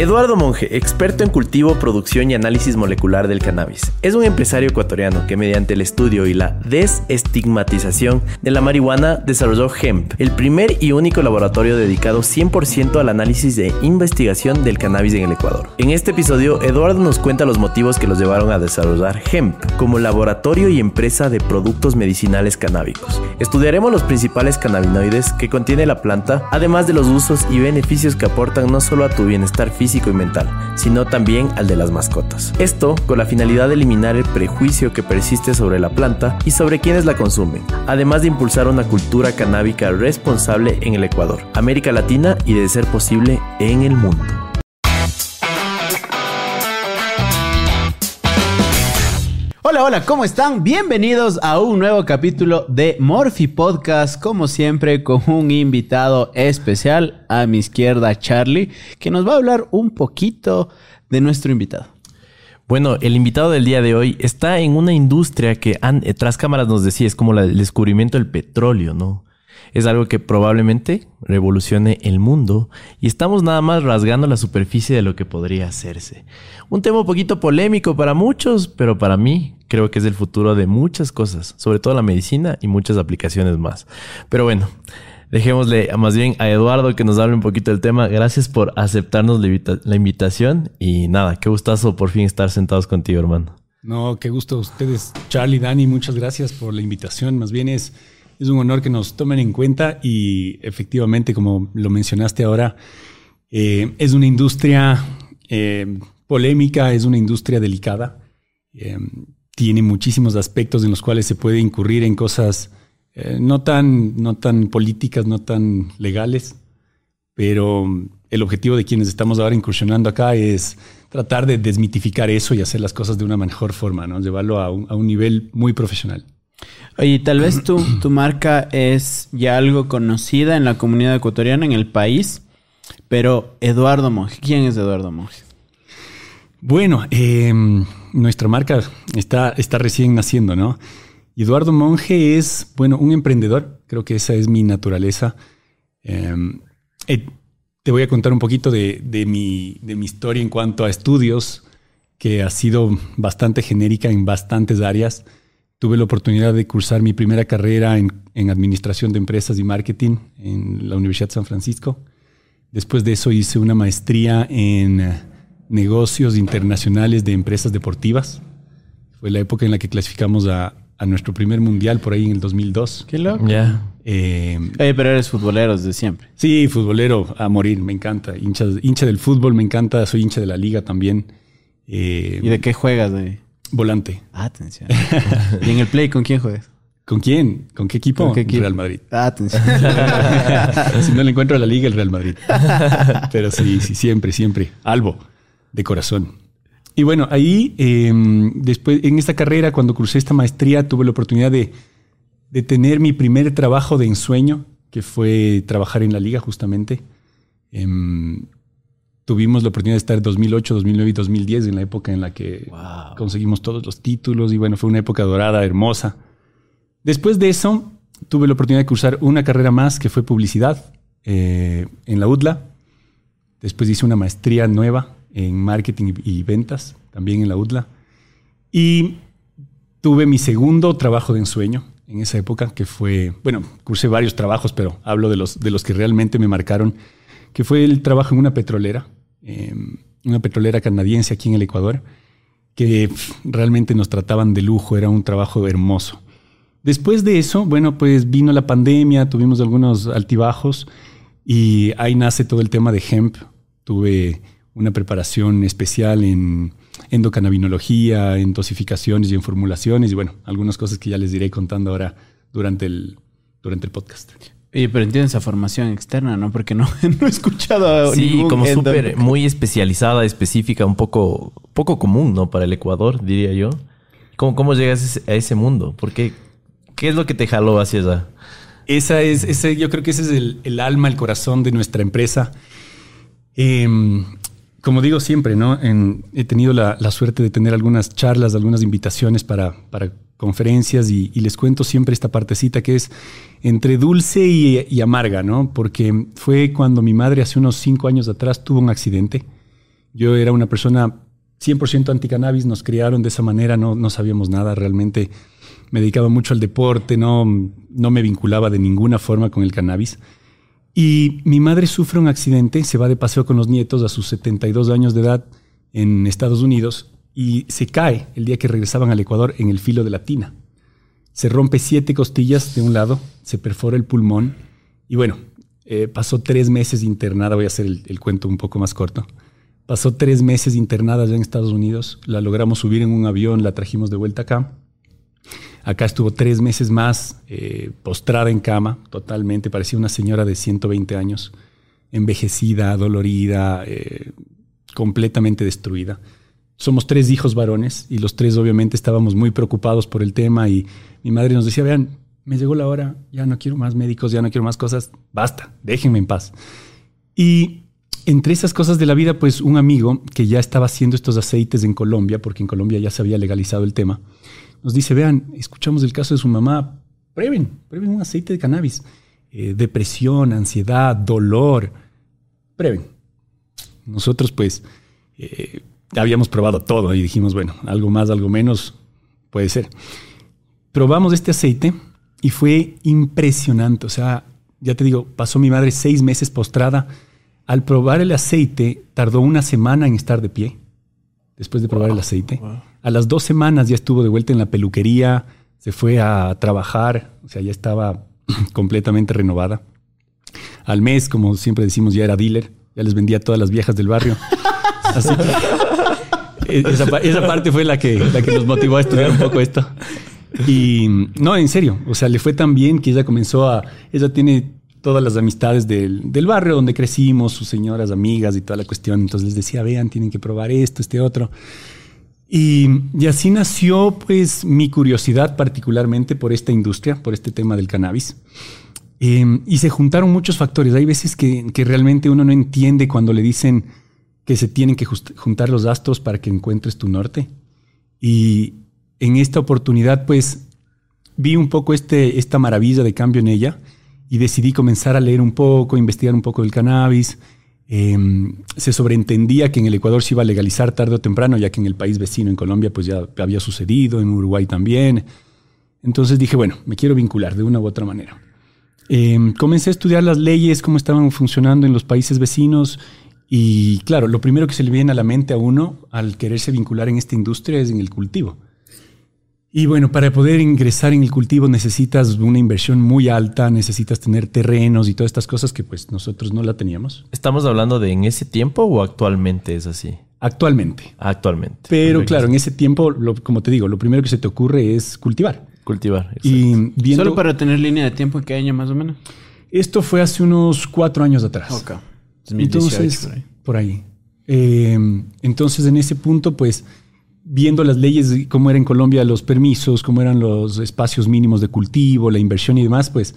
Eduardo Monge, experto en cultivo, producción y análisis molecular del cannabis, es un empresario ecuatoriano que mediante el estudio y la desestigmatización de la marihuana desarrolló HEMP, el primer y único laboratorio dedicado 100% al análisis de investigación del cannabis en el Ecuador. En este episodio, Eduardo nos cuenta los motivos que los llevaron a desarrollar HEMP como laboratorio y empresa de productos medicinales canábicos. Estudiaremos los principales cannabinoides que contiene la planta, además de los usos y beneficios que aportan no solo a tu bienestar físico y mental, sino también al de las mascotas. Esto con la finalidad de eliminar el prejuicio que persiste sobre la planta y sobre quienes la consumen, además de impulsar una cultura canábica responsable en el Ecuador, América Latina y de ser posible en el mundo. Hola, hola, ¿cómo están? Bienvenidos a un nuevo capítulo de Morphy Podcast, como siempre con un invitado especial a mi izquierda, Charlie, que nos va a hablar un poquito de nuestro invitado. Bueno, el invitado del día de hoy está en una industria que tras cámaras nos decía es como el descubrimiento del petróleo, ¿no? Es algo que probablemente revolucione el mundo y estamos nada más rasgando la superficie de lo que podría hacerse. Un tema un poquito polémico para muchos, pero para mí creo que es el futuro de muchas cosas, sobre todo la medicina y muchas aplicaciones más. Pero bueno, dejémosle más bien a Eduardo que nos hable un poquito del tema. Gracias por aceptarnos la, invitación y nada, qué gustazo por fin estar sentados contigo, hermano. No, qué gusto ustedes, Charlie, Dani, muchas gracias por la invitación. Más bien es es un honor que nos tomen en cuenta y efectivamente, como lo mencionaste ahora, eh, es una industria eh, polémica, es una industria delicada. Eh, tiene muchísimos aspectos en los cuales se puede incurrir en cosas no, tan, no tan políticas, no tan legales, pero el objetivo de quienes estamos ahora incursionando acá es tratar de desmitificar eso y hacer las cosas de una mejor forma, ¿no? llevarlo a un nivel muy profesional. Oye, tal vez tu, tu marca es ya algo conocida en la comunidad ecuatoriana, en el país, pero Eduardo Monge, ¿quién es Eduardo Monge? Bueno, em, nuestra marca está, está recién naciendo, ¿no? Eduardo Monge es, bueno, un emprendedor, creo que esa es mi naturaleza. Em, eh, te voy a contar un poquito de, de, mi, de mi historia en cuanto a estudios, que ha sido bastante genérica en bastantes áreas. Tuve la oportunidad de cursar mi primera carrera en, Administración de Empresas y Marketing en la Universidad de San Francisco. Después de eso hice una maestría en eh, negocios internacionales de empresas deportivas. Fue la época en la que clasificamos a, nuestro primer mundial por ahí en el 2002. Qué loco. Ya. Eh, pero eres futbolero desde siempre. Sí, futbolero a morir, me encanta. Hincha, hincha del fútbol, me encanta. Soy hincha de la liga también. Eh, ¿Y de qué juegas? De? Volante. Atención. ¿Y en el play con quién juegas? ¿Con quién? ¿Con qué equipo? ¿Con Real Madrid. Atención. si no le encuentro a la liga, el Real Madrid. Pero sí, sí, siempre, siempre. Albo, de corazón. Y bueno, ahí, em, después, en esta carrera, cuando crucé esta maestría, tuve la oportunidad de, de tener mi primer trabajo de ensueño, que fue trabajar en la liga justamente. Em, tuvimos la oportunidad de estar en 2008, 2009 y 2010, en la época en la que conseguimos todos los títulos y bueno, fue una época dorada, hermosa. Después de eso, tuve la oportunidad de cursar una carrera más que fue publicidad eh, en la UDLA. Después hice una maestría nueva en marketing y ventas, también en la UDLA. Y tuve mi segundo trabajo de ensueño en esa época, que fue, bueno, cursé varios trabajos, pero hablo de los, de los que realmente me marcaron, que fue el trabajo en una petrolera Em, una petrolera canadiense aquí en el Ecuador, que realmente nos trataban de lujo, era un trabajo hermoso. Después de eso, bueno, pues vino la pandemia, tuvimos algunos altibajos y ahí nace todo el tema de hemp. Tuve una preparación especial en endocannabinología, en dosificaciones y en formulaciones y bueno, algunas cosas que ya les diré contando ahora durante el, durante el podcast. Oye, pero entienden esa formación externa, ¿no? Porque no, no he escuchado Sí, como súper, muy especializada, específica, un poco, poco común, ¿no? Para el Ecuador, diría yo. ¿Cómo, cómo llegas a ese mundo? Porque, ¿qué es lo que te jaló hacia allá? Esa es, ese, yo creo que ese es el, alma, el corazón de nuestra empresa. Em, como digo siempre, ¿no? he tenido la, suerte de tener algunas charlas, algunas invitaciones para, para conferencias y, les cuento siempre esta partecita que es entre dulce y, amarga, ¿no? Porque fue cuando mi madre hace unos cinco años atrás tuvo un accidente Yo era una persona 100% anti-cannabis, nos criaron de esa manera, no, no sabíamos nada realmente. Me dedicaba mucho al deporte, no, no me vinculaba de ninguna forma con el cannabis. Y mi madre sufre un accidente, se va de paseo con los nietos a sus 72 años de edad en Estados Unidos y se cae el día que regresaban al Ecuador en el filo de la tina. Se rompe siete costillas de un lado, se perfora el pulmón y bueno, eh, pasó tres meses internada, voy a hacer el, cuento un poco más corto. Pasó tres meses internada ya en Estados Unidos, la logramos subir en un avión, la trajimos de vuelta acá. Acá estuvo tres meses más eh, postrada en cama, totalmente, parecía una señora de 120 años, envejecida, dolorida, eh, completamente destruida. Somos tres hijos varones y los tres obviamente estábamos muy preocupados por el tema y mi madre nos decía, vean, me llegó la hora, ya no quiero más médicos, ya no quiero más cosas, basta, déjenme en paz. Y entre esas cosas de la vida, pues un amigo que ya estaba haciendo estos aceites en Colombia, porque en Colombia ya se había legalizado el tema, nos dice, vean, escuchamos el caso de su mamá, prueben, prueben un aceite de cannabis. Eh, depresión, ansiedad, dolor, prueben. Nosotros pues eh, habíamos probado todo y dijimos, bueno, algo más, algo menos, puede ser. Probamos este aceite y fue impresionante. O sea, ya te digo, pasó mi madre seis meses postrada. Al probar el aceite, tardó una semana en estar de pie, después de probar el aceite. A las dos semanas ya estuvo de vuelta en la peluquería, se fue a trabajar, o sea, ya estaba completamente renovada. Al mes, como siempre decimos, ya era dealer, ya les vendía a todas las viejas del barrio. Así que esa, esa, parte fue la que, la que nos motivó a estudiar un poco esto. Y no, en serio, o sea, le fue tan bien que ella comenzó a, ella tiene todas las amistades del, del, barrio donde crecimos, sus señoras, amigas y toda la cuestión. Entonces les decía, vean, tienen que probar esto, este otro. Y, y, así nació pues mi curiosidad particularmente por esta industria, por este tema del cannabis. Eh, y se juntaron muchos factores. Hay veces que, que, realmente uno no entiende cuando le dicen que se tienen que juntar los astros para que encuentres tu norte. Y en esta oportunidad pues vi un poco este, esta maravilla de cambio en ella y decidí comenzar a leer un poco, investigar un poco del cannabis. Eh, se sobreentendía que en el Ecuador se iba a legalizar tarde o temprano, ya que en el país vecino, en Colombia, pues ya había sucedido, en Uruguay también. Entonces dije, bueno, me quiero vincular de una u otra manera. Eh, comencé a estudiar las leyes, cómo estaban funcionando en los países vecinos y claro, lo primero que se le viene a la mente a uno al quererse vincular en esta industria es en el cultivo. Y bueno, para poder ingresar en el cultivo necesitas una inversión muy alta, necesitas tener terrenos y todas estas cosas que pues nosotros no la teníamos. ¿Estamos hablando de en ese tiempo o actualmente es así? Actualmente. Actualmente. Pero claro, en ese tiempo, lo, como te digo, lo primero que se te ocurre es cultivar. Cultivar. Exacto. Y viendo, Solo para tener línea de tiempo, ¿en qué año más o menos? Esto fue hace unos cuatro años atrás. Ok. 2018, entonces, por ahí. Por ahí. Eh, entonces, en ese punto, pues viendo las leyes, cómo era en Colombia los permisos, cómo eran los espacios mínimos de cultivo, la inversión y demás, pues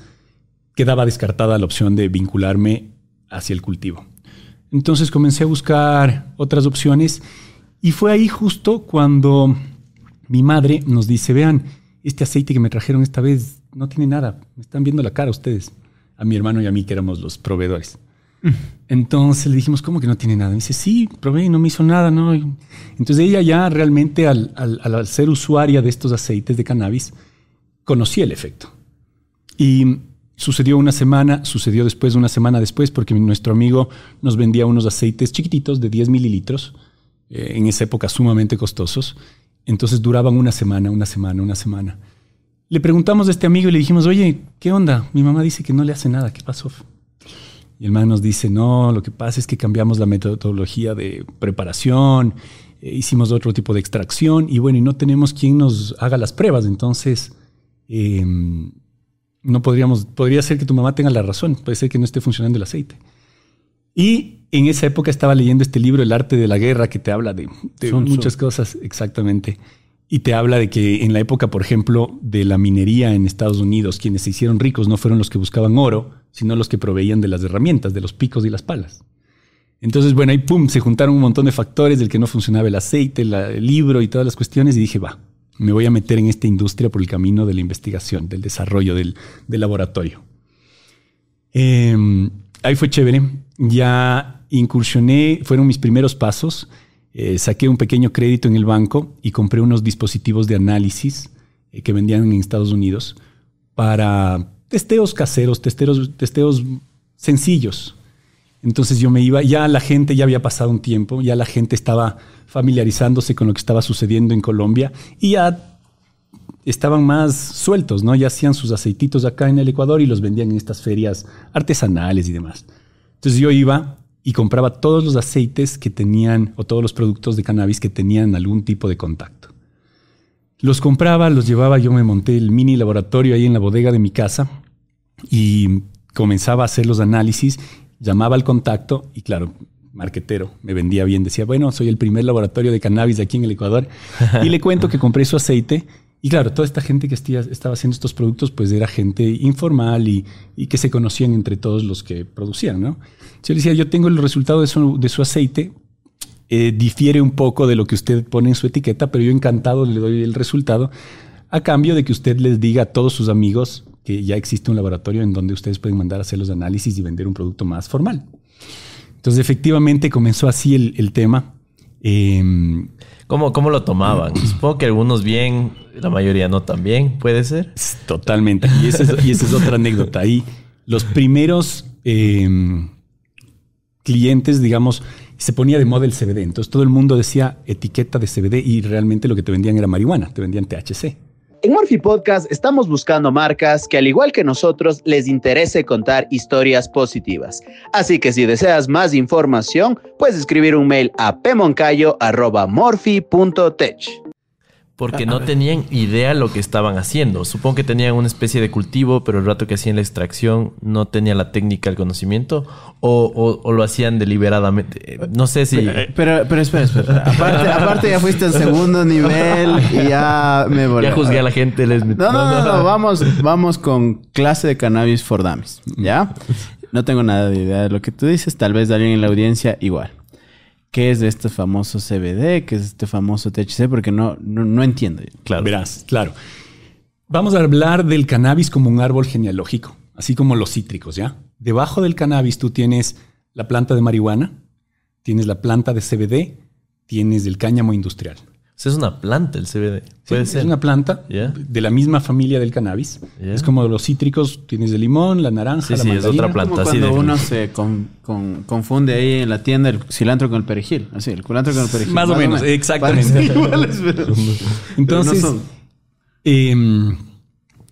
quedaba descartada la opción de vincularme hacia el cultivo. Entonces comencé a buscar otras opciones y fue ahí justo cuando mi madre nos dice, vean, este aceite que me trajeron esta vez no tiene nada, me están viendo la cara ustedes, a mi hermano y a mí que éramos los proveedores. Entonces le dijimos, ¿cómo que no tiene nada? Me dice, sí, probé y no me hizo nada, ¿no? Entonces ella ya realmente al, ser usuaria de estos aceites de cannabis, conocía el efecto. Y sucedió una semana, sucedió después, una semana después, porque nuestro amigo nos vendía unos aceites chiquititos de 10 mililitros, eh, en esa época sumamente costosos. Entonces duraban una semana, una semana, una semana. Le preguntamos a este amigo y le dijimos, oye, ¿qué onda? Mi mamá dice que no le hace nada, ¿qué pasó? Y el man nos dice, no, lo que pasa es que cambiamos la metodología de preparación, eh, hicimos otro tipo de extracción y bueno, y no tenemos quien nos haga las pruebas, entonces eh, no podríamos, podría ser que tu mamá tenga la razón, puede ser que no esté funcionando el aceite. Y en esa época estaba leyendo este libro, El arte de la guerra, que te habla de, de muchas cosas, exactamente. Y te habla de que en la época, por ejemplo, de la minería en Estados Unidos, quienes se hicieron ricos no fueron los que buscaban oro, sino los que proveían de las herramientas, de los picos y las palas. Entonces, bueno, ahí pum, se juntaron un montón de factores del que no funcionaba el aceite, el libro y todas las cuestiones, y dije, va, me voy a meter en esta industria por el camino de la investigación, del desarrollo, del, del laboratorio. Eh, ahí fue chévere. Ya incursioné, fueron mis primeros pasos. Eh, saqué un pequeño crédito en el banco y compré unos dispositivos de análisis eh, que vendían en Estados Unidos para testeos caseros, testeos, testeos sencillos. Entonces yo me iba, ya la gente ya había pasado un tiempo, ya la gente estaba familiarizándose con lo que estaba sucediendo en Colombia y ya estaban más sueltos, ¿no? Ya hacían sus aceititos acá en el Ecuador y los vendían en estas ferias artesanales y demás. Entonces yo iba y compraba todos los aceites que tenían o todos los productos de cannabis que tenían algún tipo de contacto. Los compraba, los llevaba, yo me monté el mini laboratorio ahí en la bodega de mi casa y comenzaba a hacer los análisis, llamaba al contacto y claro, marquetero, me vendía bien, decía, bueno, soy el primer laboratorio de cannabis de aquí en el Ecuador y le cuento que compré su aceite y claro, toda esta gente que estaba haciendo estos productos, pues era gente informal y, que se conocían entre todos los que producían, ¿no? Yo le decía, yo tengo el resultado de su, aceite, eh, difiere un poco de lo que usted pone en su etiqueta, pero yo encantado le doy el resultado a cambio de que usted les diga a todos sus amigos que ya existe un laboratorio en donde ustedes pueden mandar a hacer los análisis y vender un producto más formal. Entonces, efectivamente, comenzó así el, tema. Em, ¿Cómo, ¿Cómo, lo tomaban? Supongo que algunos bien, la mayoría no tan bien, ¿puede ser? Totalmente. Y esa es, otra anécdota. Ahí los primeros em, clientes, digamos, se ponía de moda el CBD. Entonces todo el mundo decía etiqueta de CBD y realmente lo que te vendían era marihuana, te vendían THC. En Morphy Podcast estamos buscando marcas que al igual que nosotros les interese contar historias positivas. Así que si deseas más información, puedes escribir un mail a pemoncayo.morphy.tech porque no tenían idea lo que estaban haciendo. Supongo que tenían una especie de cultivo, pero el rato que hacían la extracción no tenía la técnica, el conocimiento, o, lo hacían deliberadamente. No sé si... Pero, pero, espera, espera. Aparte, ya fuiste al segundo nivel y ya me volví. Ya juzgué a la gente. Les... No, no, no, no, Vamos, vamos con clase de cannabis for dummies, ¿ya? No tengo nada de idea de lo que tú dices. Tal vez alguien en la audiencia igual qué es este famoso CBD, qué es este famoso THC, porque no, no, entiendo. Claro. Verás, claro. Vamos a hablar del cannabis como un árbol genealógico, así como los cítricos, ¿ya? Debajo del cannabis tú tienes la planta de marihuana, tienes la planta de CBD, tienes el cáñamo industrial es una planta el CBD. ¿Puede ser? Es una planta de la misma familia del cannabis. Es como los cítricos, tienes el limón, la naranja, sí, sí, es otra planta. cuando uno se confunde ahí en la tienda el cilantro con el perejil. Así, el culantro con el perejil. Más, o menos, exactamente. Entonces, em,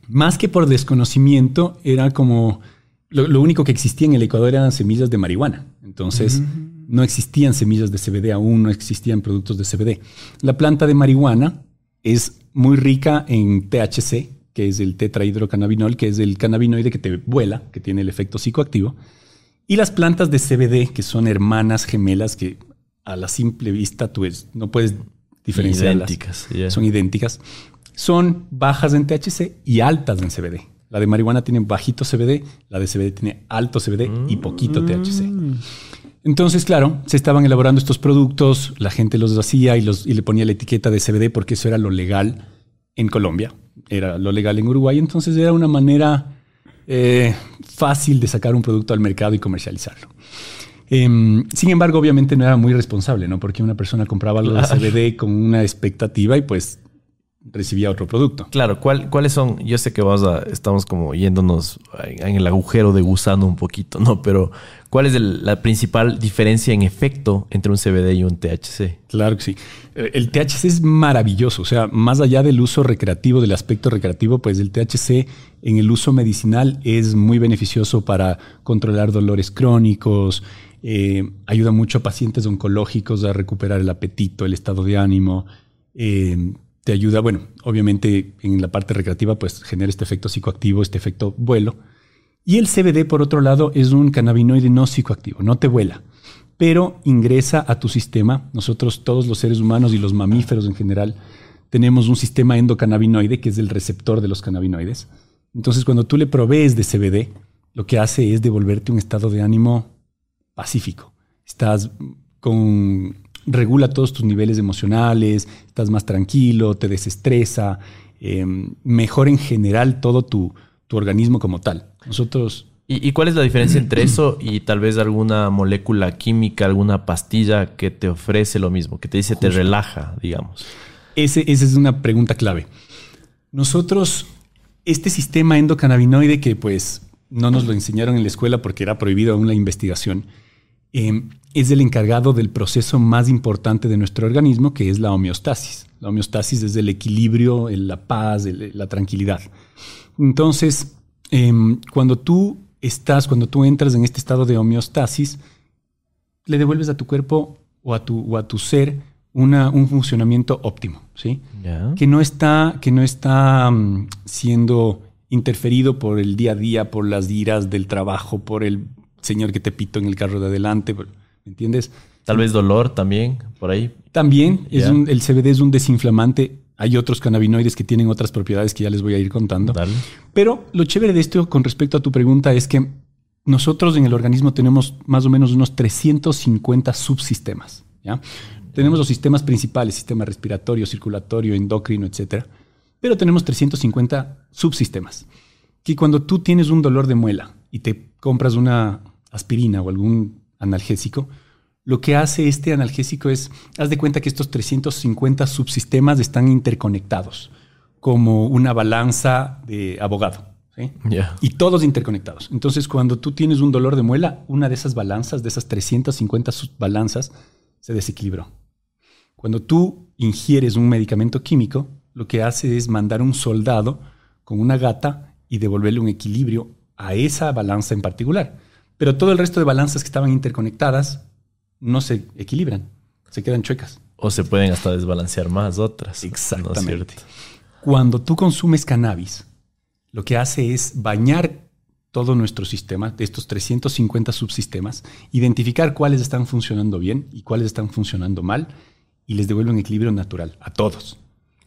más que por desconocimiento, era como... Lo, único que existía en el Ecuador eran semillas de marihuana. Entonces no existían semillas de CBD aún, no existían productos de CBD. La planta de marihuana es muy rica en THC, que es el tetrahidrocannabinol, que es el cannabinoide que te vuela, que tiene el efecto psicoactivo. Y las plantas de CBD, que son hermanas gemelas, que a la simple vista tú no puedes diferenciarlas. Idénticas, Son idénticas. Son bajas en THC y altas en CBD. La de marihuana tiene bajito CBD, la de CBD tiene alto CBD y poquito THC. Entonces, claro, se estaban elaborando estos productos, la gente los hacía y, los, y le ponía la etiqueta de CBD porque eso era lo legal en Colombia, era lo legal en Uruguay, entonces era una manera eh, fácil de sacar un producto al mercado y comercializarlo. Em, sin embargo, obviamente no era muy responsable, ¿no? Porque una persona compraba algo de CBD con una expectativa y pues recibía otro producto. Claro, ¿cuáles son? Yo sé que vamos a, estamos como yéndonos en el agujero de gusano un poquito, ¿no? Pero ¿cuál es la principal diferencia en efecto entre un CBD y un THC? Claro que sí. Eh, el THC es maravilloso, o sea, más allá del uso recreativo, del aspecto recreativo, pues el THC en el uso medicinal es muy beneficioso para controlar dolores crónicos, eh, ayuda mucho a pacientes oncológicos a recuperar el apetito, el estado de ánimo. Eh, te ayuda, bueno, obviamente en la parte recreativa pues genera este efecto psicoactivo, este efecto vuelo. Y el CBD, por otro lado, es un cannabinoide no psicoactivo, no te vuela, pero ingresa a tu sistema. Nosotros, todos los seres humanos y los mamíferos en general, tenemos un sistema endocannabinoide que es el receptor de los cannabinoides. Entonces, cuando tú le provees de CBD, lo que hace es devolverte un estado de ánimo pacífico. Estás con regula todos tus niveles emocionales, estás más tranquilo, te desestresa, eh, mejora en general todo tu, organismo como tal. Nosotros... ¿Y, cuál es la diferencia entre eso y tal vez alguna molécula química, alguna pastilla que te ofrece lo mismo, que te dice te relaja, digamos? Ese, esa es una pregunta clave. Nosotros, este sistema endocannabinoide que pues no nos lo enseñaron en la escuela porque era prohibido aún la investigación, em, es el encargado del proceso más importante de nuestro organismo, que es la homeostasis. La homeostasis es el equilibrio, la paz, la tranquilidad. Entonces, em, cuando tú estás, cuando tú entras en este estado de homeostasis, le devuelves a tu cuerpo o a tu, a tu ser una, un funcionamiento óptimo, ¿sí? Que no está, que no está mm, siendo interferido por el día a día, por las iras del trabajo, por el señor que te pito en el carro de adelante, ¿me entiendes? Tal vez dolor también, por ahí. También, es el CBD es un desinflamante hay otros cannabinoides que tienen otras propiedades que ya les voy a ir contando. Pero lo chévere de esto con respecto a tu pregunta es que nosotros en el organismo tenemos más o menos unos 350 subsistemas. ¿ya? Tenemos los sistemas principales, sistema respiratorio, circulatorio, endocrino, etc. Pero tenemos 350 subsistemas. Que cuando tú tienes un dolor de muela y te compras una aspirina o algún analgésico, lo que hace este analgésico es, haz de cuenta que estos 350 subsistemas están interconectados, como una balanza de abogado. Y todos interconectados. Entonces, cuando tú tienes un dolor de muela, una de esas balanzas, de esas 350 balanzas, se desequilibró. Cuando tú ingieres un medicamento químico, lo que hace es mandar un soldado con una gata y devolverle un equilibrio a esa balanza en particular. Pero todo el resto de balanzas que estaban interconectadas no se equilibran, se quedan chuecas. O se pueden hasta desbalancear más otras. Exactamente. Cuando tú consumes cannabis, lo que hace es bañar todo nuestro sistema, de estos 350 subsistemas, identificar cuáles están funcionando bien y cuáles están funcionando mal, y les devuelve un equilibrio natural a todos.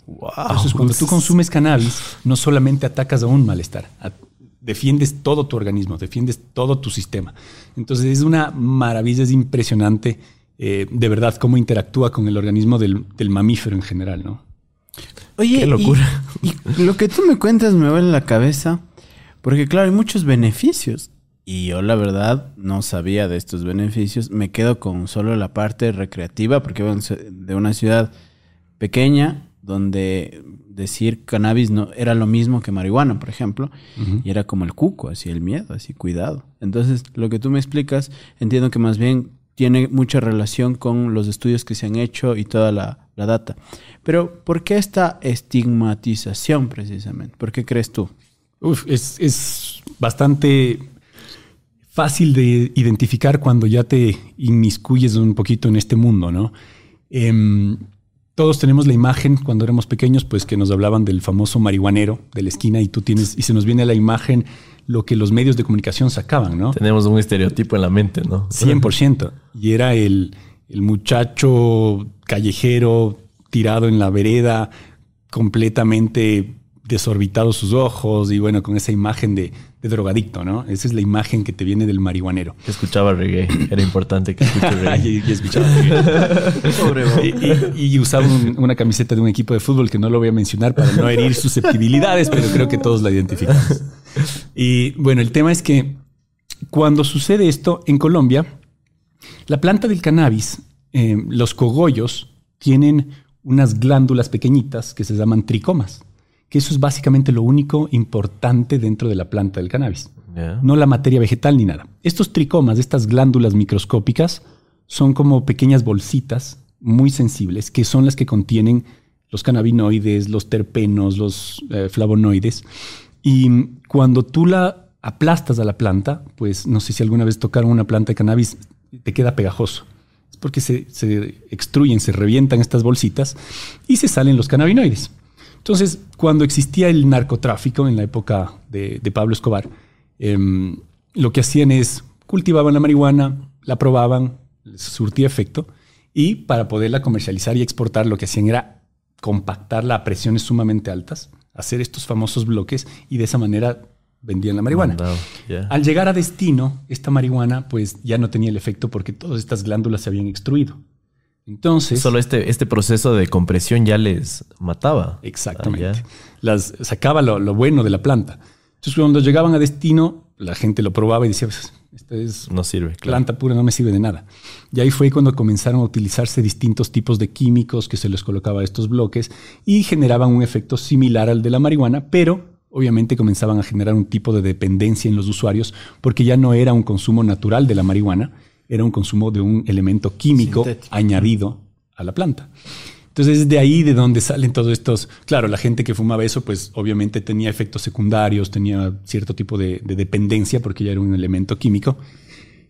Wow. Entonces, cuando tú consumes cannabis, no solamente atacas a un malestar, defiendes todo tu organismo, defiendes todo tu sistema. Entonces es una maravilla, es impresionante eh, de verdad cómo interactúa con el organismo del, mamífero en general, ¿no? Oye, Qué locura. Y, lo que tú me cuentas me va en la cabeza, porque claro, hay muchos beneficios. Y yo la verdad no sabía de estos beneficios. Me quedo con solo la parte recreativa, porque vengo de una ciudad pequeña donde decir cannabis no era lo mismo que marihuana, por ejemplo, y era como el cuco, así el miedo, así cuidado. Entonces, lo que tú me explicas, entiendo que más bien tiene mucha relación con los estudios que se han hecho y toda la, data. Pero, ¿por qué esta estigmatización precisamente? ¿Por qué crees tú? Uf, es, bastante fácil de identificar cuando ya te inmiscuyes un poquito en este mundo, ¿no? Em, todos tenemos la imagen cuando éramos pequeños, pues que nos hablaban del famoso marihuanero de la esquina y tú tienes, y se nos viene a la imagen lo que los medios de comunicación sacaban, ¿no? Tenemos un estereotipo en la mente, ¿no? 100%. Y era el, el muchacho callejero tirado en la vereda, completamente desorbitados sus ojos y bueno, con esa imagen de, drogadicto, ¿no? Esa es la imagen que te viene del marihuanero. escuchaba reggae, era importante que escuche reggae. y, escuchaba reggae. y, usaba una camiseta de un equipo de fútbol que no lo voy a mencionar para no herir susceptibilidades, pero creo que todos la identificamos. Y bueno, el tema es que cuando sucede esto en Colombia, la planta del cannabis, eh, los cogollos, tienen unas glándulas pequeñitas que se llaman tricomas que eso es básicamente lo único importante dentro de la planta del cannabis. No la materia vegetal ni nada. Estos tricomas, estas glándulas microscópicas, son como pequeñas bolsitas muy sensibles que son las que contienen los cannabinoides, los terpenos, los eh, flavonoides. Y cuando tú la aplastas a la planta, pues no sé si alguna vez tocaron una planta de cannabis, te queda pegajoso. Es porque se, se extruyen, se revientan estas bolsitas y se salen los cannabinoides. Entonces, cuando existía el narcotráfico en la época de, Pablo Escobar, em, lo que hacían es cultivaban la marihuana, la probaban, surtía efecto, y para poderla comercializar y exportar, lo que hacían era compactarla a presiones sumamente altas, hacer estos famosos bloques, y de esa manera vendían la marihuana. Al llegar a destino, esta marihuana pues ya no tenía el efecto porque todas estas glándulas se habían extruido. Entonces. Solo este, este proceso de compresión ya les mataba. Exactamente. Ah, las, sacaba lo, bueno de la planta. Entonces, cuando llegaban a destino, la gente lo probaba y decía, pues, esto es No sirve. claro. planta pura, no me sirve de nada. Y ahí fue cuando comenzaron a utilizarse distintos tipos de químicos que se les colocaba a estos bloques y generaban un efecto similar al de la marihuana, pero obviamente comenzaban a generar un tipo de dependencia en los usuarios porque ya no era un consumo natural de la marihuana, era un consumo de un elemento químico Sintético. añadido a la planta. Entonces es de ahí de donde salen todos estos. Claro, la gente que fumaba eso, pues obviamente tenía efectos secundarios, tenía cierto tipo de, de dependencia porque ya era un elemento químico.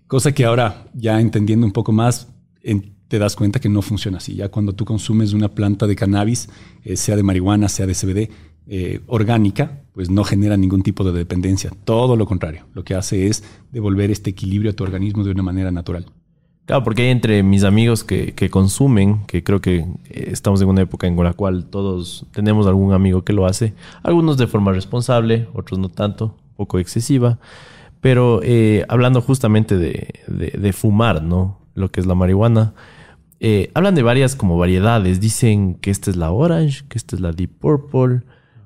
Cosa que ahora, ya entendiendo un poco más, te das cuenta que no funciona así. Ya cuando tú consumes una planta de cannabis, eh, sea de marihuana, sea de CBD, eh, orgánica, pues no genera ningún tipo de dependencia. Todo lo contrario. Lo que hace es devolver este equilibrio a tu organismo de una manera natural. Claro, porque hay entre mis amigos que, que consumen, que creo que eh, estamos en una época en la cual todos tenemos algún amigo que lo hace, algunos de forma responsable, otros no tanto, un poco excesiva, pero eh, hablando justamente de, de- fumar, ¿no? Lo que es la marihuana, eh, hablan de varias como variedades, dicen que esta es la orange, que esta es la deep purple,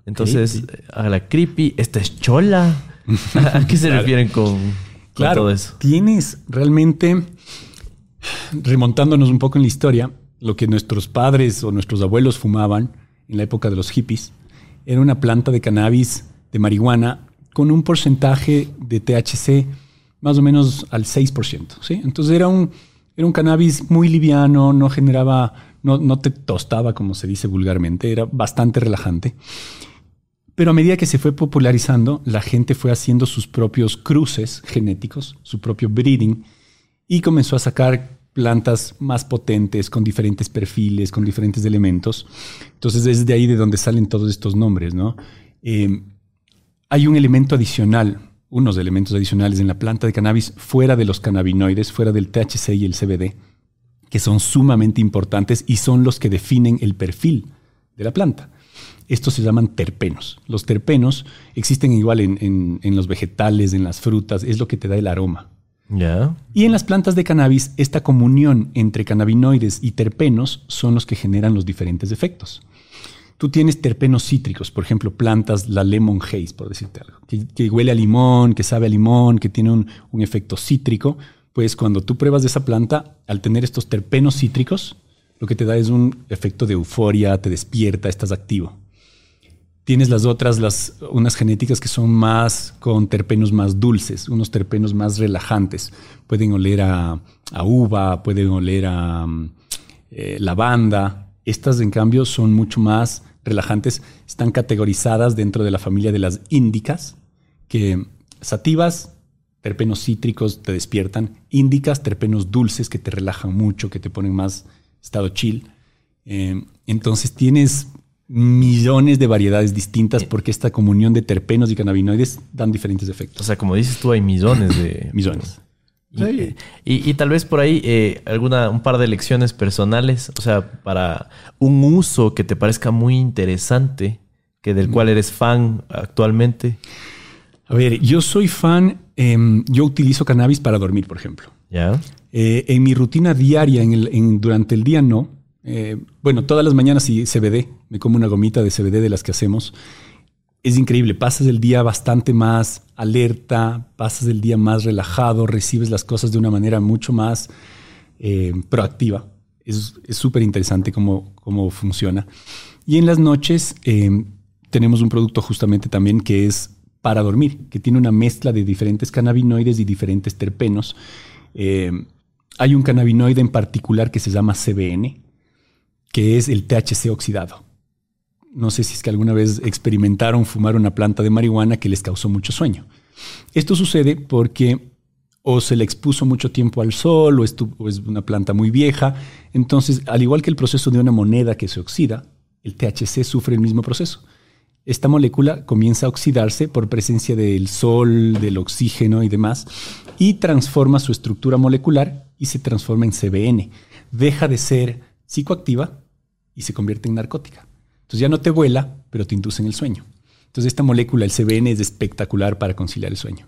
entonces a la creepy, esta es chola. ¿A qué se refieren con, con Claro, todo eso? tienes realmente, remontándonos un poco en la historia, lo que nuestros padres o nuestros abuelos fumaban en la época de los hippies, era una planta de cannabis, de marihuana, con un porcentaje de THC más o menos al 6%. ¿sí? Entonces era un, era un cannabis muy liviano, no generaba, no, no te tostaba, como se dice vulgarmente, era bastante relajante. Pero a medida que se fue popularizando, la gente fue haciendo sus propios cruces genéticos, su propio breeding, y comenzó a sacar plantas más potentes, con diferentes perfiles, con diferentes elementos. Entonces es de ahí de donde salen todos estos nombres, ¿no? Eh, hay un elemento adicional, unos elementos adicionales en la planta de cannabis fuera de los cannabinoides, fuera del THC y el CBD, que son sumamente importantes y son los que definen el perfil de la planta. Estos se llaman terpenos. Los terpenos existen igual en, en- en los vegetales, en las frutas, es lo que te da el aroma. Y en las plantas de cannabis, esta comunión entre cannabinoides y terpenos son los que generan los diferentes efectos. Tú tienes terpenos cítricos, por ejemplo, plantas, la lemon haze, por decirte algo, que, que huele a limón, que sabe a limón, que tiene un, un efecto cítrico. Pues cuando tú pruebas de esa planta, al tener estos terpenos cítricos, lo que te da es un efecto de euforia, te despierta, estás activo. Tienes las otras, las, unas genéticas que son más con terpenos más dulces, unos terpenos más relajantes. Pueden oler a, uva, pueden oler a mm, eh, lavanda. Estas, en cambio, son mucho más relajantes. Están categorizadas dentro de la familia de las índicas, que sativas, terpenos cítricos te despiertan, índicas, terpenos dulces que te relajan mucho, que te ponen más estado chill. Eh, entonces tienes millones de variedades distintas porque esta comunión de terpenos y cannabinoides dan diferentes O efectos. sea, como dices tú, hay millones de... Millones. Y, y- y tal vez por ahí eh, alguna, un par de lecciones personales, o sea, para un uso que te parezca muy interesante, que del cual eres fan actualmente. A ver, yo soy fan, em, yo utilizo cannabis para dormir, por ejemplo. ¿Ya? Eh, en mi rutina diaria, en el- en- durante el día no. Eh, bueno, todas las mañanas sí CBD, me como una gomita de CBD de las que hacemos. Es increíble, pasas el día bastante más alerta, pasas el día más relajado, recibes las cosas de una manera mucho más eh, proactiva. Es súper interesante cómo, cómo funciona. Y en las noches eh, tenemos un producto justamente también que es para dormir, que tiene una mezcla de diferentes cannabinoides y diferentes terpenos. Hay un cannabinoide en particular que se llama CBN, que es el THC oxidado. No sé si es que alguna vez experimentaron fumar una planta de marihuana que les causó mucho sueño. Esto sucede porque o se le expuso mucho tiempo al sol o, o es una planta muy vieja. Entonces, al igual que el proceso de una moneda que se oxida, el THC sufre el mismo proceso. Esta molécula comienza a oxidarse por presencia del sol, del oxígeno y demás, y transforma su estructura molecular y se transforma en CBN. Deja de ser psicoactiva y se convierte en narcótica. Entonces ya no te vuela, pero te induce en el sueño. Entonces esta molécula, el CBN, es espectacular para conciliar el sueño.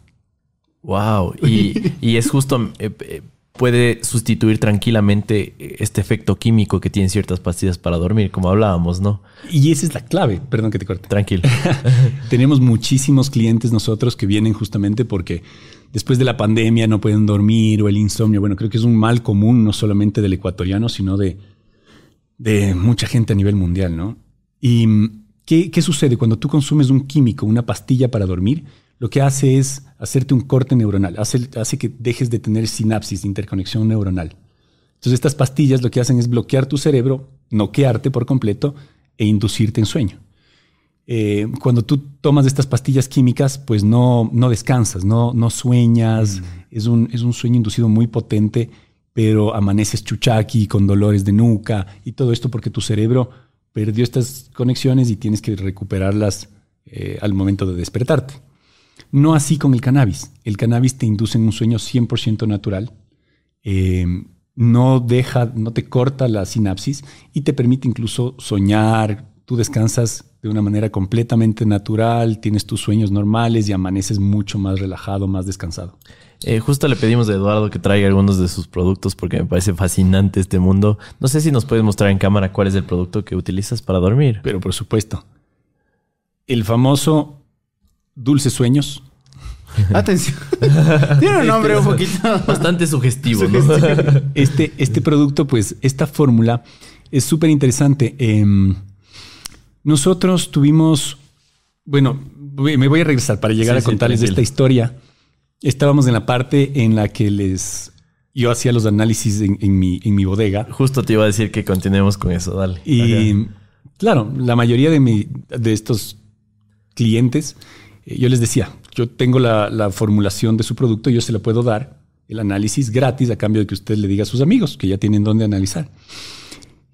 Wow. Y, y es justo eh, eh, puede sustituir tranquilamente este efecto químico que tienen ciertas pastillas para dormir, como hablábamos, ¿no? Y esa es la clave, perdón que te corte. Tranquilo. Tenemos muchísimos clientes nosotros que vienen justamente porque después de la pandemia no pueden dormir o el insomnio. Bueno, creo que es un mal común no solamente del ecuatoriano, sino de, de mucha gente a nivel mundial, ¿no? ¿Y qué, qué sucede cuando tú consumes un químico, una pastilla para dormir? lo que hace es hacerte un corte neuronal, hace, hace que dejes de tener sinapsis, de interconexión neuronal. Entonces estas pastillas lo que hacen es bloquear tu cerebro, noquearte por completo e inducirte en sueño. Eh, cuando tú tomas estas pastillas químicas, pues no, no descansas, no, no sueñas, mm. es, un, es un sueño inducido muy potente, pero amaneces chuchaki con dolores de nuca y todo esto porque tu cerebro perdió estas conexiones y tienes que recuperarlas eh, al momento de despertarte. No así con el cannabis. El cannabis te induce en un sueño 100% natural. Eh, no deja, no te corta la sinapsis y te permite incluso soñar. Tú descansas de una manera completamente natural, tienes tus sueños normales y amaneces mucho más relajado, más descansado. Eh, justo le pedimos a Eduardo que traiga algunos de sus productos porque me parece fascinante este mundo. No sé si nos puedes mostrar en cámara cuál es el producto que utilizas para dormir. Pero por supuesto. El famoso Dulces Sueños. Atención. Tiene un nombre un poquito. Bastante sugestivo. Este, este producto, pues, esta fórmula es súper interesante. Em, nosotros tuvimos. Bueno, me voy a regresar para llegar a contarles esta historia. Estábamos en la parte en la que les. Yo hacía los análisis en, mi, en mi bodega. Justo te iba a decir que continuemos con eso, dale. Y claro, la mayoría de, mi, de estos clientes eh, yo les decía, yo tengo la, formulación de su producto, yo se lo puedo dar, el análisis gratis a cambio de que usted le diga a sus amigos que ya tienen dónde analizar.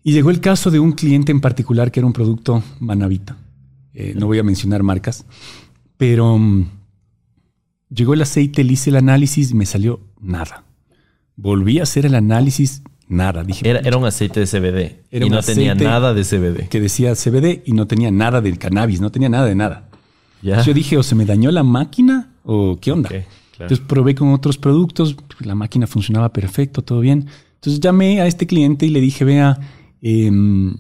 Y llegó el caso de un cliente en particular que era un producto Manavita. Eh, no voy a mencionar marcas, pero mm, llegó el aceite, le hice el análisis y me salió nada. Volví a hacer el análisis, nada. Dije, era, era un aceite de CBD y no tenía nada de CBD. Que decía CBD y no tenía nada del cannabis, no tenía nada de nada. Yo dije, o se me dañó la máquina o qué onda. Entonces probé con otros productos, la máquina funcionaba perfecto, todo bien. Entonces llamé a este cliente y le dije, vea, em,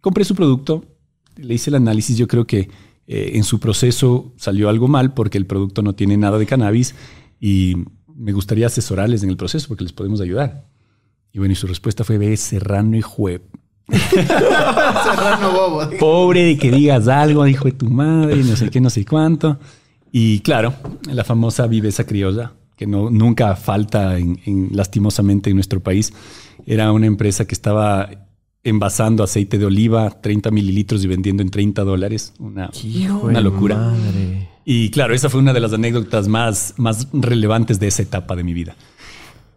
compré su producto, le hice el análisis, yo creo que eh, en su proceso salió algo mal porque el producto no tiene nada de cannabis y me gustaría asesorarles en el proceso porque les podemos ayudar. Y bueno, y su respuesta fue, ve, Serrano y Juep. Pobre de que digas algo, hijo de tu madre, no sé qué, no sé cuánto. Y claro, la famosa viveza criolla, que no, nunca falta en, lastimosamente en nuestro país. Era una empresa que estaba envasando aceite de oliva, 30 mililitros y vendiendo en 30 dólares. Una, una locura. Y claro, esa fue una de las anécdotas más, más relevantes de esa etapa de mi vida.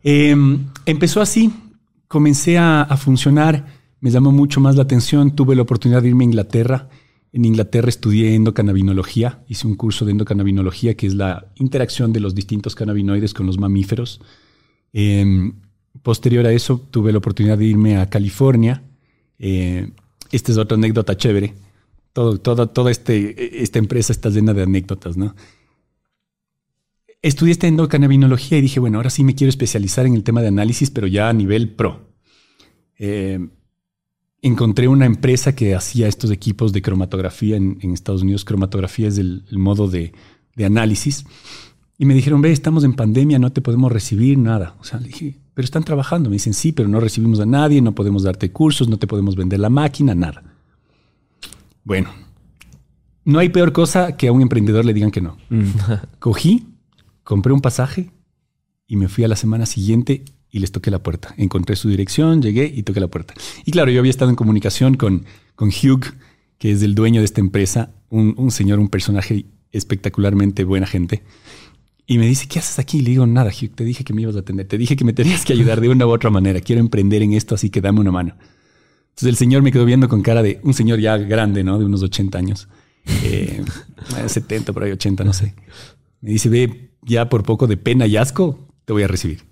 Em, empezó así, comencé a, a funcionar me llamó mucho más la atención. Tuve la oportunidad de irme a Inglaterra. En Inglaterra estudié endocannabinología. Hice un curso de endocannabinología, que es la interacción de los distintos cannabinoides con los mamíferos. Em, posterior a eso, tuve la oportunidad de irme a California. Eh, esta es otra anécdota chévere. Todo, toda este, esta empresa está llena de anécdotas, ¿no? Estudié esta endocannabinología y dije, bueno, ahora sí me quiero especializar en el tema de análisis, pero ya a nivel pro. Eh, encontré una empresa que hacía estos equipos de cromatografía en, Estados Unidos. Cromatografía es el, modo de, análisis. Y me dijeron, ve, estamos en pandemia, no te podemos recibir nada. O sea, dije, pero están trabajando. Me dicen, sí, pero no recibimos a nadie, no podemos darte cursos, no te podemos vender la máquina, nada. Bueno, no hay peor cosa que a un emprendedor le digan que no. Mm. Cogí, compré un pasaje y me fui a la semana siguiente y les toqué la puerta. Encontré su dirección, llegué y toqué la puerta. Y claro, yo había estado en comunicación con, con Hugh, que es el dueño de esta empresa, un, señor, un personaje espectacularmente buena gente. Y me dice, ¿qué haces aquí? le digo, nada, Hugh, te dije que me ibas a atender. Te dije que me tenías que ayudar de una u otra manera. Quiero emprender en esto, así que dame una mano. Entonces el señor me quedó viendo con cara de un señor ya grande, ¿no? De unos 80 años. Eh, 70, por ahí 80, no sé. Me dice, ve, ya por poco de pena y asco, te voy a recibir.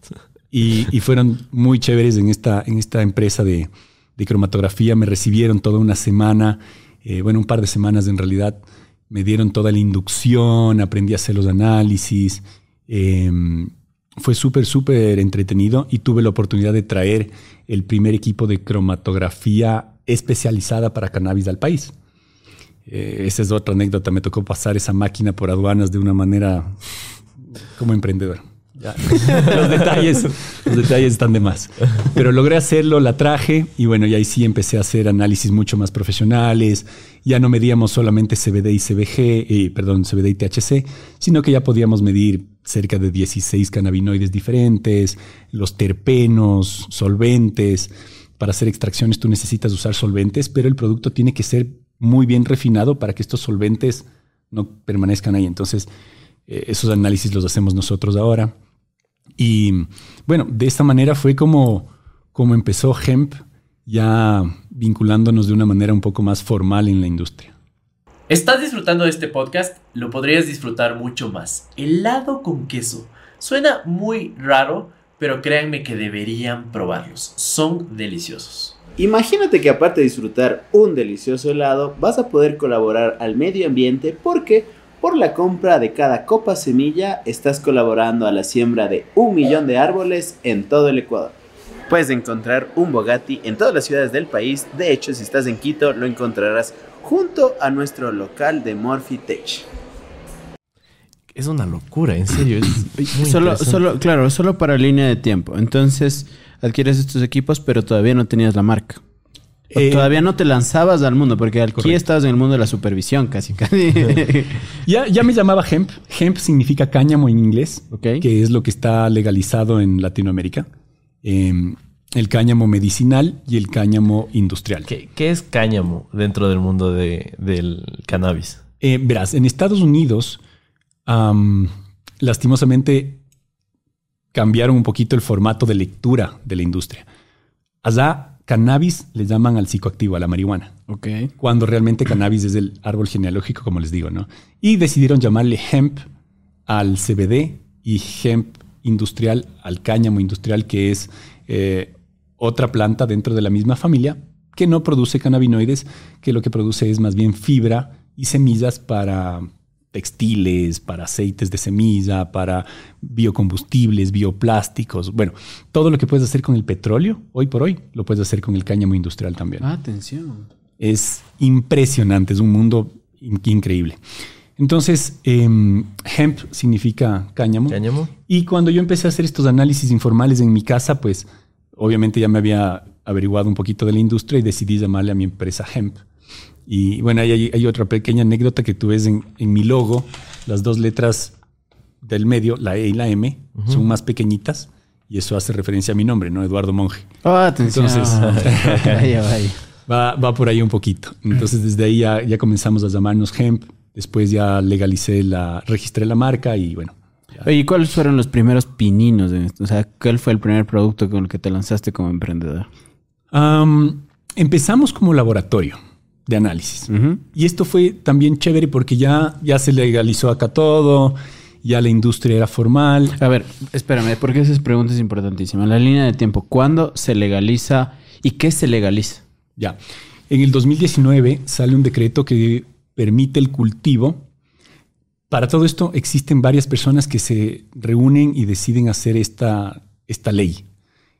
Y, fueron muy chéveres en esta, en esta empresa de, cromatografía. Me recibieron toda una semana, eh, bueno, un par de semanas en realidad. Me dieron toda la inducción, aprendí a hacer los análisis. Em, fue súper, súper entretenido y tuve la oportunidad de traer el primer equipo de cromatografía especializada para cannabis al país. Eh, esa es otra anécdota. Me tocó pasar esa máquina por aduanas de una manera como emprendedor. los detalles, los detalles están de más. Pero logré hacerlo, la traje y bueno, y ahí sí empecé a hacer análisis mucho más profesionales. Ya no medíamos solamente CBD y CBG, eh, perdón, CBD y THC, sino que ya podíamos medir cerca de 16 cannabinoides diferentes, los terpenos, solventes. Para hacer extracciones tú necesitas usar solventes, pero el producto tiene que ser muy bien refinado para que estos solventes no permanezcan ahí. Entonces, eh, esos análisis los hacemos nosotros ahora. Y bueno, de esta manera fue como, como empezó Hemp, ya vinculándonos de una manera un poco más formal en la industria. ¿Estás disfrutando de este podcast? Lo podrías disfrutar mucho más. Helado con queso. Suena muy raro, pero créanme que deberían probarlos. Son deliciosos. Imagínate que aparte de disfrutar un delicioso helado, vas a poder colaborar al medio ambiente porque por la compra de cada copa semilla estás colaborando a la siembra de un millón de árboles en todo el Ecuador. Puedes encontrar un Bogatti en todas las ciudades del país. De hecho, si estás en Quito, lo encontrarás junto a nuestro local de Morphy Es una locura, en serio. Es solo, solo, claro, solo para línea de tiempo. Entonces, adquieres estos equipos, pero todavía no tenías la marca. Eh, todavía no te lanzabas al mundo, porque aquí estabas en el mundo de la supervisión, casi, casi. ya, ya me llamaba hemp. Hemp significa cáñamo en inglés, que es lo que está legalizado en Latinoamérica. Em, el cáñamo medicinal y el cáñamo industrial. ¿Qué, es cáñamo dentro del mundo del cannabis? Eh, verás, en Estados Unidos, lastimosamente, cambiaron un poquito el formato de lectura de la industria. Allá cannabis le llaman al psicoactivo, a la marihuana. Ok. Cuando realmente cannabis es el árbol genealógico, como les digo, ¿no? Y decidieron llamarle hemp al CBD y hemp industrial al cáñamo industrial, que es eh, otra planta dentro de la misma familia que no produce cannabinoides, que lo que produce es más bien fibra y semillas para textiles, para aceites de semilla, para biocombustibles, bioplásticos. Bueno, todo lo que puedes hacer con el petróleo, hoy por hoy, lo puedes hacer con el cáñamo industrial también. Ah, atención. Es impresionante, es un mundo increíble. Entonces, em, hemp significa cáñamo. Cáñamo. Y cuando yo empecé a hacer estos análisis informales en mi casa, pues obviamente ya me había averiguado un poquito de la industria y decidí llamarle a mi empresa Hemp. Y bueno, hay, hay otra pequeña anécdota que tú ves en, en, mi logo. Las dos letras del medio, la E y la M, son más pequeñitas. Y eso hace referencia a mi nombre, ¿no? Eduardo Monge. Ah, atención. Entonces, va, va, por ahí un poquito. Entonces, desde ahí ya, ya comenzamos a llamarnos Hemp. Después ya legalicé la, registré la marca y bueno. ¿y cuáles fueron los primeros pininos de esto? O sea, ¿cuál fue el primer producto con el que te lanzaste como emprendedor? empezamos como laboratorio de análisis. Y esto fue también chévere porque ya, ya se legalizó acá todo, ya la industria era formal. A ver, espérame, porque esa pregunta es importantísima. La línea de tiempo, ¿cuándo se legaliza y qué se legaliza? Ya. En el 2019 sale un decreto que permite el cultivo. Para todo esto existen varias personas que se reúnen y deciden hacer esta, esta ley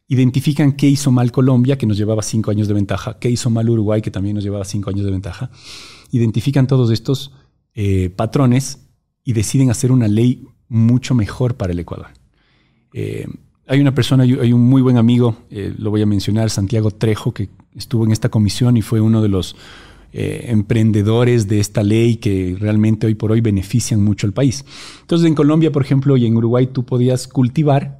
identifican qué hizo mal Colombia, que nos llevaba cinco años de ventaja, qué hizo mal Uruguay, que también nos llevaba cinco años de ventaja. Identifican todos estos eh, patrones y deciden hacer una ley mucho mejor para el Ecuador. Eh, hay una persona, hay un muy buen amigo, eh, lo voy a mencionar, Santiago Trejo, que estuvo en esta comisión y fue uno de los emprendedores de esta ley que realmente hoy por hoy benefician mucho al país. Entonces en Colombia, por ejemplo, y en Uruguay tú podías cultivar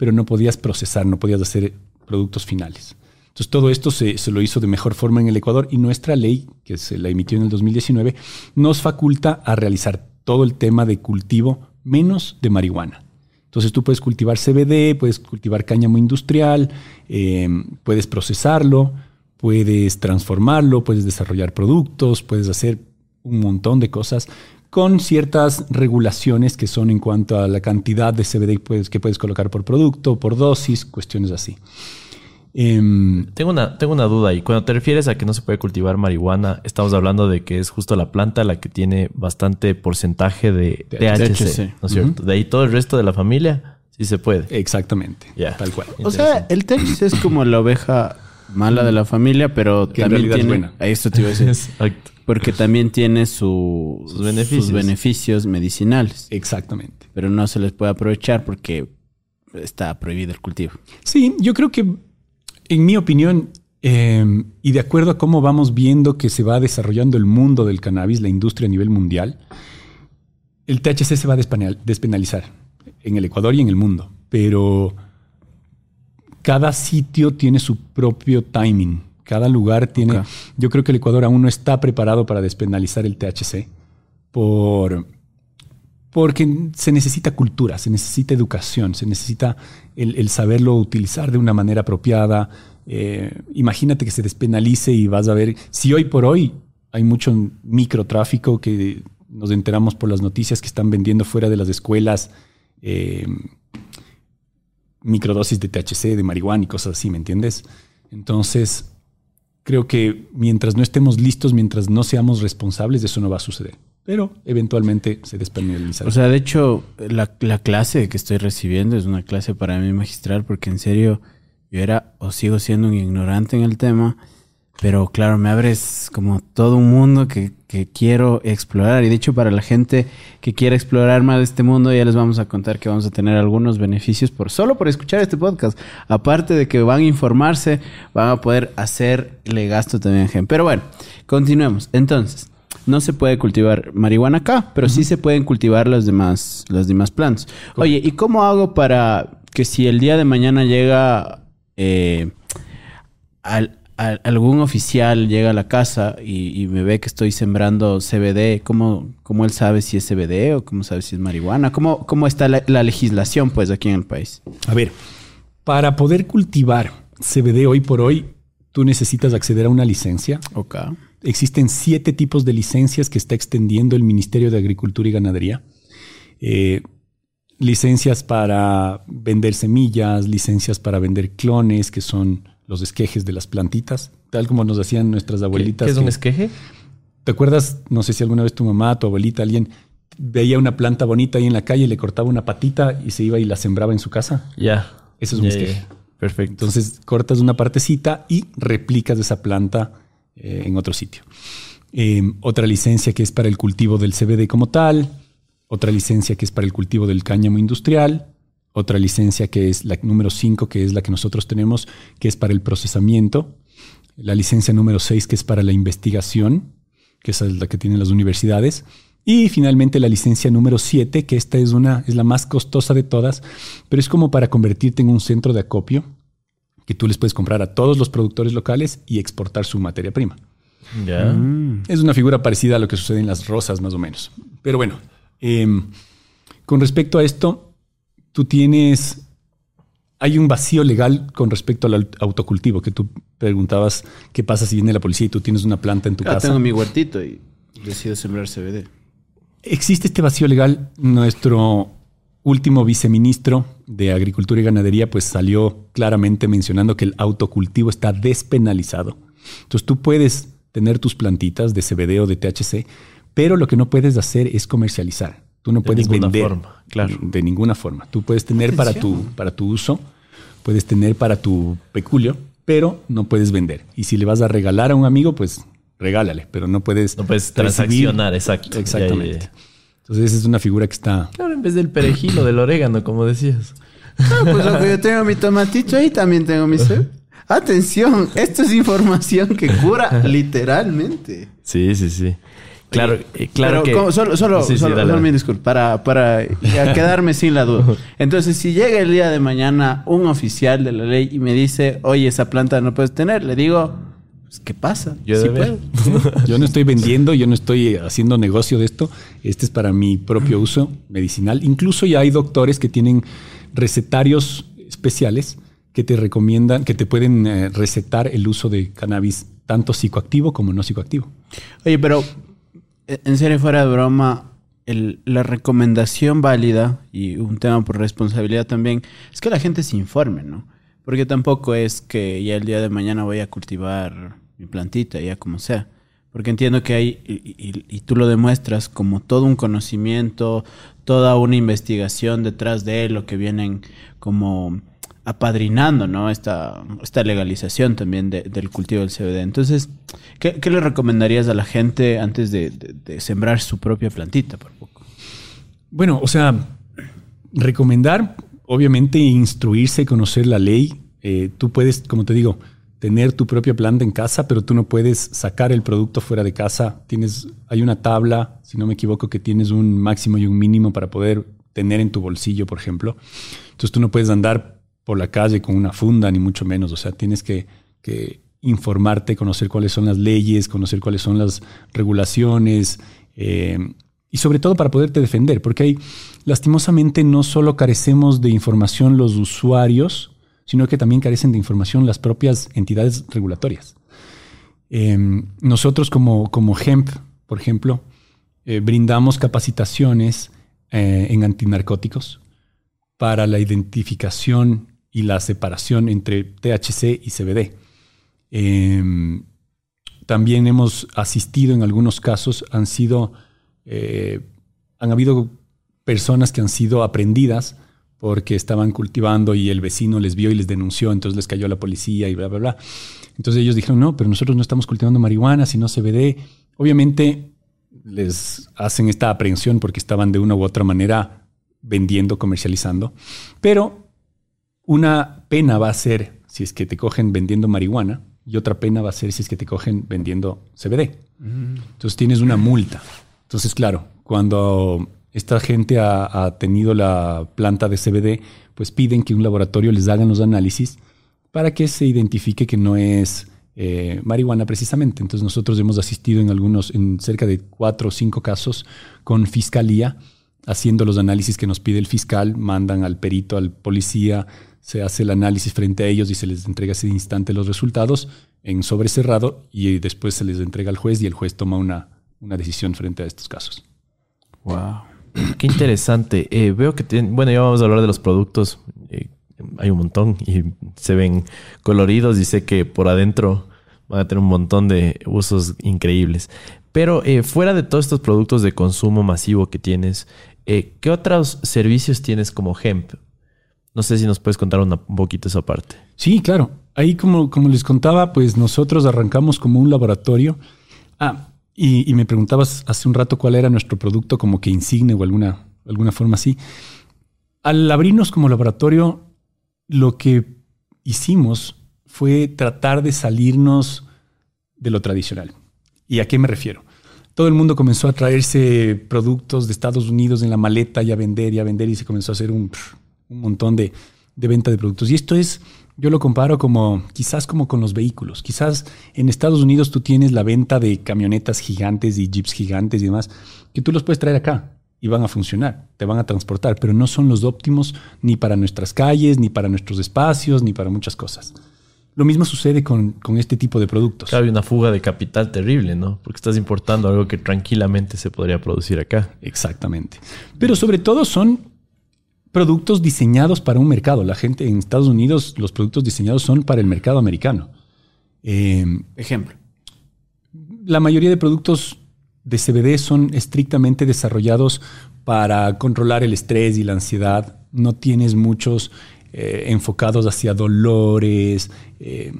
pero no podías procesar, no podías hacer productos finales. Entonces todo esto se, lo hizo de mejor forma en el Ecuador y nuestra ley, que se la emitió en el 2019, nos faculta a realizar todo el tema de cultivo menos de marihuana. Entonces tú puedes cultivar CBD, puedes cultivar cáñamo industrial, em, puedes procesarlo, puedes transformarlo, puedes desarrollar productos, puedes hacer un montón de cosas, con ciertas regulaciones que son en cuanto a la cantidad de CBD que puedes colocar por producto, por dosis, cuestiones así. Em, tengo, una, tengo una duda y cuando te refieres a que no se puede cultivar marihuana, estamos hablando de que es justo la planta la que tiene bastante porcentaje de, THC, ¿no es cierto? De ahí todo el resto de la familia Sí se puede. Exactamente. Ya. Tal cual. O sea, el THC es como la oveja mala de la familia, pero Que en también realidad es tiene... buena. Ahí esto te iba a decir. Exacto. Porque también tiene su- Sus beneficios. sus beneficios medicinales. Exactamente. Pero no se les puede aprovechar porque está prohibido el cultivo. Sí, yo creo que, en mi opinión, eh, y de acuerdo a cómo vamos viendo que se va desarrollando el mundo del cannabis, la industria a nivel mundial, el THC se va a despenal- despenalizar en el Ecuador y en el mundo. Pero cada sitio tiene su propio timing. Cada lugar tiene. Yo creo que el Ecuador aún no está preparado para despenalizar el THC por porque se necesita cultura, se necesita educación, se necesita el, el saberlo utilizar de una manera apropiada. Eh, imagínate que se despenalice y vas a ver, si hoy por hoy hay mucho microtráfico que nos enteramos por las noticias que están vendiendo fuera de las escuelas eh, microdosis de THC, de marihuana y cosas así, ¿me entiendes? Entonces, creo que mientras no estemos listos, mientras no seamos responsables, eso no va a suceder. Pero eventualmente se despenalizará. O sea, de hecho, la, la clase que estoy recibiendo es una clase para mí magistral porque en serio yo era o sigo siendo un ignorante en el tema, pero claro, me abres como todo un mundo que, que quiero explorar. Y de hecho, para la gente que quiera explorar más este mundo, ya les vamos a contar que vamos a tener algunos beneficios por solo por escuchar este podcast. Aparte de que van a informarse, van a poder hacerle gasto también a gente. Pero bueno, continuemos. Entonces, no se puede cultivar marihuana acá, pero sí se pueden cultivar las demás, las demás plantas. Oye, ¿y cómo hago para que si el día de mañana llega eh, al- al- algún oficial llega a la casa y, y me ve que estoy sembrando CBD, ¿cómo, cómo él sabe si es CBD o cómo sabe si es marihuana? ¿Cómo, cómo está la, la legislación pues aquí en el país? A ver, para poder cultivar CBD hoy por hoy, tú necesitas acceder a una licencia. Ok. Existen siete tipos de licencias que está extendiendo el Ministerio de Agricultura y Ganadería. Eh, licencias para vender semillas, licencias para vender clones, que son los esquejes de las plantitas, tal como nos hacían nuestras ¿Qué, abuelitas. qué es un que- esqueje? ¿Te acuerdas? No sé si alguna vez tu mamá, tu abuelita, alguien veía una planta bonita ahí en la calle, le cortaba una patita y se iba y la sembraba en su casa. Ya. Eso es un Ya, esqueje. Perfecto. Entonces cortas una partecita y replicas esa planta eh, en otro sitio. Eh, otra licencia que es para el cultivo del CBD como tal, otra licencia que es para el cultivo del cáñamo industrial, otra licencia que es la número 5, que es la que nosotros tenemos, que es para el procesamiento, la licencia número 6, que es para la investigación, que esa es la que tienen las universidades, y finalmente la licencia número 7, que esta es, una, es la más costosa de todas, pero es como para convertirte en un centro de acopio que tú les puedes comprar a todos los productores locales y exportar su materia prima. Ya. Es una figura parecida a lo que sucede en las rosas, más o menos. Pero bueno, em, con respecto a esto, tú tienes. Hay un vacío legal con respecto al aut- autocultivo, que tú preguntabas qué pasa si viene la policía y tú tienes una planta en tu Yo casa. tengo mi huertito y decido sembrar CBD. Existe este vacío legal. Nuestro último viceministro de Agricultura y Ganadería pues salió claramente mencionando que el autocultivo está despenalizado. Entonces tú puedes tener tus plantitas de CBD o de THC, pero lo que no puedes hacer es comercializar. Tú no De puedes ninguna vender forma, claro. de ninguna forma. Tú puedes tener para tu, para tu uso, puedes tener para tu peculio, pero no puedes vender. Y si le vas a regalar a un amigo, pues regálale, pero no puedes No puedes recibir- transaccionar, exacto. Exactamente. Ya, ya, ya. Entonces esa es una figura que está... Claro, en vez del perejil o del orégano, como decías. Ah, pues loco, yo tengo mi tomatito ahí, también tengo mi CBD. Atención, esto es información que cura literalmente. Sí, sí, sí. Claro, eh, claro Pero que... solo, solo, Sí, sí, solo, dale, solo dale. mi disculpa, para, para ya quedarme sin la duda. Entonces, si llega el día de mañana un oficial de la ley y me dice, oye, esa planta no puedes tener, le digo, pues, ¿qué pasa? Yo Sí puedo. Yo no estoy vendiendo, yo no estoy haciendo negocio de esto. Este es para mi propio uso medicinal. Incluso ya hay doctores que tienen recetarios especiales que te recomiendan, que te pueden eh, recetar el uso de cannabis tanto psicoactivo como no psicoactivo. Oye, pero eh, en serio, fuera de broma, el- la recomendación válida y un tema por responsabilidad también es que la gente se informe, ¿no? Porque tampoco es que ya el día de mañana voy a cultivar mi plantita, ya como sea. Porque entiendo que hay, y, y, tú lo demuestras, como todo un conocimiento, toda una investigación detrás de lo que vienen como apadrinando esta, legalización también del cultivo del CBD. Entonces, ¿qué, le recomendarías a la gente antes de, sembrar su propia plantita por poco? Bueno, o sea, recomendar, obviamente, instruirse, conocer la ley. Eh, tú puedes, como te digo, tener tu propia planta en casa, pero tú no puedes sacar el producto fuera de casa. Tienes, hay una tabla, si no me equivoco, que tienes un máximo y un mínimo para poder tener en tu bolsillo, por ejemplo. Entonces tú no puedes andar por la calle con una funda, ni mucho menos. O sea, tienes que, informarte, conocer cuáles son las leyes, conocer cuáles son las regulaciones eh, y sobre todo para poderte defender, porque lastimosamente, no solo carecemos de información los usuarios, sino que también carecen de información las propias entidades regulatorias. Eh, nosotros como, como por ejemplo, eh, brindamos capacitaciones en antinarcóticos para la identificación y la separación entre THC y CBD. Em, también hemos asistido en algunos casos, han sido, eh, han habido personas que han sido aprendidas porque estaban cultivando y el vecino les vio y les denunció, entonces les cayó la policía y bla, bla, bla. Entonces ellos dijeron, no, pero nosotros no estamos cultivando marihuana, sino CBD. Obviamente les hacen esta aprehensión porque estaban de una u otra manera vendiendo, comercializando, pero una pena va a ser si es que te cogen vendiendo marihuana y otra pena va a ser si es que te cogen vendiendo CBD. Mm. Entonces tienes una multa. Entonces, claro, cuando esta gente ha, tenido la planta de CBD, pues piden que un laboratorio les hagan los análisis para que se identifique que no es eh, marihuana precisamente. Entonces nosotros hemos asistido en algunos, en cerca de cuatro o cinco casos con fiscalía, haciendo los análisis que nos pide el fiscal, mandan al perito, al policía, se hace el análisis frente a ellos y se les entrega ese instante los resultados en sobre cerrado y después se les entrega al juez y el juez toma una, decisión frente a estos casos. Wow. Qué interesante. Eh, veo que tienen, bueno, ya vamos a hablar de los productos. Eh, hay un montón y se ven coloridos y sé que por adentro van a tener un montón de usos increíbles. Pero eh, fuera de todos estos productos de consumo masivo que tienes, ¿qué otros servicios tienes como hemp? No sé si nos puedes contar un poquito esa parte. Sí, claro. Ahí, como, como les contaba, pues nosotros arrancamos como un laboratorio. Ah, y, me preguntabas hace un rato cuál era nuestro producto como que insigne o alguna, alguna forma así. Al abrirnos como laboratorio, lo que hicimos fue tratar de salirnos de lo tradicional. ¿Y a qué me refiero? Todo el mundo comenzó a traerse productos de Estados Unidos en la maleta y a vender y a vender y se comenzó a hacer un, un montón de, venta de productos. Y esto es, yo lo comparo como quizás como con los vehículos. Quizás en Estados Unidos tú tienes la venta de camionetas gigantes y jeeps gigantes y demás, que tú los puedes traer acá y van a funcionar, te van a transportar, pero no son los óptimos ni para nuestras calles, ni para nuestros espacios, ni para muchas cosas. Lo mismo sucede con, este tipo de productos. Claro, hay una fuga de capital terrible, ¿no? Porque estás importando algo que tranquilamente se podría producir acá. Exactamente. Pero sobre todo son productos diseñados para un mercado. La gente en Estados Unidos, los productos diseñados son para el mercado americano. Eh, Ejemplo. La mayoría de productos de CBD son estrictamente desarrollados para controlar el estrés y la ansiedad. No tienes muchos eh, enfocados hacia dolores. Eh,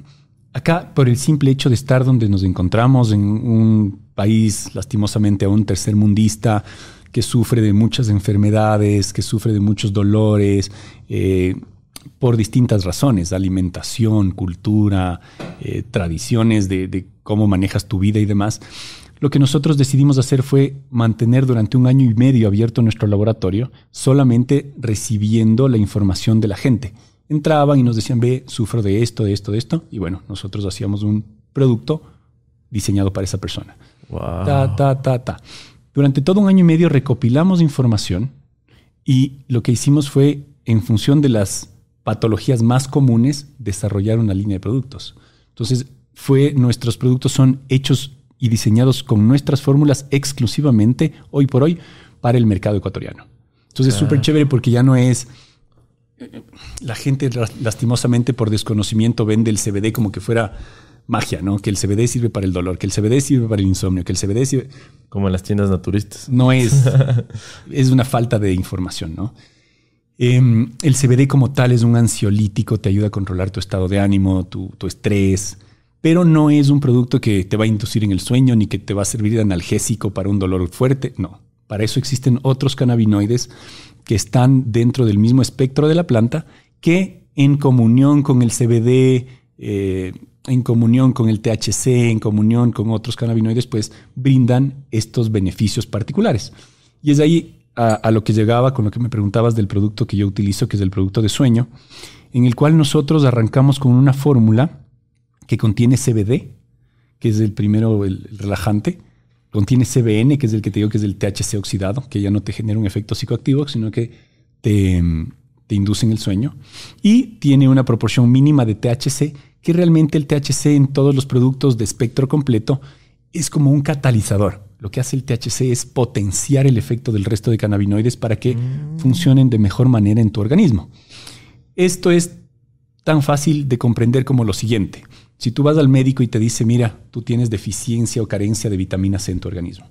acá, por el simple hecho de estar donde nos encontramos, en un país lastimosamente aún tercermundista, que sufre de muchas enfermedades, que sufre de muchos dolores, eh, por distintas razones, alimentación, cultura, eh, tradiciones de, cómo manejas tu vida y demás. Lo que nosotros decidimos hacer fue mantener durante un año y medio abierto nuestro laboratorio, solamente recibiendo la información de la gente. Entraban y nos decían, ve, sufro de esto, de esto, de esto, y bueno, nosotros hacíamos un producto diseñado para esa persona. Ta, ta, ta, ta. Durante todo un año y medio recopilamos información y lo que hicimos fue, en función de las patologías más comunes, desarrollar una línea de productos. Entonces, fue, nuestros productos son hechos y diseñados con nuestras fórmulas exclusivamente, hoy por hoy, para el mercado ecuatoriano. Entonces, es súper chévere porque ya no es... La gente lastimosamente por desconocimiento vende el CBD como que fuera magia, ¿no? Que el CBD sirve para el dolor, que el CBD sirve para el insomnio, que el CBD sirve... Como en las tiendas naturistas. No es, es una falta de información, ¿no? Em, el CBD como tal es un ansiolítico, te ayuda a controlar tu estado de ánimo, tu, tu estrés, pero no es un producto que te va a inducir en el sueño ni que te va a servir de analgésico para un dolor fuerte, no. Para eso existen otros cannabinoides que están dentro del mismo espectro de la planta que en comunión con el CBD, eh, en comunión con el THC, en comunión con otros cannabinoides, pues brindan estos beneficios particulares. Y es ahí a, lo que llegaba con lo que me preguntabas del producto que yo utilizo, que es el producto de sueño, en el cual nosotros arrancamos con una fórmula que contiene CBD, que es el primero, el, el relajante, contiene CBN, que es el que te digo que es el THC oxidado, que ya no te genera un efecto psicoactivo, sino que te, te induce en el sueño, y tiene una proporción mínima de THC que realmente el THC en todos los productos de espectro completo es como un catalizador. Lo que hace el THC es potenciar el efecto del resto de cannabinoides para que mm. funcionen de mejor manera en tu organismo. Esto es tan fácil de comprender como lo siguiente. Si tú vas al médico y te dice, mira, tú tienes deficiencia o carencia de vitamina C en tu organismo,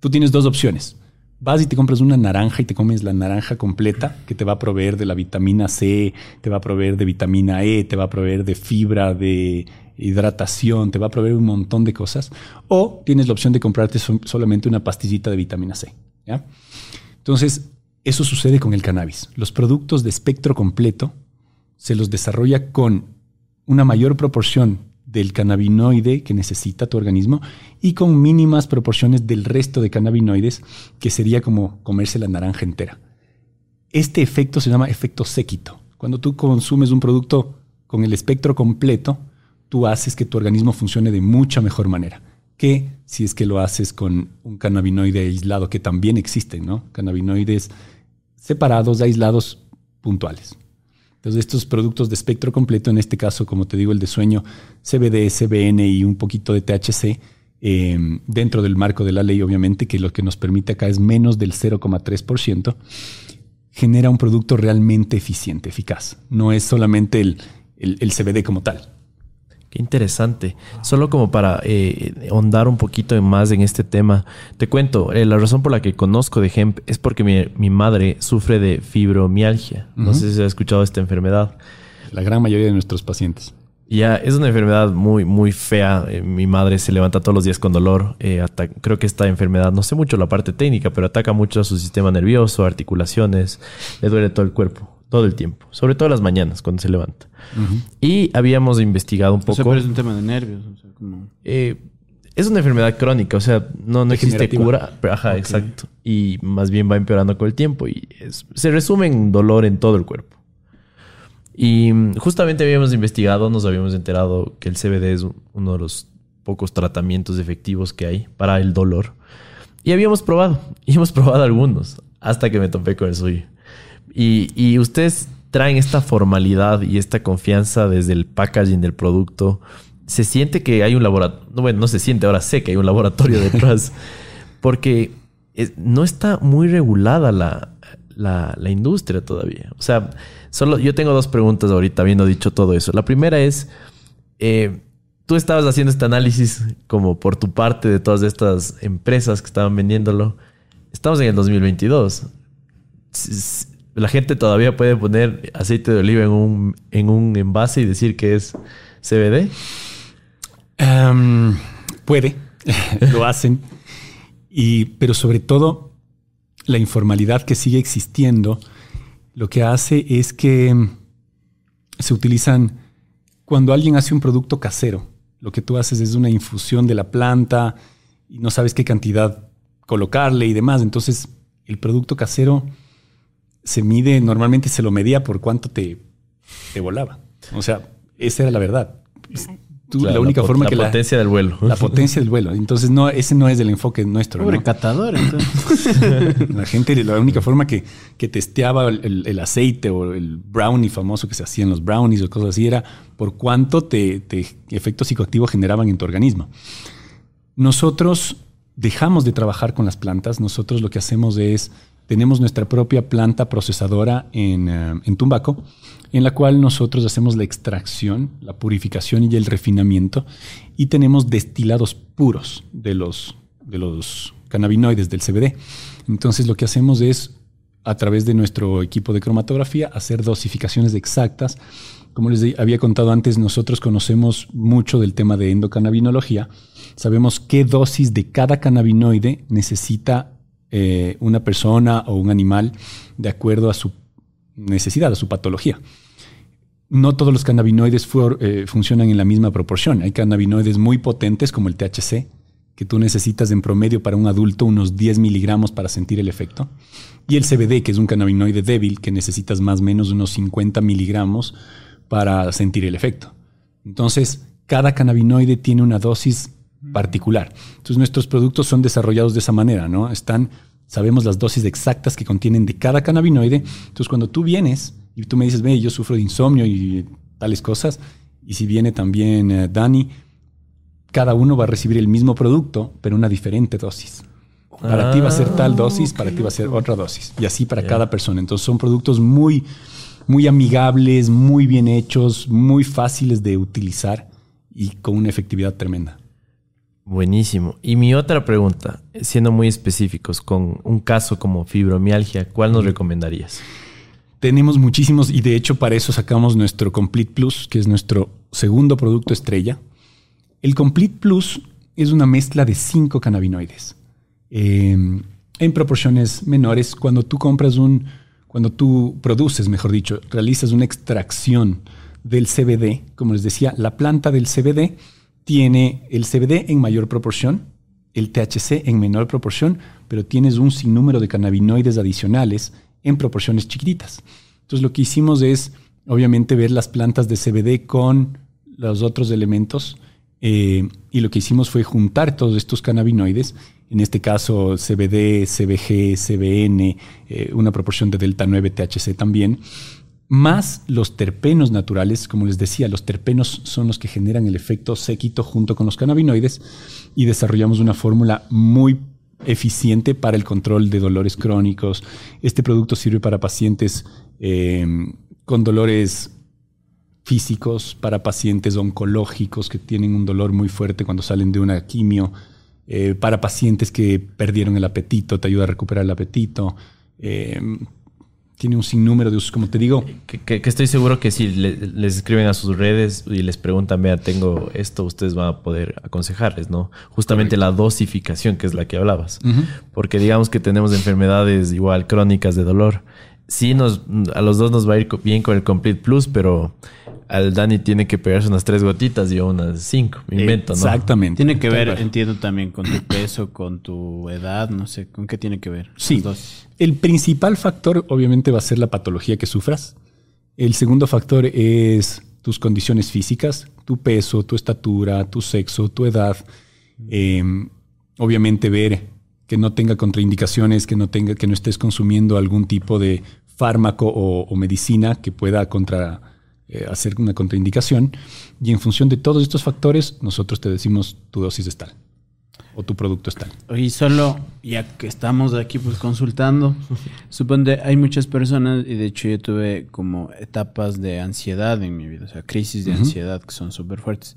tú tienes dos opciones. Vas y te compras una naranja y te comes la naranja completa que te va a proveer de la vitamina C, te va a proveer de vitamina E, te va a proveer de fibra, de hidratación, te va a proveer un montón de cosas. O tienes la opción de comprarte solamente una pastillita de vitamina C. Entonces, eso sucede con el cannabis. Los productos de espectro completo se los desarrolla con una mayor proporción del cannabinoide que necesita tu organismo y con mínimas proporciones del resto de cannabinoides, que sería como comerse la naranja entera. Este efecto se llama efecto séquito. Cuando tú consumes un producto con el espectro completo, tú haces que tu organismo funcione de mucha mejor manera que si es que lo haces con un cannabinoide aislado, que también existen, ¿no? Cannabinoides separados, aislados, puntuales. Entonces, estos productos de espectro completo, en este caso, como te digo, el de sueño, CBD, CBN y un poquito de THC, eh, dentro del marco de la ley, obviamente, que lo que nos permite acá es menos del 0,3%, genera un producto realmente eficiente, eficaz. No es solamente el, el, el CBD como tal. Qué interesante. Solo como para eh, ahondar un poquito más en este tema, te cuento, eh, la razón por la que conozco de hemp es porque mi, mi madre sufre de fibromialgia. No uh -huh. sé si has escuchado esta enfermedad. La gran mayoría de nuestros pacientes. Ya, es una enfermedad muy, muy fea. Eh, mi madre se levanta todos los días con dolor. Eh, creo que esta enfermedad, no sé mucho la parte técnica, pero ataca mucho a su sistema nervioso, articulaciones, le duele todo el cuerpo todo el tiempo, sobre todo las mañanas cuando se levanta. Uh -huh. Y habíamos investigado un poco. O sea, pero es un tema de nervios. O sea, como... eh, es una enfermedad crónica, o sea, no, no existe cura. Pero, ajá, okay. exacto. Y más bien va empeorando con el tiempo y es, se resume en dolor en todo el cuerpo. Y justamente habíamos investigado, nos habíamos enterado que el CBD es uno de los pocos tratamientos efectivos que hay para el dolor. Y habíamos probado, y hemos probado algunos, hasta que me topé con el suyo. Y, y, ustedes traen esta formalidad y esta confianza desde el packaging del producto. Se siente que hay un laboratorio, no, bueno, no se siente, ahora sé que hay un laboratorio detrás, porque es, no está muy regulada la, la, la, industria todavía. O sea, solo yo tengo dos preguntas ahorita, habiendo dicho todo eso. La primera es, eh, tú estabas haciendo este análisis como por tu parte de todas estas empresas que estaban vendiéndolo. Estamos en el 2022 la gente todavía puede poner aceite de oliva en un, en un envase y decir que es CBD? Um, puede, lo hacen. Y, pero sobre todo, la informalidad que sigue existiendo, lo que hace es que se utilizan, cuando alguien hace un producto casero, lo que tú haces es una infusión de la planta y no sabes qué cantidad colocarle y demás. Entonces, el producto casero se mide, normalmente se lo medía por cuánto te, te volaba. O sea, esa era la verdad. Tú, claro, la única la, forma la que la potencia del vuelo. La potencia del vuelo. Entonces, no, ese no es el enfoque nuestro. Pobre ¿no? catador, entonces. la gente, la única forma que, que testeaba el, el, aceite o el brownie famoso que se hacían los brownies o cosas así era por cuánto te, te efecto psicoactivo generaban en tu organismo. Nosotros dejamos de trabajar con las plantas. Nosotros lo que hacemos es tenemos nuestra propia planta procesadora en, eh, en, Tumbaco, en la cual nosotros hacemos la extracción, la purificación y el refinamiento, y tenemos destilados puros de los, de los cannabinoides del CBD. Entonces lo que hacemos es, a través de nuestro equipo de cromatografía, hacer dosificaciones exactas. Como les había contado antes, nosotros conocemos mucho del tema de endocannabinología. Sabemos qué dosis de cada cannabinoide necesita eh, una persona o un animal de acuerdo a su necesidad, a su patología. No todos los cannabinoides eh, funcionan en la misma proporción. Hay cannabinoides muy potentes como el THC, que tú necesitas en promedio para un adulto unos 10 miligramos para sentir el efecto. Y el CBD, que es un cannabinoide débil, que necesitas más o menos unos 50 miligramos para sentir el efecto. Entonces, cada cannabinoide tiene una dosis particular. Entonces nuestros productos son desarrollados de esa manera, ¿no? Están, sabemos las dosis exactas que contienen de cada cannabinoide. Entonces cuando tú vienes y tú me dices, ve, yo sufro de insomnio y tales cosas, y si viene también eh, Dani, cada uno va a recibir el mismo producto, pero una diferente dosis. Para ti va a ser tal ah, dosis, para ti va a ser otra dosis. Y así para cada persona. Entonces son productos muy, muy amigables, muy bien hechos, muy fáciles de utilizar y con una efectividad tremenda. Buenísimo. Y mi otra pregunta, siendo muy específicos, con un caso como fibromialgia, ¿cuál nos recomendarías? Tenemos muchísimos y de hecho para eso sacamos nuestro Complete Plus, que es nuestro segundo producto estrella. El Complete Plus es una mezcla de cinco cannabinoides em, en proporciones menores. Cuando tú compras un, cuando tú produces, mejor dicho, realizas una extracción del CBD, como les decía, la planta del CBD tiene el CBD en mayor proporción, el THC en menor proporción, pero tienes un sinnúmero de cannabinoides adicionales en proporciones chiquititas. Entonces lo que hicimos es, obviamente, ver las plantas de CBD con los otros elementos eh, y lo que hicimos fue juntar todos estos cannabinoides, en este caso CBD, CBG, CBN, eh, una proporción de delta 9 THC también, más los terpenos naturales, como les decía, los terpenos son los que generan el efecto séquito junto con los cannabinoides y desarrollamos una fórmula muy eficiente para el control de dolores crónicos. Este producto sirve para pacientes eh, con dolores físicos, para pacientes oncológicos que tienen un dolor muy fuerte cuando salen de una quimio, eh, para pacientes que perdieron el apetito, te ayuda a recuperar el apetito. Eh, tiene un sinnúmero de usos, como te digo. Que, estoy seguro que si les escriben a sus redes y les preguntan, vea, tengo esto, ustedes van a poder aconsejarles, ¿no? Justamente la dosificación, que es la que hablabas. Porque digamos que tenemos enfermedades igual crónicas de dolor. Sí, nos, a los dos nos va a ir bien con el Complete Plus, pero al Dani tiene que pegarse unas tres gotitas y yo unas cinco. Me invento, ¿no? Exactamente. Tiene que ver, entiendo también, con tu peso, con tu edad, no sé, ¿con qué tiene que ver? Sí. El principal factor, obviamente, va a ser la patología que sufras. El segundo factor es tus condiciones físicas, tu peso, tu estatura, tu sexo, tu edad. Em, obviamente, ver que no tenga contraindicaciones, que no tenga, que no estés consumiendo algún tipo de fármaco o medicina que pueda contra eh, hacer una contraindicación y en función de todos estos factores nosotros te decimos tu dosis es tal o tu producto es tal. Y solo, ya que estamos aquí pues consultando, suponte hay muchas personas y de hecho yo tuve como etapas de ansiedad en mi vida, o sea, crisis de ansiedad que son súper fuertes.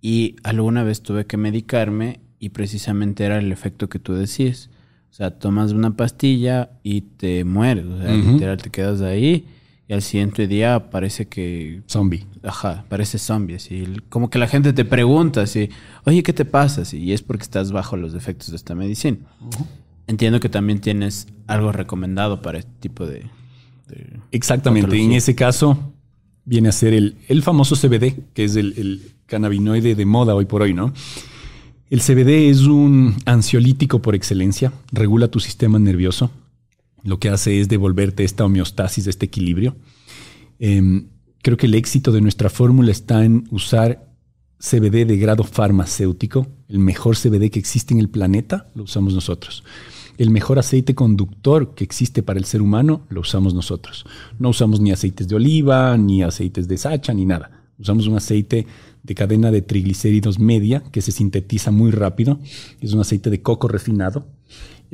Y alguna vez tuve que medicarme y precisamente era el efecto que tú decías. O sea, tomas una pastilla y te mueres, o sea, literal te quedas ahí y al siguiente día parece que... Zombie. Ajá, parece zombie. Así. Como que la gente te pregunta así, oye, ¿qué te pasa? y es porque estás bajo los efectos de esta medicina. Entiendo que también tienes algo recomendado para este tipo de... Exactamente. En ese caso viene a ser el, el famoso CBD, que es el, el cannabinoide de moda hoy por hoy, ¿no? El CBD es un ansiolítico por excelencia, regula tu sistema nervioso, lo que hace es devolverte esta homeostasis, este equilibrio. Em, creo que el éxito de nuestra fórmula está en usar CBD de grado farmacéutico. El mejor CBD que existe en el planeta lo usamos nosotros. El mejor aceite conductor que existe para el ser humano lo usamos nosotros. No usamos ni aceites de oliva, ni aceites de sacha, ni nada. Usamos un aceite de cadena de triglicéridos media que se sintetiza muy rápido. Es un aceite de coco refinado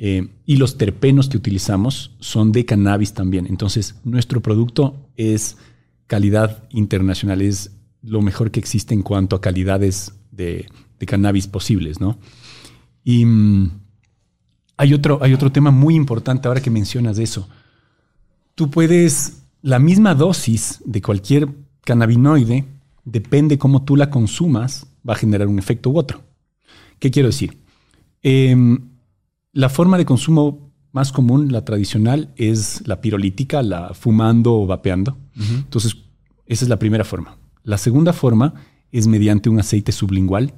Eh, y los terpenos que utilizamos son de cannabis también. Entonces, nuestro producto es calidad internacional, es lo mejor que existe en cuanto a calidades de, cannabis posibles, ¿no? Y mm, hay, otro, hay otro tema muy importante ahora que mencionas eso. Tú puedes, la misma dosis de cualquier cannabinoide, depende cómo tú la consumas, va a generar un efecto u otro. ¿Qué quiero decir? Em, la forma de consumo más común, la tradicional, es la pirolítica, la fumando o vapeando. Entonces, esa es la primera forma. La segunda forma es mediante un aceite sublingual.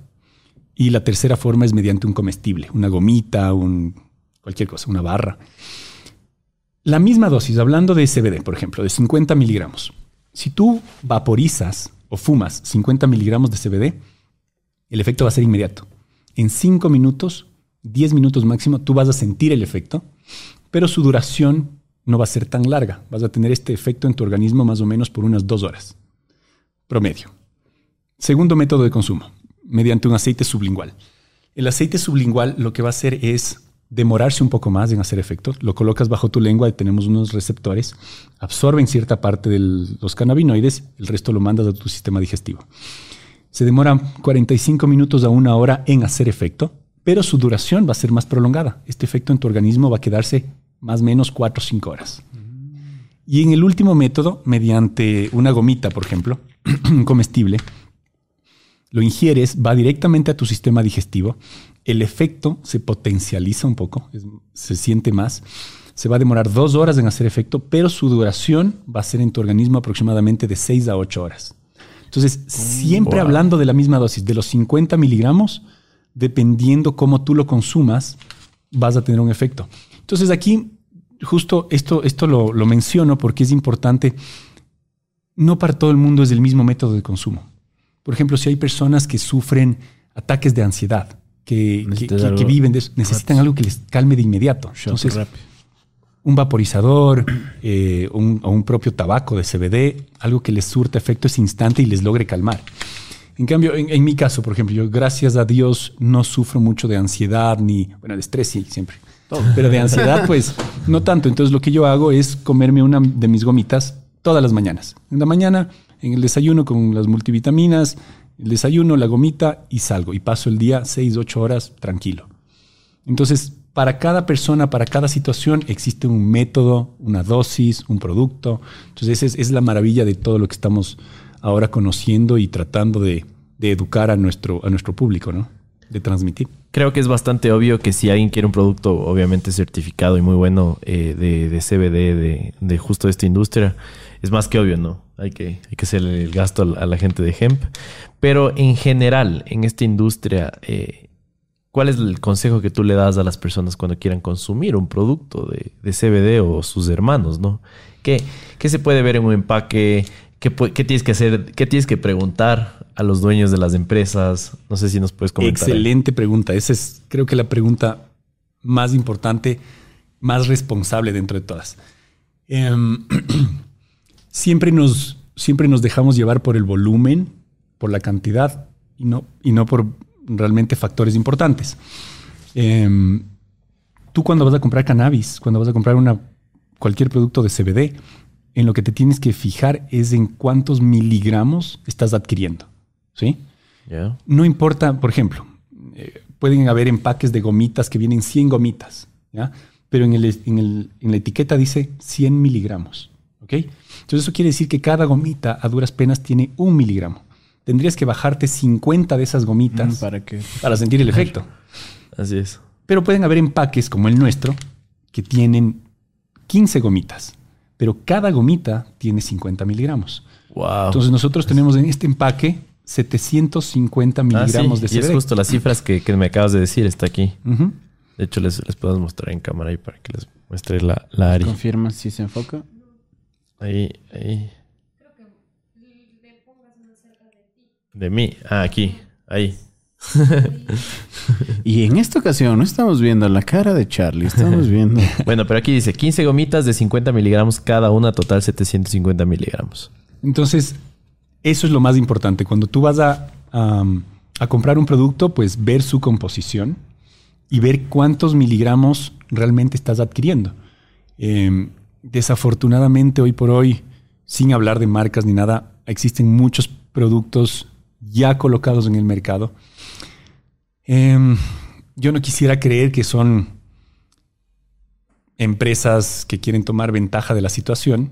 Y la tercera forma es mediante un comestible, una gomita, un, cualquier cosa, una barra. La misma dosis, hablando de CBD, por ejemplo, de 50 miligramos. Si tú vaporizas o fumas 50 miligramos de CBD, el efecto va a ser inmediato. En 5 minutos 10 minutos máximo, tú vas a sentir el efecto, pero su duración no va a ser tan larga. Vas a tener este efecto en tu organismo más o menos por unas dos horas. Promedio. Segundo método de consumo, mediante un aceite sublingual. El aceite sublingual lo que va a hacer es demorarse un poco más en hacer efecto. Lo colocas bajo tu lengua y tenemos unos receptores, absorben cierta parte de los cannabinoides, el resto lo mandas a tu sistema digestivo. Se demora 45 minutos a una hora en hacer efecto pero su duración va a ser más prolongada. Este efecto en tu organismo va a quedarse más o menos 4 o 5 horas. Y en el último método, mediante una gomita, por ejemplo, comestible, lo ingieres, va directamente a tu sistema digestivo, el efecto se potencializa un poco, se siente más, se va a demorar dos horas en hacer efecto, pero su duración va a ser en tu organismo aproximadamente de 6 a 8 horas. Entonces, siempre hablando de la misma dosis, de los 50 miligramos, dependiendo cómo tú lo consumas, vas a tener un efecto. Entonces aquí, justo esto, esto lo, menciono porque es importante. No para todo el mundo es el mismo método de consumo. Por ejemplo, si hay personas que sufren ataques de ansiedad, que, que, viven de eso, necesitan algo que les calme de inmediato. Entonces, un vaporizador eh, o un propio tabaco de CBD, algo que les surta efecto ese instante y les logre calmar. En cambio, en, mi caso, por ejemplo, yo gracias a Dios no sufro mucho de ansiedad ni, bueno, de estrés sí, siempre. Pero de ansiedad, pues, no tanto. Entonces, lo que yo hago es comerme una de mis gomitas todas las mañanas. En la mañana, en el desayuno con las multivitaminas, el desayuno, la gomita y salgo. Y paso el día seis, ocho horas tranquilo. Entonces, para cada persona, para cada situación, existe un método, una dosis, un producto. Entonces, esa es la maravilla de todo lo que estamos ahora conociendo y tratando de, educar a nuestro, a nuestro público, ¿no? De transmitir. Creo que es bastante obvio que si alguien quiere un producto obviamente certificado y muy bueno eh, de, CBD, de, justo esta industria, es más que obvio, ¿no? Hay que, hay que hacer el gasto a la gente de hemp. Pero en general, en esta industria, eh, ¿cuál es el consejo que tú le das a las personas cuando quieran consumir un producto de, de CBD o sus hermanos, ¿no? ¿Qué, ¿Qué, se puede ver en un empaque? ¿Qué, tienes que hacer? ¿Qué tienes que preguntar a los dueños de las empresas? No sé si nos puedes comentar. Excelente pregunta. Esa es, creo que, la pregunta más importante, más responsable dentro de todas. Em, siempre, nos, siempre nos dejamos llevar por el volumen, por la cantidad y no, y no por realmente factores importantes. Em, tú cuando vas a comprar cannabis, cuando vas a comprar una, cualquier producto de CBD, en lo que te tienes que fijar es en cuántos miligramos estás adquiriendo. ¿Sí? No importa, por ejemplo, eh, pueden haber empaques de gomitas que vienen 100 gomitas, ¿ya? pero en, el, en, la etiqueta dice 100 miligramos. ¿ok? Entonces eso quiere decir que cada gomita a duras penas tiene un miligramo. Tendrías que bajarte 50 de esas gomitas mm, ¿Para, qué? para sentir el efecto. Así es. Pero pueden haber empaques como el nuestro que tienen 15 gomitas pero cada gomita tiene 50 miligramos. Wow. Entonces nosotros tenemos en este empaque 750 ah, miligramos de CBD. Y es justo las cifras que, me acabas de decir, está aquí. De hecho, les, les puedo mostrar en cámara ahí para que les muestre la, la área. ¿Confirma si se enfoca? Ahí, ahí. Creo que le pongas más cerca de ti. De mí. Ah, aquí. Ahí. y en esta ocasión no estamos viendo la cara de Charlie, estamos viendo. bueno, pero aquí dice 15 gomitas de 50 miligramos cada una, total 750 miligramos. Entonces, eso es lo más importante. Cuando tú vas a, a comprar un producto, pues ver su composición y ver cuántos miligramos realmente estás adquiriendo. Em, desafortunadamente, hoy por hoy, sin hablar de marcas ni nada, existen muchos productos ya colocados en el mercado. Em, yo no quisiera creer que son empresas que quieren tomar ventaja de la situación.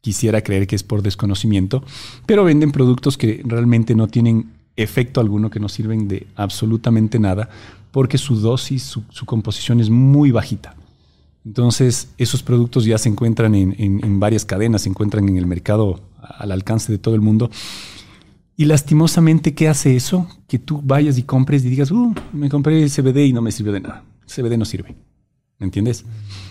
Quisiera creer que es por desconocimiento, pero venden productos que realmente no tienen efecto alguno, que no sirven de absolutamente nada, porque su dosis, su, composición es muy bajita. Entonces, esos productos ya se encuentran en, varias cadenas, se encuentran en el mercado al alcance de todo el mundo. Y lastimosamente, ¿qué hace eso? Que tú vayas y compres y digas, uh, me compré CBD y no me sirvió de nada. CBD no sirve. ¿Me entiendes?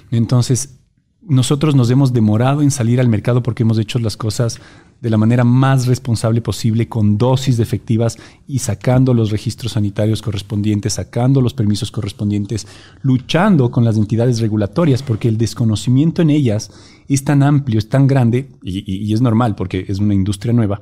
Entonces, nosotros nos hemos demorado en salir al mercado porque hemos hecho las cosas de la manera más responsable posible, con dosis efectivas y sacando los registros sanitarios correspondientes, sacando los permisos correspondientes, luchando con las entidades regulatorias, porque el desconocimiento en ellas es tan amplio, es tan grande, y, es normal porque es una industria nueva,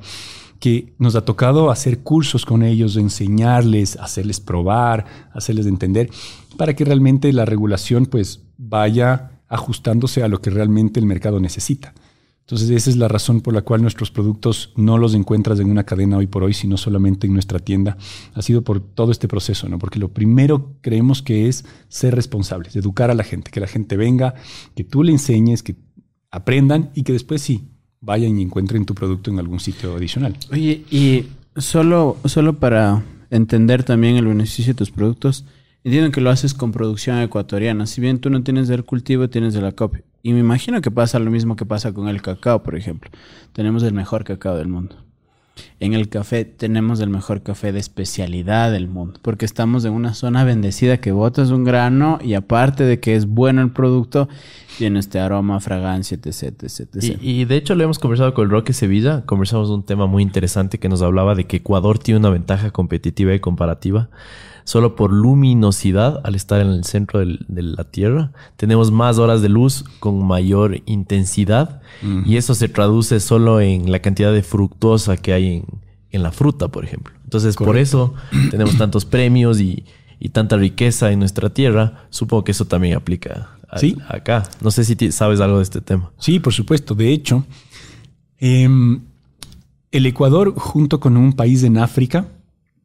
que nos ha tocado hacer cursos con ellos, enseñarles, hacerles probar, hacerles entender, para que realmente la regulación pues vaya ajustándose a lo que realmente el mercado necesita. Entonces esa es la razón por la cual nuestros productos no los encuentras en una cadena hoy por hoy, sino solamente en nuestra tienda. Ha sido por todo este proceso, ¿no? Porque lo primero creemos que es ser responsables, educar a la gente, que la gente venga, que tú le enseñes, que aprendan y que después sí vayan y encuentren tu producto en algún sitio adicional. Oye, y solo, solo para entender también el beneficio de tus productos, entiendo que lo haces con producción ecuatoriana. Si bien tú no tienes del cultivo, tienes de la copia. Y me imagino que pasa lo mismo que pasa con el cacao, por ejemplo. Tenemos el mejor cacao del mundo. En el café tenemos el mejor café de especialidad del mundo, porque estamos en una zona bendecida que botas un grano y aparte de que es bueno el producto, tiene este aroma, fragancia, etc. etc, Y, de hecho lo hemos conversado con el Roque Sevilla, conversamos un tema muy interesante que nos hablaba de que Ecuador tiene una ventaja competitiva y comparativa solo por luminosidad al estar en el centro de la Tierra. Tenemos más horas de luz con mayor intensidad y eso se traduce solo en la cantidad de fructosa que hay en, la fruta, por ejemplo. Entonces, por eso tenemos tantos premios y, tanta riqueza en nuestra tierra. Supongo que eso también aplica acá. No sé si sabes algo de este tema. Sí, por supuesto. De hecho, em, el Ecuador, junto con un país en África,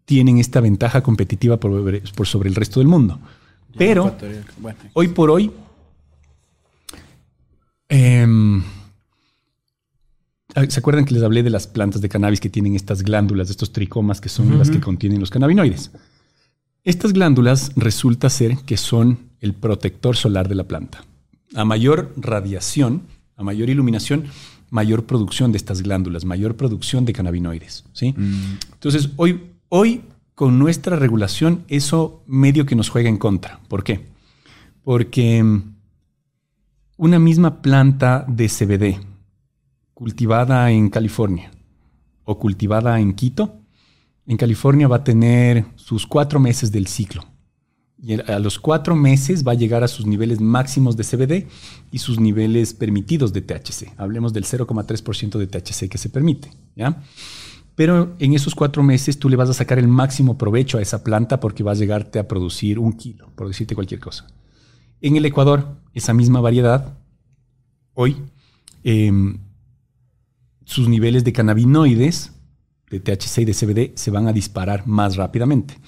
tienen esta ventaja competitiva por, sobre el resto del mundo. Pero hoy por hoy, em, ¿se acuerdan que les hablé de las plantas de cannabis que tienen estas glándulas, estos tricomas que son las que contienen los cannabinoides? Estas glándulas resulta ser que son el protector solar de la planta. A mayor radiación, a mayor iluminación, mayor producción de estas glándulas, mayor producción de cannabinoides. ¿sí? Mm. Entonces, hoy Hoy, con nuestra regulación, eso medio que nos juega en contra. ¿Por qué? Porque mm, una misma planta de CBD cultivada en California o cultivada en Quito, en California va a tener sus cuatro meses del ciclo. Y a los cuatro meses va a llegar a sus niveles máximos de CBD y sus niveles permitidos de THC. Hablemos del 0,3% de THC que se permite. ¿ya? Pero en esos cuatro meses tú le vas a sacar el máximo provecho a esa planta porque va a llegarte a producir un kilo, por decirte cualquier cosa. En el Ecuador, esa misma variedad, hoy, em, sus niveles de cannabinoides, de THC y de CBD, se van a disparar más rápidamente.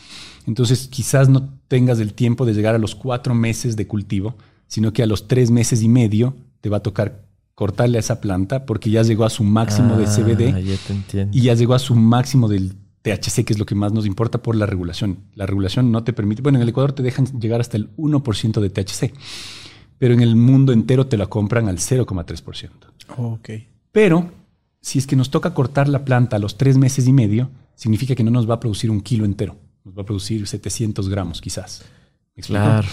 Entonces, quizás no tengas el tiempo de llegar a los cuatro meses de cultivo, sino que a los tres meses y medio te va a tocar cortarle a esa planta porque ya llegó a su máximo de CBD ah, y ya llegó a su máximo del THC, que es lo que más nos importa por la regulación. La regulación no te permite, bueno, en el Ecuador te dejan llegar hasta el 1% de THC, pero en el mundo entero te la compran al 0,3%. ok. Pero si es que nos toca cortar la planta a los tres meses y medio, significa que no nos va a producir un kilo entero, nos va a producir 700 gramos quizás. claro,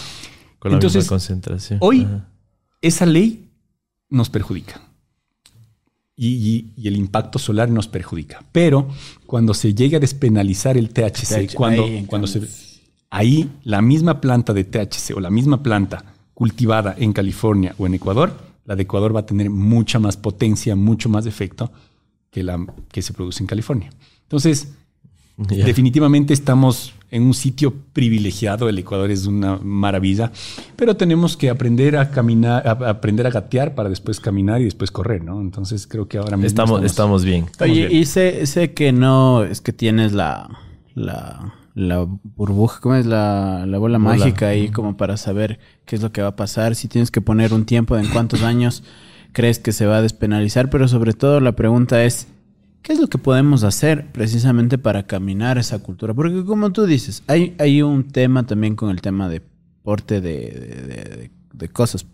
con la misma concentración. Hoy, esa ley nos perjudica. Y, el impacto solar nos perjudica. Pero cuando se llega a despenalizar el THC, cuando, ahí, cuando se, ahí la misma planta de THC o la misma planta cultivada en California o en Ecuador, la de Ecuador va a tener mucha más potencia, mucho más efecto que la que se produce en California. Entonces. Definitivamente estamos en un sitio privilegiado. El Ecuador es una maravilla, pero tenemos que aprender a caminar, a, a aprender a gatear para después caminar y después correr, ¿no? Entonces creo que ahora mismo Estamos, estamos bien. Estamos Oye, bien. y sé, sé que no es que tienes la, la, la burbuja, ¿cómo es? La, la bola, Bola. mágica ahí como para saber qué es lo que va a pasar. Si tienes que poner un tiempo de en cuántos años crees que se va a despenalizar, pero sobre todo la pregunta es, ¿qué es lo que podemos hacer precisamente para caminar esa cultura? Porque como tú dices, hay, hay un tema también con el tema de porte de, de- de- de cosas.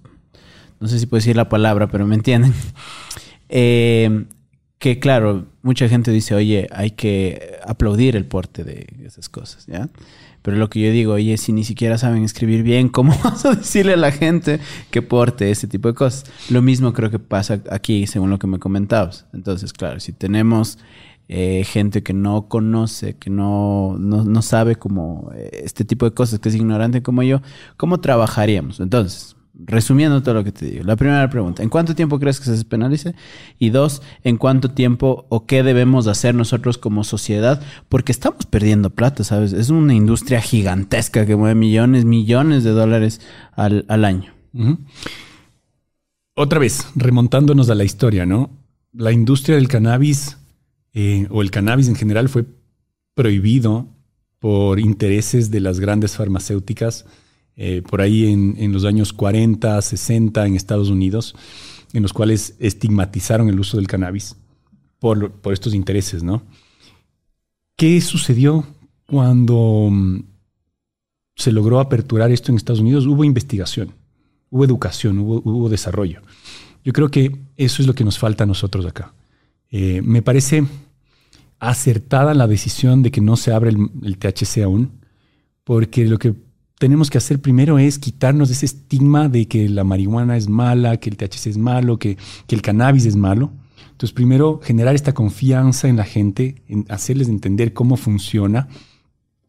No sé si puedo decir la palabra, pero me entienden. Eh, que claro, mucha gente dice, oye, hay que aplaudir el porte de esas cosas, ¿ya? Pero lo que yo digo, oye, si ni siquiera saben escribir bien, ¿cómo vas a decirle a la gente que porte ese tipo de cosas? Lo mismo creo que pasa aquí, según lo que me comentabas. Entonces, claro, si tenemos eh, gente que no conoce, que no, no, no sabe como eh, este tipo de cosas, que es ignorante como yo, ¿cómo trabajaríamos? Entonces, resumiendo todo lo que te digo, la primera pregunta, ¿en cuánto tiempo crees que se despenalice? Y dos, ¿en cuánto tiempo o qué debemos hacer nosotros como sociedad? Porque estamos perdiendo plata, ¿sabes? Es una industria gigantesca que mueve millones, millones de dólares al, al año. Otra vez, remontándonos a la historia, ¿no? La industria del cannabis eh, o el cannabis en general fue prohibido por intereses de las grandes farmacéuticas eh, por ahí en, los años 40, 60 en Estados Unidos, en los cuales estigmatizaron el uso del cannabis por, por estos intereses, ¿no? ¿Qué sucedió cuando mm, se logró aperturar esto en Estados Unidos? Hubo investigación, hubo educación, hubo, desarrollo. Yo creo que eso es lo que nos falta a nosotros acá. Eh, me parece acertada la decisión de que no se abre el, el THC aún, porque lo que tenemos que hacer primero es quitarnos ese estigma de que la marihuana es mala, que el THC es malo, que, el cannabis es malo. Entonces, primero generar esta confianza en la gente, en hacerles entender cómo funciona,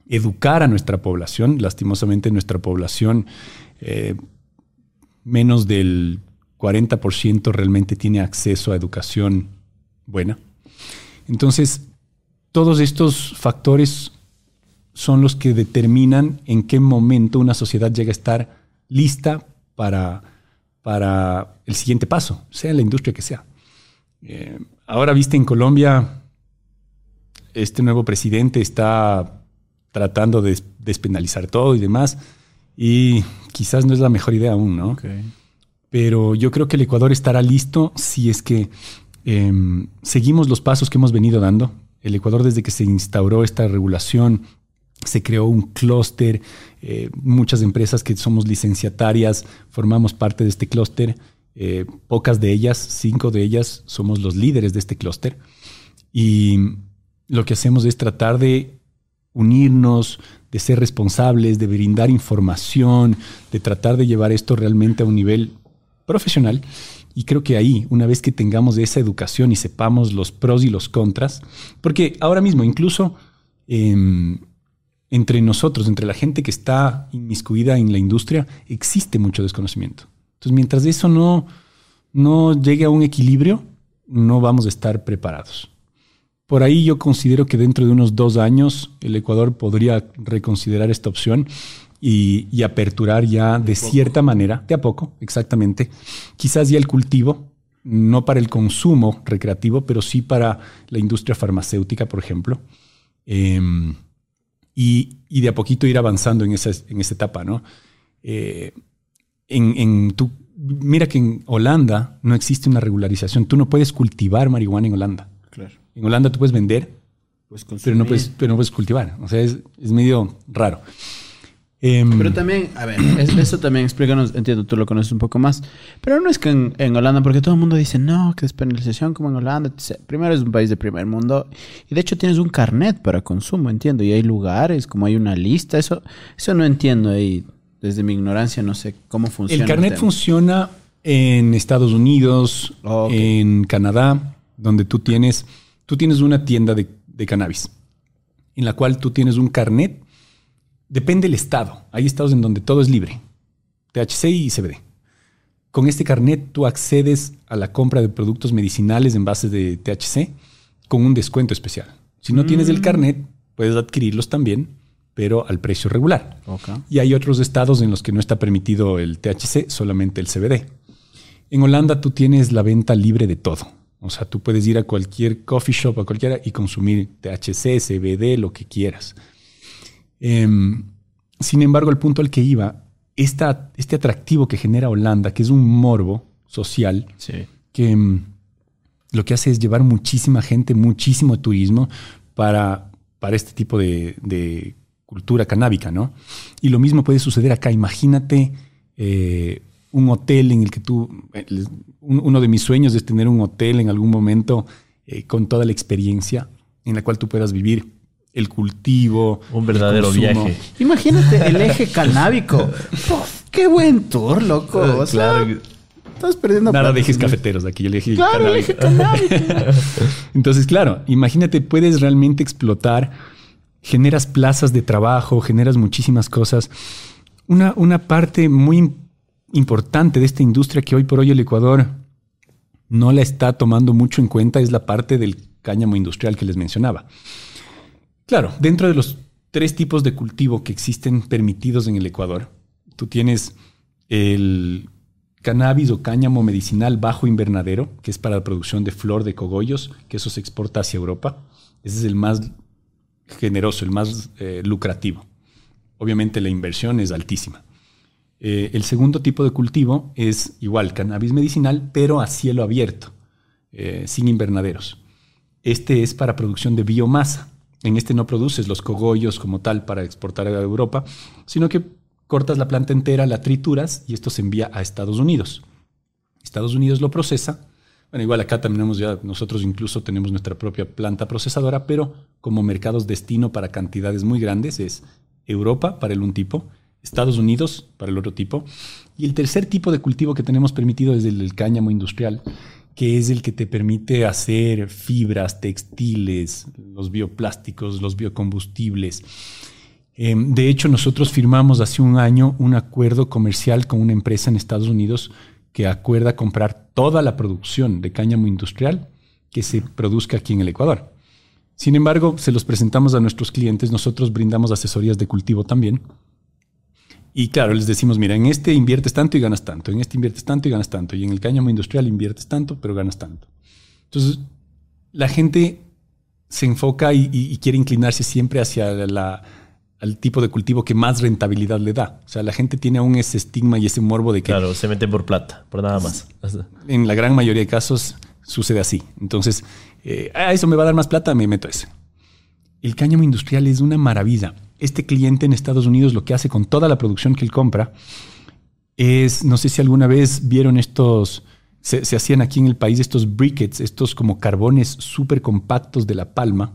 educar a nuestra población. Lastimosamente, nuestra población, eh, menos del 40% realmente tiene acceso a educación buena. Entonces, todos estos factores son los que determinan en qué momento una sociedad llega a estar lista para, para el siguiente paso, sea la industria que sea. Eh, ahora viste en Colombia, este nuevo presidente está tratando de despenalizar todo y demás, y quizás no es la mejor idea aún, ¿no? Pero yo creo que el Ecuador estará listo si es que eh, seguimos los pasos que hemos venido dando. El Ecuador desde que se instauró esta regulación, se creó un clúster, eh, muchas empresas que somos licenciatarias formamos parte de este clúster, eh, pocas de ellas, cinco de ellas, somos los líderes de este clúster. Y lo que hacemos es tratar de unirnos, de ser responsables, de brindar información, de tratar de llevar esto realmente a un nivel profesional. Y creo que ahí, una vez que tengamos esa educación y sepamos los pros y los contras, porque ahora mismo incluso eh, entre nosotros, entre la gente que está inmiscuida en la industria, existe mucho desconocimiento. Entonces, mientras eso no, no llegue a un equilibrio, no vamos a estar preparados. Por ahí yo considero que dentro de unos dos años el Ecuador podría reconsiderar esta opción y, y aperturar ya de, cierta manera, de a poco, exactamente, quizás ya el cultivo, no para el consumo recreativo, pero sí para la industria farmacéutica, por ejemplo. Eh, y, y, de a poquito ir avanzando en esa, en esa etapa, ¿no? Eh, en, en tu, mira que en Holanda no existe una regularización. Tú no puedes cultivar marihuana en Holanda. Claro. En Holanda tú puedes vender, pero, no puedes, pero no puedes cultivar. O sea, es, es medio raro. Eh, Pero también, a ver, es- eso también explícanos, entiendo, tú lo conoces un poco más, pero no es que en, en Holanda, porque todo el mundo dice, no, que despenalización como en Holanda. Primero es un país de primer mundo y de hecho tienes un carnet para consumo, entiendo, y hay lugares, como hay una lista, eso, eso no entiendo y desde mi ignorancia no sé cómo funciona. el carnet tema. funciona en Estados Unidos, Oh, ok. en Canadá, donde tú tienes, tú tienes una tienda de, de cannabis, en la cual tú tienes un carnet. Depende del estado. Hay estados en donde todo es libre. THC y CBD. Con este carnet tú accedes a la compra de productos medicinales en base de THC con un descuento especial. Si no tienes el carnet, puedes adquirirlos también, pero al precio regular. Ok. Y hay otros estados en los que no está permitido el THC, solamente el CBD. En Holanda tú tienes la venta libre de todo. O sea, tú puedes ir a cualquier coffee shop, a cualquiera, y consumir THC, CBD, lo que quieras. Em, sin embargo, el punto al que iba, esta- este atractivo que genera Holanda, que es un morbo social, Sí. que mm, lo que hace es llevar muchísima gente, muchísimo turismo para, para este tipo de, de cultura canábica, ¿no? Y lo mismo puede suceder acá. Imagínate eh, un hotel en el que tú, eh, uno de mis sueños es tener un hotel en algún momento eh, con toda la experiencia en la cual tú puedas vivir el cultivo. Un el verdadero consumo. viaje. Imagínate el eje canábico. Qué buen tour, loco. O sea, claro. Estás perdiendo Nada plata. de ejes cafeteros aquí, yo le dije Claro, el eje canábico. Entonces, claro, imagínate, puedes realmente explotar, generas plazas de trabajo, generas muchísimas cosas. Una, una parte muy im- importante de esta industria que hoy por hoy el Ecuador no la está tomando mucho en cuenta es la parte del cáñamo industrial que les mencionaba. Claro, dentro de los tres tipos de cultivo que existen permitidos en el Ecuador, tú tienes el cannabis o cáñamo medicinal bajo invernadero, que es para la producción de flor de cogollos, que eso se exporta hacia Europa. Ese es el más generoso, el más eh, lucrativo. Obviamente la inversión es altísima. Eh, el segundo tipo de cultivo es igual, cannabis medicinal, pero a cielo abierto, eh, sin invernaderos. Este es para producción de biomasa. En este no produces los cogollos como tal para exportar a Europa, sino que cortas la planta entera, la trituras y esto se envía a Estados Unidos. Estados Unidos lo procesa. Bueno, igual acá también tenemos ya, nosotros incluso tenemos nuestra propia planta procesadora, pero como mercados destino para cantidades muy grandes es Europa para el un tipo, Estados Unidos para el otro tipo. Y el tercer tipo de cultivo que tenemos permitido es el cáñamo industrial, que es el que te permite hacer fibras, textiles, los bioplásticos, los biocombustibles. Eh, de hecho, nosotros firmamos hace un año un acuerdo comercial con una empresa en Estados Unidos que acuerda comprar toda la producción de cáñamo industrial que se produzca aquí en el Ecuador. Sin embargo, se los presentamos a nuestros clientes, nosotros brindamos asesorías de cultivo también. Y claro, les decimos, mira, en este inviertes tanto y ganas tanto, en este inviertes tanto y ganas tanto, y en el cáñamo industrial inviertes tanto, pero ganas tanto. Entonces, la gente se enfoca y, y- y quiere inclinarse siempre hacia la, al tipo de cultivo que más rentabilidad le da. O sea, la gente tiene aún ese estigma y ese morbo de que Claro, se mete por plata, por nada más. en la gran mayoría de casos sucede así. Entonces, eh, ah, eso me va a dar más plata, me meto ese. El cáñamo industrial es una maravilla. Este cliente en Estados Unidos lo que hace con toda la producción que él compra es, no sé si alguna vez vieron estos, se, se hacían aquí en el país estos briquettes, estos como carbones súper compactos de la palma,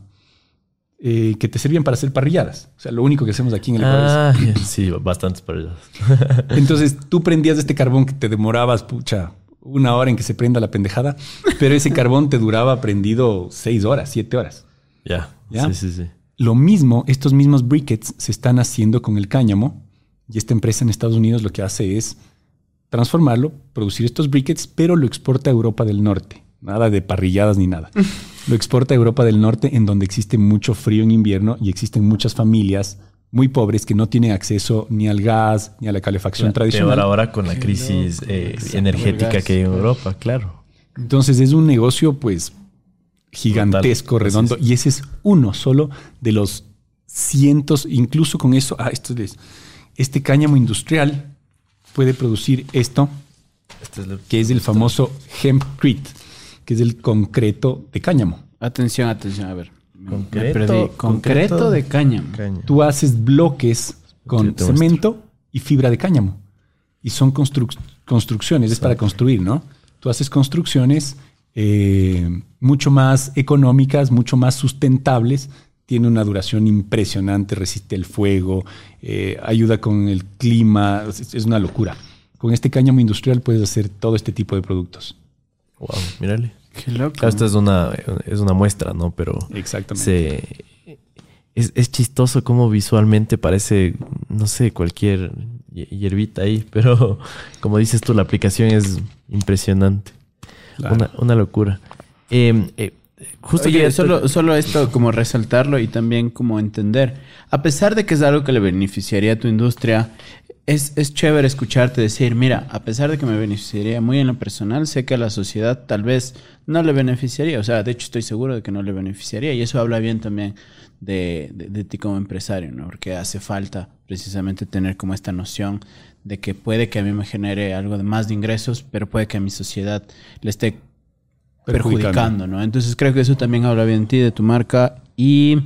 eh, que te servían para hacer parrilladas. O sea, lo único que hacemos aquí en el Ah, sí, bastantes paradas. entonces tú prendías este carbón que te demorabas, pucha, una hora en que se prenda la pendejada, pero ese carbón te duraba prendido seis horas, siete horas. Ya, ¿Ya? sí, sí, sí. Lo mismo, estos mismos briquettes se están haciendo con el cáñamo y esta empresa en Estados Unidos lo que hace es transformarlo, producir estos briquettes, pero lo exporta a Europa del Norte. Nada de parrilladas ni nada. Lo exporta a Europa del Norte en donde existe mucho frío en invierno y existen muchas familias muy pobres que no tienen acceso ni al gas ni a la calefacción Peor tradicional. ahora con la crisis eh, energética que hay en Europa, claro. Entonces es un negocio pues gigantesco, Brutal. redondo, y ese es uno solo de los cientos, incluso con eso, ah, esto es, este cáñamo industrial puede producir esto, Este es lo- que es el famoso hempcrete, que es el concreto de cáñamo. Atención, atención, a ver. Concreto, me perdí. Concreto, concreto de cáñamo. Caña. Tú haces bloques con te cemento y fibra de cáñamo. Y son construc- construcciones, es para construir, ¿no? Tú haces construcciones eh, mucho más económicas, mucho más sustentables, tiene una duración impresionante, resiste el fuego, eh, ayuda con el clima, es, es una locura. Con este cáñamo industrial puedes hacer todo este tipo de productos. Wow, mírale. Qué loco. Esto es una, es una muestra, ¿no? Pero Exactamente. se, es, es chistoso cómo visualmente parece, no sé, cualquier hi- hierbita ahí, pero como dices tú, la aplicación es impresionante. Claro. Una, una locura. Eh, eh, Justo que solo, solo esto como resaltarlo y también como entender. A pesar de que es algo que le beneficiaría a tu industria, es, es chévere escucharte decir, mira, a pesar de que me beneficiaría muy en lo personal, sé que a la sociedad tal vez no le beneficiaría. O sea, de hecho estoy seguro de que no le beneficiaría. Y eso habla bien también de, de, ti como empresario, ¿no? Porque hace falta precisamente tener como esta noción de que puede que a mí me genere algo de más de ingresos, pero puede que a mi sociedad le esté perjudicando, ¿no? Entonces creo que eso también habla bien de ti, de tu marca y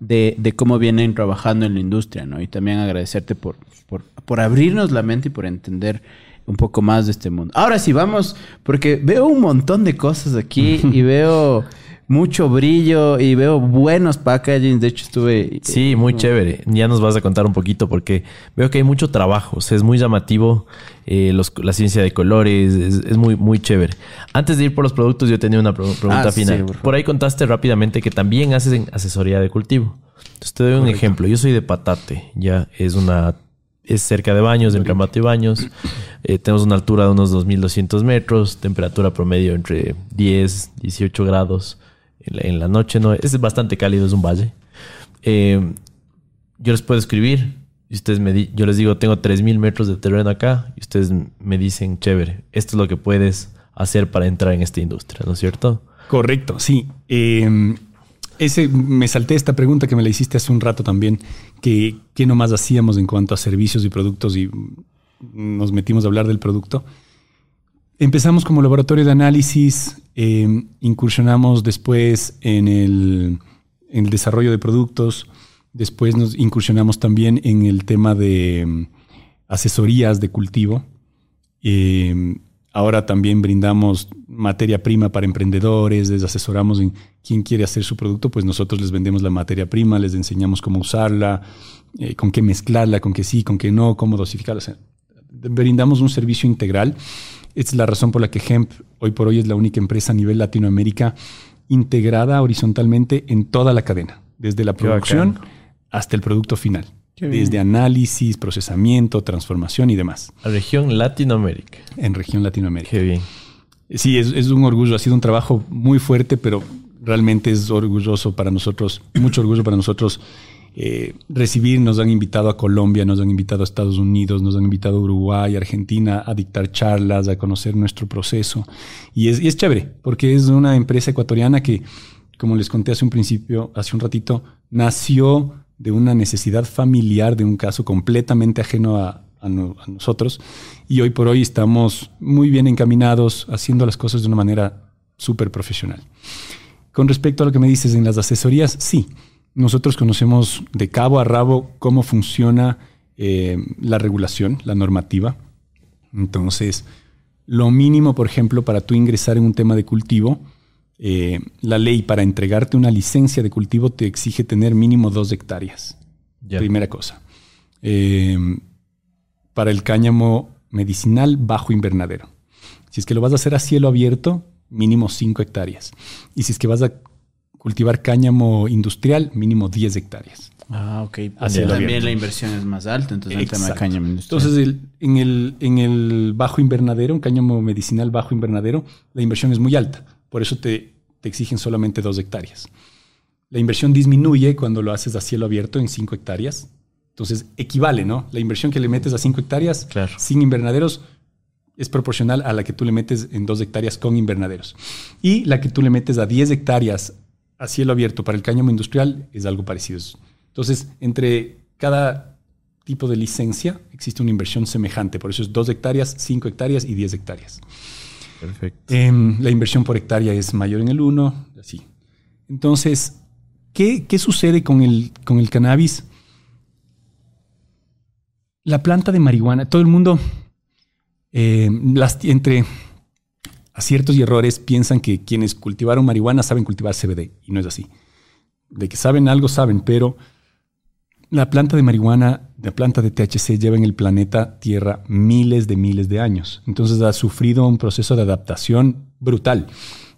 de, de, cómo vienen trabajando en la industria, ¿no? Y también agradecerte por, por, por abrirnos la mente y por entender un poco más de este mundo. Ahora sí, vamos, porque veo un montón de cosas aquí y veo mucho brillo y veo buenos packaging. De hecho, estuve. Sí, muy chévere. Ya nos vas a contar un poquito porque veo que hay mucho trabajo. O sea, es muy llamativo eh, la ciencia de colores. Es, muy, muy chévere. Antes de ir por los productos, yo tenía una pregunta ah, final. por, ahí contaste rápidamente que también haces asesoría de cultivo. Entonces, te doy un ejemplo. Yo soy de Patate. Ya es una. Es cerca de Baños, de Emplamato y Baños. Eh, tenemos una altura de unos 2.200 metros, temperatura promedio entre 10, 18 grados en la, noche, ¿no? Es bastante cálido, es un valle. Eh, yo les puedo escribir y ustedes me yo les digo, tengo 3.000 metros de terreno acá y ustedes me dicen, chévere, esto es lo que puedes hacer para entrar en esta industria, ¿no es cierto? Correcto, sí. Em, ese, me salté esta pregunta que me la hiciste hace un rato también, que qué nomás hacíamos en cuanto a servicios y productos y nos metimos a hablar del producto. Empezamos como laboratorio de análisis, em, incursionamos después en el, desarrollo de productos, después nos incursionamos también en el tema de em, asesorías de cultivo. Em, ahora también brindamos materia prima para emprendedores, les asesoramos en quién quiere hacer su producto, pues nosotros les vendemos la materia prima, les enseñamos cómo usarla, eh, con qué mezclarla, con qué sí, con qué no, cómo dosificarla. brindamos un servicio integral esta es la razón por la que Hemp hoy por hoy es la única empresa a nivel Latinoamérica integrada horizontalmente en toda la cadena, desde la producción hasta el producto final. Desde análisis, procesamiento, transformación y demás. La región Latinoamérica. En región Latinoamérica. Qué bien. Sí, es, es un orgullo. Ha sido un trabajo muy fuerte, pero realmente es orgulloso para nosotros, mucho orgullo para nosotros eh, recibir. Nos han invitado a Colombia, nos han invitado a Estados Unidos, nos han invitado a Uruguay, Argentina a dictar charlas, a conocer nuestro proceso. Y es, y chévere, porque es una empresa ecuatoriana que, como les conté hace un principio, hace un ratito, nació de una necesidad familiar, de un caso completamente ajeno a, a, nosotros. Y hoy por hoy estamos muy bien encaminados, haciendo las cosas de una manera súper profesional. Con respecto a lo que me dices en las asesorías, sí, nosotros conocemos de cabo a rabo cómo funciona eh, la regulación, la normativa. Entonces, lo mínimo, por ejemplo, para tú ingresar en un tema de cultivo, eh, la ley para entregarte una licencia de cultivo te exige tener mínimo dos hectáreas. Primera cosa. Eh, para el cáñamo medicinal bajo invernadero. Si es que lo vas a hacer a cielo abierto, mínimo cinco hectáreas. Y si es que vas a cultivar cáñamo industrial, mínimo 10 hectáreas. Ah, ok. también la inversión es más alta, entonces el tema de cáñamo industrial. Entonces, en, el, en el bajo invernadero, un cáñamo medicinal bajo invernadero, la inversión es muy alta. Por eso te, te exigen solamente 2 hectáreas. La inversión disminuye cuando lo haces a cielo abierto en 5 hectáreas. Entonces, equivale, ¿no? La inversión que le metes a 5 hectáreas sin invernaderos es proporcional a la que tú le metes en 2 hectáreas con invernaderos. Y la que tú le metes a 10 hectáreas a cielo abierto para el cáñamo industrial es algo parecido. Entonces, entre cada tipo de licencia existe una inversión semejante. Por eso es 2 hectáreas, 5 hectáreas y 10 hectáreas. Perfecto. Em, la inversión por hectárea es mayor en el 1, así. Entonces, ¿qué, sucede con el, con el cannabis? La planta de marihuana, todo el mundo, em, las, entre aciertos y errores piensan que quienes cultivaron marihuana saben cultivar CBD y no es así. De que saben algo, saben, pero la planta de marihuana, la planta de THC lleva en el planeta Tierra miles de miles de años. Entonces ha sufrido un proceso de adaptación brutal.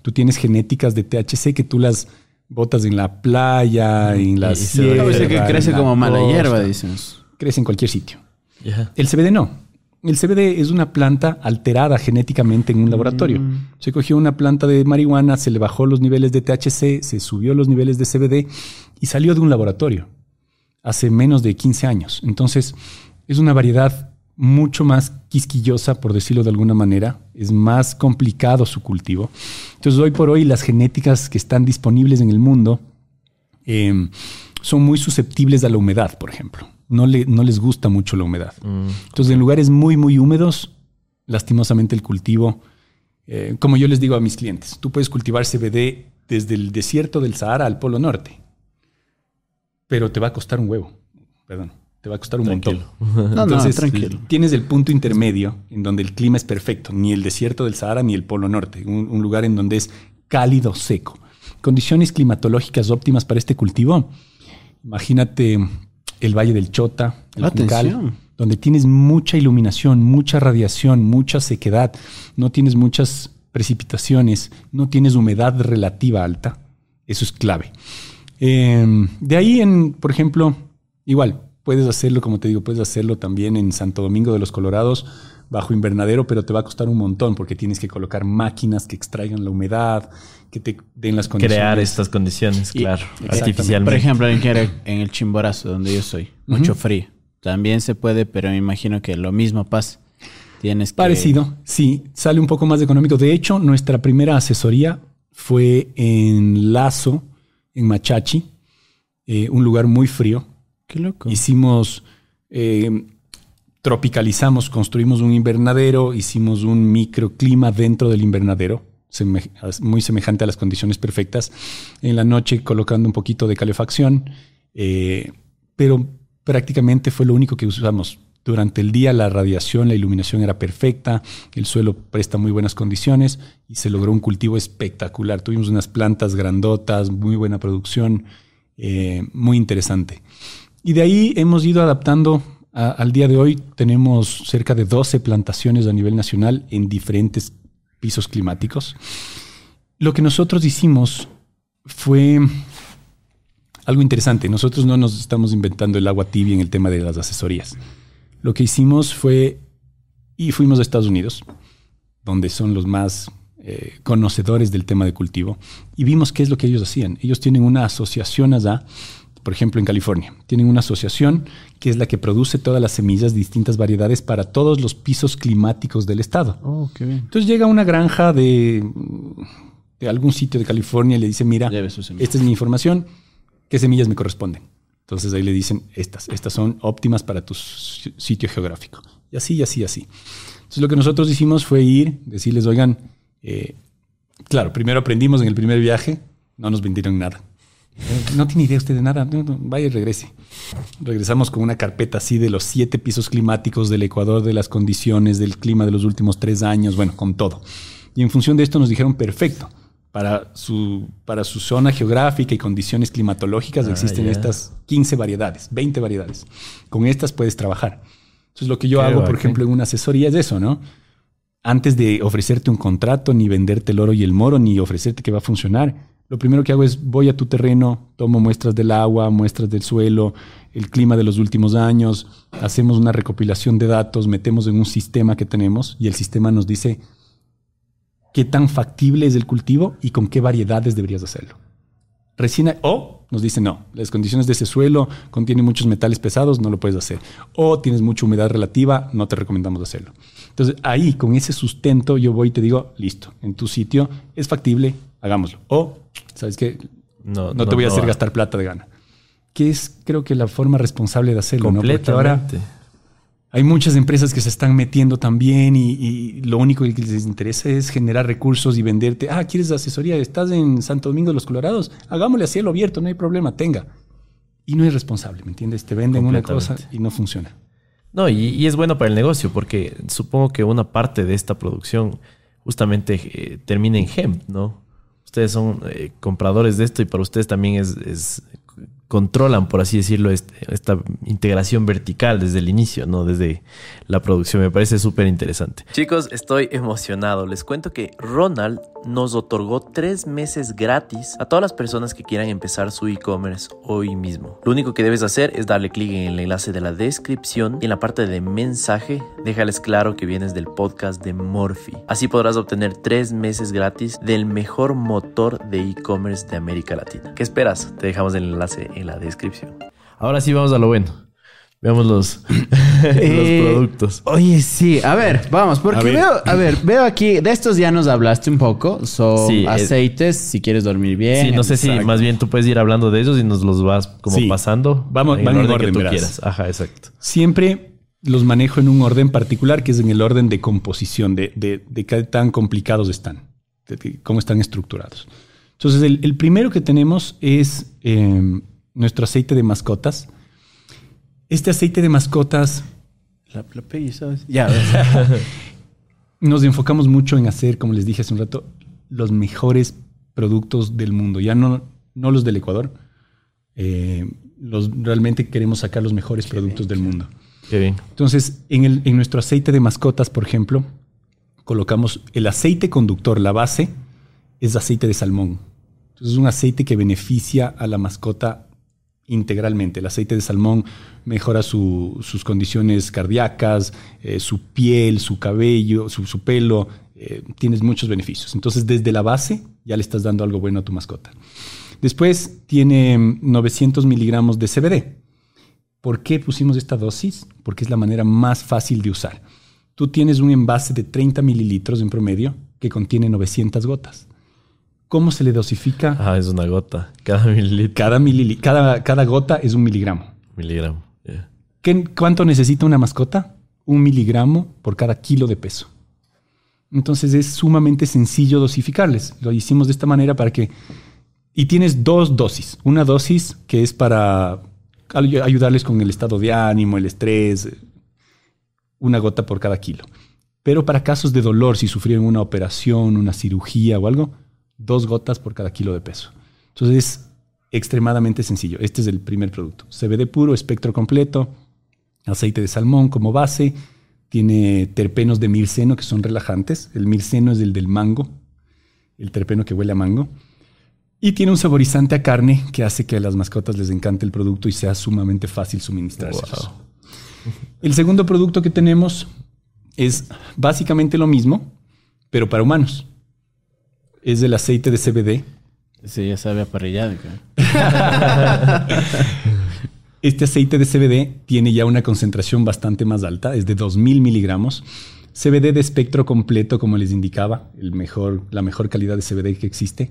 Tú tienes genéticas de THC que tú las botas en la playa, en la sierra. que crece como mala hierba, dices. Crece en cualquier sitio. El CBD no. El CBD es una planta alterada genéticamente en un laboratorio. Mm. Se cogió una planta de marihuana, se le bajó los niveles de THC, se subió los niveles de CBD y salió de un laboratorio hace menos de 15 años. Entonces, es una variedad mucho más quisquillosa, por decirlo de alguna manera. Es más complicado su cultivo. Entonces, hoy por hoy, las genéticas que están disponibles en el mundo eh, son muy susceptibles a la humedad, por ejemplo. No, le, no les gusta mucho la humedad. Mm. Entonces, en lugares muy, muy húmedos, lastimosamente el cultivo, eh, como yo les digo a mis clientes, tú puedes cultivar CBD desde el desierto del Sahara al Polo Norte, pero te va a costar un huevo, perdón, te va a costar un Tranquilo. montón. No, Entonces, no, tranquilo. tienes el punto intermedio en donde el clima es perfecto, ni el desierto del Sahara ni el Polo Norte, un, un lugar en donde es cálido, seco. Condiciones climatológicas óptimas para este cultivo. Imagínate el Valle del Chota, el Juncal, donde tienes mucha iluminación, mucha radiación, mucha sequedad, no tienes muchas precipitaciones, no tienes humedad relativa alta. Eso es clave. Eh, de ahí, en, por ejemplo, igual, puedes hacerlo, como te digo, puedes hacerlo también en Santo Domingo de los Colorados bajo invernadero, pero te va a costar un montón porque tienes que colocar máquinas que extraigan la humedad, que te den las condiciones. Crear estas condiciones, Y- claro, artificialmente. Por ejemplo, en, Jere- en el Chimborazo, donde yo soy, mucho frío. También se puede, pero me imagino que lo mismo pasa. Tienes que... Parecido, sí, sale un poco más económico. De hecho, nuestra primera asesoría fue en Lazo, en Machachi, eh, un lugar muy frío. Qué loco. Hicimos, eh, tropicalizamos, construimos un invernadero, hicimos un microclima dentro del invernadero, muy semejante a las condiciones perfectas. En la noche colocando un poquito de calefacción, eh, pero prácticamente fue lo único que usamos. Durante el día la radiación, la iluminación era perfecta, el suelo presta muy buenas condiciones y se logró un cultivo espectacular. Tuvimos unas plantas grandotas, muy buena producción, eh, muy interesante. Y de ahí hemos ido adaptando a- al día de hoy. Tenemos cerca de 12 plantaciones a nivel nacional en diferentes pisos climáticos. Lo que nosotros hicimos fue algo interesante. Nosotros no nos estamos inventando el agua tibia en el tema de las asesorías. Lo que hicimos fue, y fuimos a Estados Unidos, donde son los más eh, conocedores del tema de cultivo, y vimos qué es lo que ellos hacían. Ellos tienen una asociación allá, por ejemplo en California, tienen una asociación que es la que produce todas las semillas de distintas variedades para todos los pisos climáticos del estado. Oh, qué bien. Entonces llega una granja de, de algún sitio de California y le dice, mira, esta es mi información, ¿qué semillas me corresponden? Entonces ahí le dicen, estas, estas son óptimas para tu si- sitio geográfico. Y así, y así, y así. Entonces lo que nosotros hicimos fue ir, decirles, oigan, eh, claro, primero aprendimos en el primer viaje, no nos vendieron nada. No tiene idea usted de nada, no, no, vaya y regrese. Regresamos con una carpeta así de los siete pisos climáticos del Ecuador, de las condiciones, del clima de los últimos tres años, bueno, con todo. Y en función de esto nos dijeron, perfecto, para su, para su zona geográfica y condiciones climatológicas Ah, existen estas 15 variedades, 20 variedades. Con estas puedes trabajar. Entonces lo que yo Qué hago, por ejemplo, en una asesoría es eso, ¿no? Antes de ofrecerte un contrato, ni venderte el oro y el moro, ni ofrecerte que va a funcionar, lo primero que hago es voy a tu terreno, tomo muestras del agua, muestras del suelo, el clima de los últimos años, hacemos una recopilación de datos, metemos en un sistema que tenemos y el sistema nos dice qué tan factible es el cultivo y con qué variedades deberías hacerlo. Recién, o nos dice no, las condiciones de ese suelo contienen muchos metales pesados, no lo puedes hacer. O tienes mucha humedad relativa, no te recomendamos hacerlo. Entonces ahí, con ese sustento, yo voy y te digo, listo, en tu sitio es factible, hagámoslo. O, ¿sabes qué? No, No, te voy a hacer gastar plata de gana. Que es, creo que la forma responsable de hacerlo, ¿no? Porque ahora hay muchas empresas que se están metiendo también y, y lo único que les interesa es generar recursos y venderte. Ah, ¿quieres asesoría? ¿Estás en Santo Domingo de los Colorados? Hagámosle a cielo abierto, no hay problema, tenga. Y no es responsable, ¿me entiendes? Te venden una cosa y no funciona. No, y, y es bueno para el negocio porque supongo que una parte de esta producción justamente eh, termina en hemp, ¿no? Ustedes son eh, compradores de esto y para ustedes también es, es controlan, por así decirlo, este- esta integración vertical desde el inicio, ¿no? Desde la producción. Me parece súper interesante. Chicos, estoy emocionado. Les cuento que Ronald nos otorgó tres meses gratis a todas las personas que quieran empezar su e-commerce hoy mismo. Lo único que debes hacer es darle clic en el enlace de la descripción y en la parte de mensaje déjales claro que vienes del podcast de Morphy. Así podrás obtener tres meses gratis del mejor motor de e-commerce de América Latina. ¿Qué esperas? Te dejamos el enlace en la descripción. Ahora sí vamos a lo bueno. Veamos los, Eh, los productos. Oye, sí, a ver, vamos, porque A ver. veo, a ver, veo aquí, de estos ya nos hablaste un poco, son Sí, aceites, si quieres dormir bien. Sí, no sé si más bien tú puedes ir hablando de ellos y nos los vas como Sí. pasando. Vamos- en van el en orden, que orden, tú verás. quieras. Ajá, exacto. Siempre los manejo en un orden particular, que es en el orden de composición, de, de, de qué tan complicados están, de, de cómo están estructurados. Entonces, el, el primero que tenemos es eh, nuestro aceite de mascotas. Este aceite de mascotas La, la. Ya, nos enfocamos mucho en hacer, como les dije hace un rato, los mejores productos del mundo. Ya no, no los del Ecuador. Eh, los, realmente queremos sacar los mejores productos del mundo. Qué bien. Entonces, en, el- en nuestro aceite de mascotas, por ejemplo, colocamos el aceite conductor, la base, es aceite de salmón. Entonces, es un aceite que beneficia a la mascota integralmente. El aceite de salmón mejora su- sus condiciones cardíacas, eh, su piel, su cabello, su, pelo. eh, tienes muchos beneficios. Entonces, desde la base ya le estás dando algo bueno a tu mascota. Después tiene mm, 900 miligramos de CBD. ¿Por qué pusimos esta dosis? Porque es la manera más fácil de usar. Tú tienes un envase de 30 mililitros en promedio que contiene 900 gotas. ¿Cómo se le dosifica? Ajá, es una gota. Cada mililitro. Cada, milili- cada, cada gota es un miligramo. Miligramo. ¿Qué- ¿Cuánto necesita una mascota? Un miligramo por cada kilo de peso. Entonces es sumamente sencillo dosificarles. Lo hicimos de esta manera para que... Y tienes dos dosis. Una dosis que es para ay- ayudarles con el estado de ánimo, el estrés. Una gota por cada kilo. Pero para casos de dolor, si sufrieron una operación, una cirugía o algo, dos gotas por cada kilo de peso. Entonces es extremadamente sencillo. Este es el primer producto. CBD puro, espectro completo, aceite de salmón como base, tiene terpenos de mirceno que son relajantes. El mirceno es el del mango, el terpeno que huele a mango. Y tiene un saborizante a carne que hace que a las mascotas les encante el producto y sea sumamente fácil suministrárselos. Wow. El segundo producto que tenemos es básicamente lo mismo, pero para humanos. Es el aceite de CBD. Sí, ya sabe a parrillada. cara. Este aceite de CBD tiene ya una concentración bastante más alta, es de 2000 miligramos. CBD de espectro completo, como les indicaba, el mejor, la mejor calidad de CBD que existe.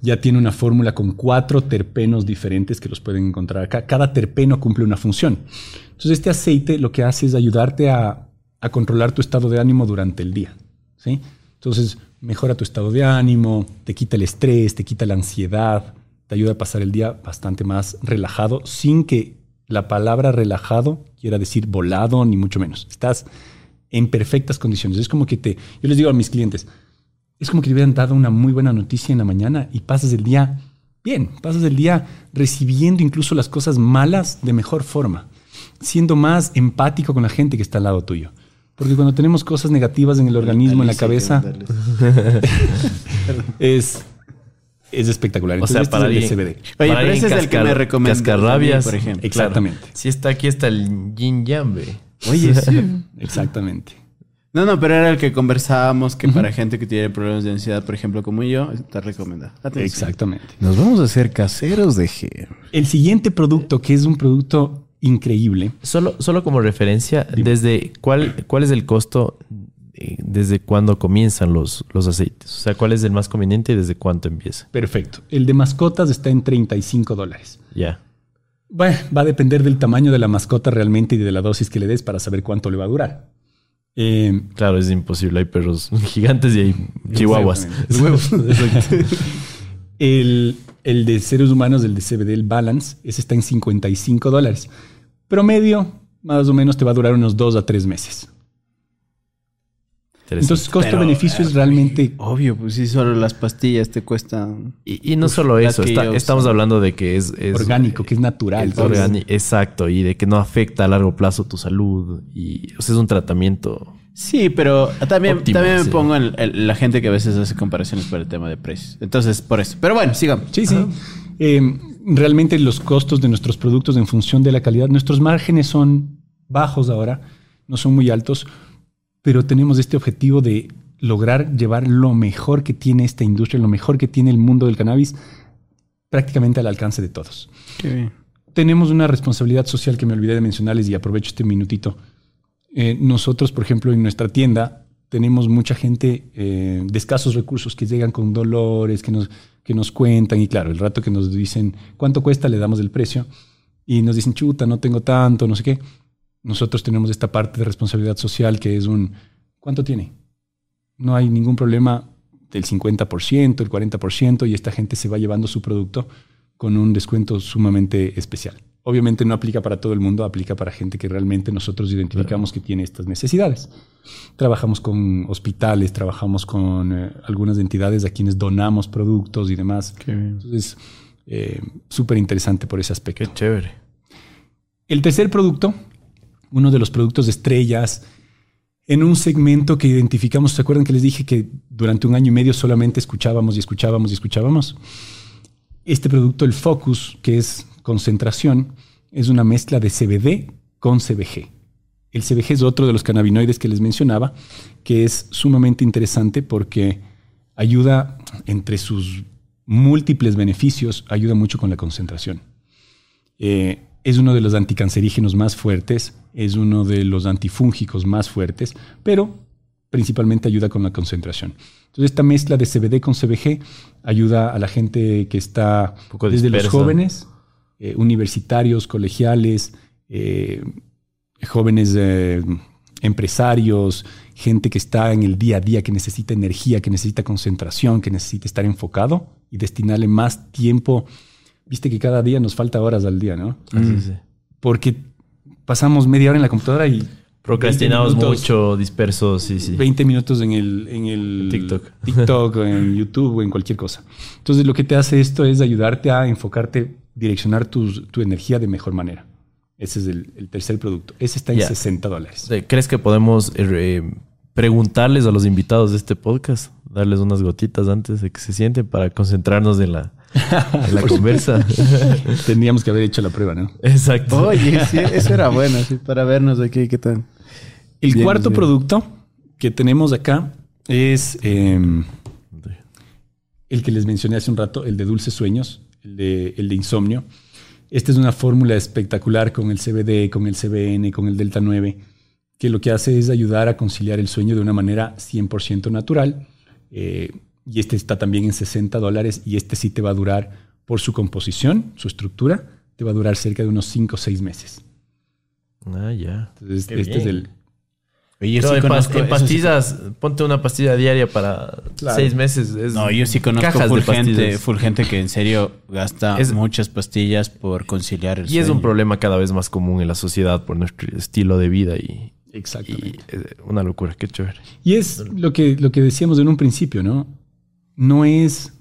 Ya tiene una fórmula con cuatro terpenos diferentes que los pueden encontrar acá. Cada terpeno cumple una función. Entonces, este aceite lo que hace es ayudarte a, a controlar tu estado de ánimo durante el día. ¿sí? Entonces, mejora tu estado de ánimo, te quita el estrés, te quita la ansiedad, te ayuda a pasar el día bastante más relajado, sin que la palabra relajado quiera decir volado, ni mucho menos. Estás en perfectas condiciones. Es como que te. Yo les digo a mis clientes, es como que te hubieran dado una muy buena noticia en la mañana y pasas el día bien, pasas el día recibiendo incluso las cosas malas de mejor forma, siendo más empático con la gente que está al lado tuyo. Porque cuando tenemos cosas negativas en el organismo, en la cabeza, es, es espectacular. O sea, Entonces, para este es el CBD. Oye, para pero alguien ese es el que me recomendas Cascarrabias, por ejemplo. Claro. Exactamente. Si está aquí está el yin yang. Oye, sí. Exactamente. No, no, pero era el que conversábamos que para gente que tiene problemas de ansiedad, por ejemplo, como yo, está recomendado. Atención. Exactamente. Nos vamos a hacer caseros de G. El siguiente producto, que es un producto increíble, Solo, solo como referencia, desde cuál, cuál es el costo eh, desde cuándo comienzan los, los aceites. O sea, cuál es el más conveniente y desde cuánto empieza. perfecto. El de mascotas está en 35 dólares. Ya. Bueno, va a depender del tamaño de la mascota realmente y de la dosis que le des para saber cuánto le va a durar. Eh, Claro, es imposible. Hay perros gigantes y hay chihuahuas. Exactamente. el, el de seres humanos, el de CBD, el Balance, ese está en 55 dólares. Promedio, más o menos, te va a durar unos 2 a 3 meses. Entonces, costo-beneficio es realmente... Obvio, pues si solo las pastillas te cuestan... Y, y no solo eso, que está- yo estamos hablando de que es... es- orgánico, que es natural. exacto, y de que no afecta a largo plazo tu salud. Y o sea, es un tratamiento... Sí, pero también, también me sí. pongo en, en la gente que a veces hace comparaciones por el tema de precios. Entonces, por eso. Pero bueno, sigamos. Sí, sí. Eh, realmente los costos de nuestros productos en función de la calidad, nuestros márgenes son bajos ahora, no son muy altos, pero tenemos este objetivo de lograr llevar lo mejor que tiene esta industria, lo mejor que tiene el mundo del cannabis, prácticamente al alcance de todos. Qué bien. tenemos una responsabilidad social que me olvidé de mencionarles y aprovecho este minutito. Eh, nosotros, por ejemplo, en nuestra tienda tenemos mucha gente eh, de escasos recursos que llegan con dolores, que nos, que nos cuentan y claro, el rato que nos dicen cuánto cuesta, le damos el precio y nos dicen, chuta, no tengo tanto, no sé qué. Nosotros tenemos esta parte de responsabilidad social que es un, ¿cuánto tiene? No hay ningún problema del 50%, el 40% y esta gente se va llevando su producto con un descuento sumamente especial. Obviamente no aplica para todo el mundo, aplica para gente que realmente nosotros identificamos que tiene estas necesidades. Trabajamos con hospitales, trabajamos con eh, algunas entidades a quienes donamos productos y demás. Qué bien. Entonces, eh, súper interesante por ese aspecto. Qué chévere. El tercer producto, uno de los productos estrellas, en un segmento que identificamos, ¿se acuerdan que les dije que durante un año y medio solamente escuchábamos y escuchábamos y escuchábamos? Este producto, el Focus, que es concentración, es una mezcla de CBD con CBG. El CBG es otro de los cannabinoides que les mencionaba, que es sumamente interesante porque ayuda, entre sus múltiples beneficios, ayuda mucho con la concentración. Eh, es uno de los anticancerígenos más fuertes, es uno de los antifúngicos más fuertes, pero principalmente ayuda con la concentración. Entonces, esta mezcla de CBD con CBG ayuda a la gente que está desde los jóvenes, eh, universitarios, colegiales, eh, jóvenes eh, empresarios, gente que está en el día a día, que necesita energía, que necesita concentración, que necesita estar enfocado y destinarle más tiempo. Viste que cada día nos falta horas al día, ¿no? Así sí. Porque pasamos media hora en la computadora y Procrastinamos 20 minutos- mucho, dispersos, sí, sí. 20 minutos en el, en el TikTok. TikTok, o en YouTube o en cualquier cosa. Entonces lo que te hace esto es ayudarte a enfocarte, direccionar tus- tu energía de mejor manera. Ese es el, el tercer producto. Ese está en Ya. 60 dólares. ¿Crees que podemos eh, eh, preguntarles a los invitados de este podcast? Darles unas gotitas antes de que se sienten para concentrarnos en la, en la conversa. Tendríamos que haber hecho la prueba, ¿no? Exacto. Oye, sí, eso era bueno, sí, para vernos aquí, ¿qué tal? El Bien, cuarto bien. producto que tenemos acá es eh, el que les mencioné hace un rato, el de dulces sueños, el de, el de insomnio. Esta es una fórmula espectacular con el CBD, con el CBN, con el Delta 9, que lo que hace es ayudar a conciliar el sueño de una manera 100% natural. Eh, y este está también en 60 dólares y este sí te va a durar por su composición, su estructura, te va a durar cerca de unos 5 o 6 meses. Ah, ya. Entonces, Qué este es el, yo No, sí en, conozco, en eso sí- pastillas, ponte una pastilla diaria para Claro. seis meses. es No, yo sí conozco full gente, pastillas. full gente que en serio gasta Es- muchas pastillas por conciliar el Y es un sueño. problema cada vez más común en la sociedad por nuestro estilo de vida y, y exactamente. es una locura. Qué chévere. Y es lo que, lo que decíamos en un principio, ¿no? No es...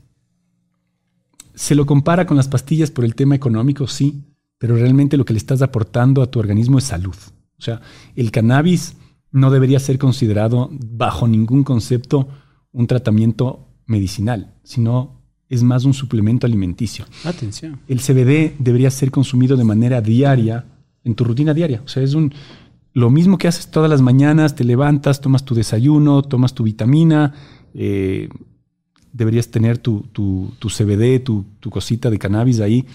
Se lo compara con las pastillas por el tema económico, sí, pero realmente lo que le estás aportando a tu organismo es salud. O sea, el cannabis no debería ser considerado bajo ningún concepto un tratamiento medicinal, sino es más un suplemento alimenticio. Atención. El CBD debería ser consumido de manera diaria, en tu rutina diaria. O sea, es un, lo mismo que haces todas las mañanas, te levantas, tomas tu desayuno, tomas tu vitamina, eh, deberías tener tu, tu- tu CBD, tu, tu cosita de cannabis ahí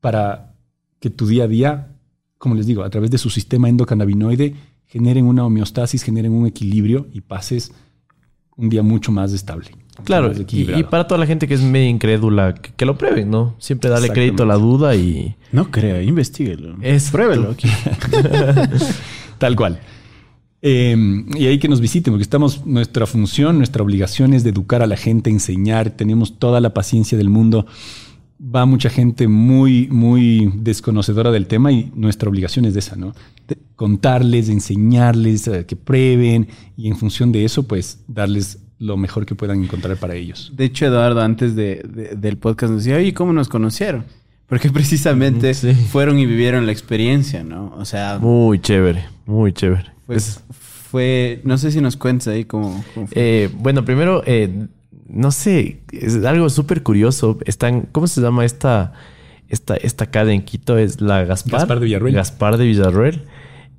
para que tu día a día, como les digo, a través de su sistema endocannabinoide, generen una homeostasis, generen un equilibrio y pases un día mucho más estable. Claro, más y, para toda la gente que es medio incrédula, que, que lo prueben, ¿no? Siempre darle crédito a la duda y... No creo, investiguelo. Es- Pruébelo. Tal cual. Eh, y ahí que nos visiten, porque estamos, nuestra función, nuestra obligación es de educar a la gente, enseñar, tenemos toda la paciencia del mundo. Va mucha gente muy, muy desconocedora del tema y nuestra obligación es esa, ¿no? Contarles, enseñarles, eh, que prueben y en función de eso, pues darles lo mejor que puedan encontrar para ellos. De hecho, Eduardo, antes de, de- del podcast nos decía, oye, ¿cómo nos conocieron? Porque precisamente Sí. fueron y vivieron la experiencia, ¿no? O sea, Muy chévere, muy chévere. pues fue, no sé si nos cuentas ahí cómo, cómo fue. Eh, bueno, primero, eh, no sé, es algo súper curioso. Están, ¿cómo se llama esta, esta, esta en Quito? Es la Gaspar. Gaspar de Villarroel. Gaspar de Villarroel.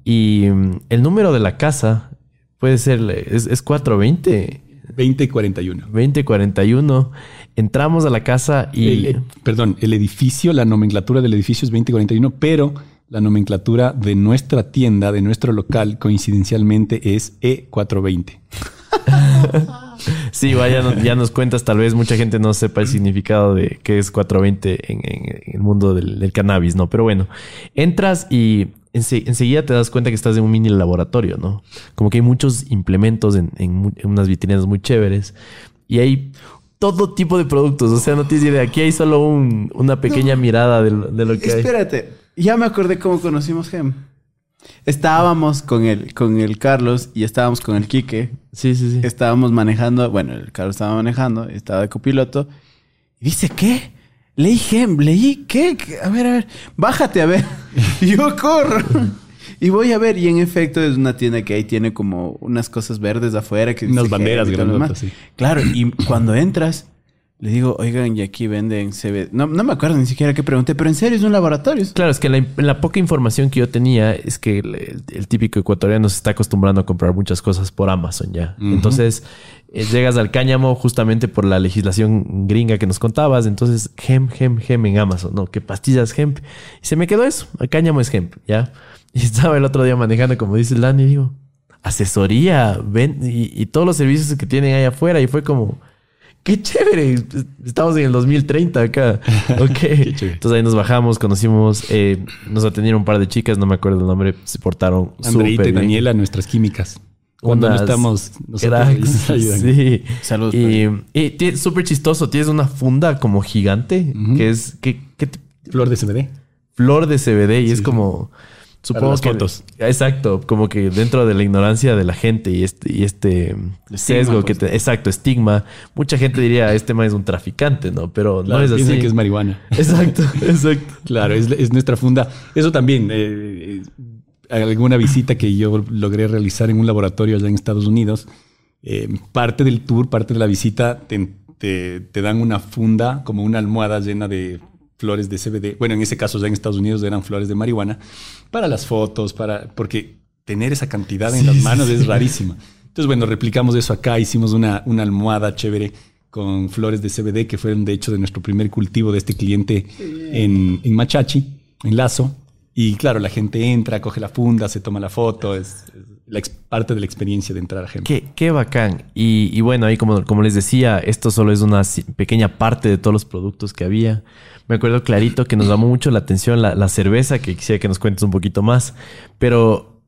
Y mm, el número de la casa puede ser, es, es 420, 2041. 2041. Entramos a la casa y... El- eh, perdón, el edificio, la nomenclatura del edificio es 2041, pero la nomenclatura de nuestra tienda, de nuestro local, coincidencialmente es E E420. Sí, vaya, ya nos cuentas, tal vez mucha gente no sepa el significado de qué es 420 en, en- en el mundo del, del cannabis, ¿no? Pero bueno, entras y ense- enseguida te das cuenta que estás en un mini laboratorio, ¿no? Como que hay muchos implementos en, en unas vitrinas muy chéveres y hay todo tipo de productos, o sea, no tienes idea, aquí hay solo un- una pequeña mirada de, lo- de lo que hay. Espérate, ya me acordé cómo conocimos Gem. Estábamos con el, con el Carlos y estábamos con el Quique. Sí, sí, sí. Estábamos manejando, bueno, el Carlos estaba manejando, estaba de copiloto. Y dice, ¿qué? Leí Gem, leí, ¿qué? A ver, a ver, bájate a ver. Yo corro. Y voy a ver, y en efecto es una tienda que ahí tiene como unas cosas verdes afuera. Que Unas banderas demás. sí. Claro, y cuando entras, le digo, oigan, y aquí venden CBD. No, no me acuerdo ni siquiera qué pregunté, pero en serio es un laboratorio. Claro, es que la, poca información que yo tenía es que el, el típico ecuatoriano se está acostumbrando a comprar muchas cosas por Amazon ya. Entonces, eh, llegas al cáñamo justamente por la legislación gringa que nos contabas. Entonces, hemp, hemp, hemp en Amazon, ¿no? Que pastillas hemp. Y se me quedó eso. El cáñamo es hemp, ¿ya? Y estaba el otro día manejando, como dice el Dani, y digo, asesoría, ven, y, y todos los servicios que tienen ahí afuera. Y fue como... Qué chévere. Estamos en el 2030 acá. Ok. chévere. Entonces ahí nos bajamos, conocimos, eh, nos atendieron un par de chicas, no me acuerdo el nombre, se portaron Andreita y. Daniela, nuestras químicas. Cuando no estamos, cracks, ellos nos ayudan. Sí. Saludos, Y, y súper chistoso. Tienes una funda como gigante que es que, que Flor de CBD. flor de CBD y Sí, es sí. Supongo las que fotos. exacto como que dentro de la ignorancia de la gente y este y este sesgo pues. que te, exacto estigma mucha gente diría este man es un traficante no pero Claro, no es así que es marihuana. exacto exacto Claro, es, es nuestra funda. Eso también, eh, eh, alguna visita que yo logré realizar en un laboratorio allá en Estados Unidos, eh, parte del tour, parte de la visita, te, te- te dan una funda, como una almohada llena de flores de CBD. Bueno, en ese caso ya en Estados Unidos eran flores de marihuana, para las fotos, para porque tener esa cantidad en las manos es rarísima. Entonces, bueno, replicamos eso acá, hicimos una, una almohada chévere con flores de CBD que fueron de hecho de nuestro primer cultivo de este cliente en, en Machachi, en Lazo. Y claro, la gente entra, coge la funda, se toma la foto, es, es la ex- parte de la experiencia de entrar a gente. Qué, qué bacán. Y, y bueno, ahí como, como les decía, esto solo es una pequeña parte de todos los productos que había. Me acuerdo clarito que nos llamó mucho la atención la, la cerveza, que quisiera que nos cuentes un poquito más. Pero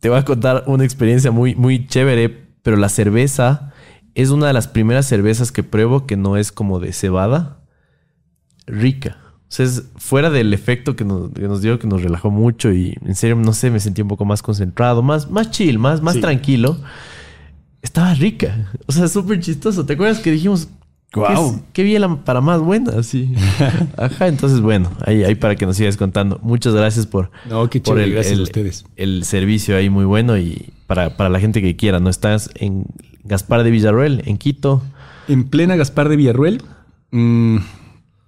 te voy a contar una experiencia muy, muy chévere. Pero la cerveza es una de las primeras cervezas que pruebo que no es como de cebada. Rica. O sea, es fuera del efecto que nos, que nos dio, que nos relajó mucho y en serio, no sé, me sentí un poco más concentrado, más, más chill, más, más Sí. tranquilo. Estaba rica. O sea, súper chistoso. ¿Te acuerdas que dijimos, Guau. qué, qué bien para más buena? Sí. Ajá, entonces bueno, ahí, ahí para que nos sigas contando. Muchas gracias por, No, qué por chévere, gracias a ustedes. el servicio ahí muy bueno y para, para la gente que quiera, ¿no? Estás en Gaspar de Villarroel, en Quito. En plena Gaspar de Villarruel, mm,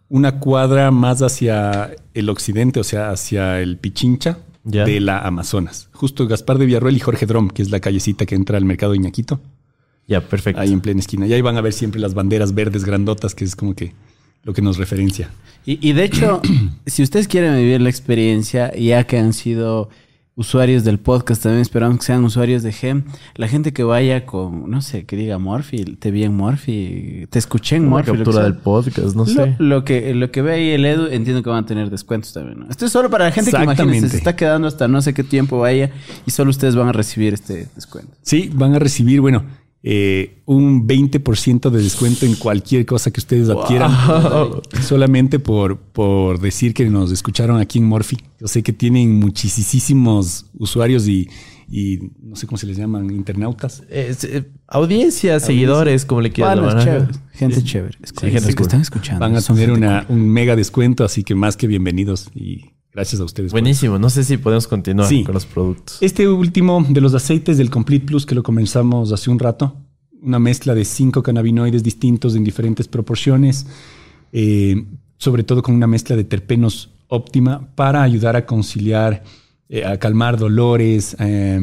una cuadra más hacia el occidente, o sea, hacia el Pichincha Ya. de la Amazonas. Justo Gaspar de Villarruel y Jorge Drom, que es la callecita que entra al mercado de Iñaquito, Ya, perfecto. ahí en plena esquina. Y ahí van a ver siempre las banderas verdes grandotas, que es como que lo que nos referencia. Y, y de hecho, si ustedes quieren vivir la experiencia, ya que han sido usuarios del podcast, también esperamos que sean usuarios de GEM, la gente que vaya con, no sé, que diga Morphy, te vi en Morphy, te escuché en Una Morphy. lo que captura del podcast, no Lo- sé. Lo, que, lo que ve ahí el Edu, entiendo que van a tener descuentos también. ¿no? Esto es solo para la gente que imagínense, se está quedando hasta no sé qué tiempo vaya y solo ustedes van a recibir este descuento. Sí, van a recibir, bueno, eh, un 20% de descuento en cualquier cosa que ustedes adquieran. Solamente por, por decir que nos escucharon aquí en Morphy. Yo sé que tienen muchísimos usuarios y, y no sé cómo se les llaman, internautas. Es, eh, audiencia, seguidores, como le quieras Panas, llamar. chévere. Gente chévere. Sí, gente que cool. están escuchando. Van a tener una, un mega descuento, así que más que bienvenidos y gracias a ustedes. Buenísimo. No sé si podemos continuar Sí. con los productos. Este último de los aceites del Complete Plus que lo comenzamos hace un rato, una mezcla de cinco cannabinoides distintos en diferentes proporciones, eh, sobre todo con una mezcla de terpenos óptima para ayudar a conciliar, eh, a calmar dolores, eh,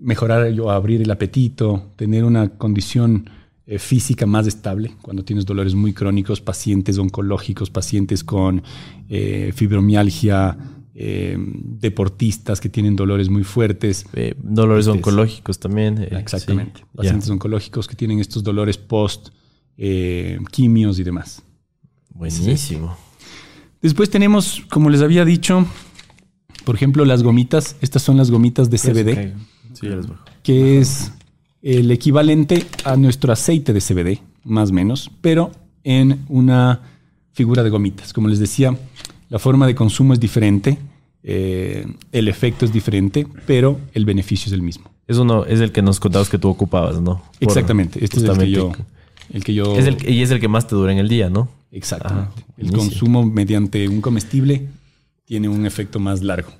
mejorar o abrir el apetito, tener una condición eh, física más estable cuando tienes dolores muy crónicos, pacientes oncológicos, pacientes con eh, fibromialgia, eh, deportistas que tienen dolores muy fuertes. Eh, dolores es- oncológicos también. eh, Exactamente. sí. Pacientes oncológicos que tienen estos dolores post quimios y demás. Buenísimo. Después tenemos, como les había dicho, por ejemplo, las gomitas. Estas son las gomitas de CBD, Sí, que es el equivalente a nuestro aceite de CBD, más o menos, pero en una figura de gomitas. Como les decía, la forma de consumo es diferente, eh, el efecto es diferente, pero el beneficio es el mismo. Es uno, es el que nos contabas que tú ocupabas, ¿no? Por- Exactamente. Este es el que yo, el que yo Es el, y es el que más te dura en el día, ¿no? Exactamente. Ah, el consumo mediante un comestible tiene un efecto más largo.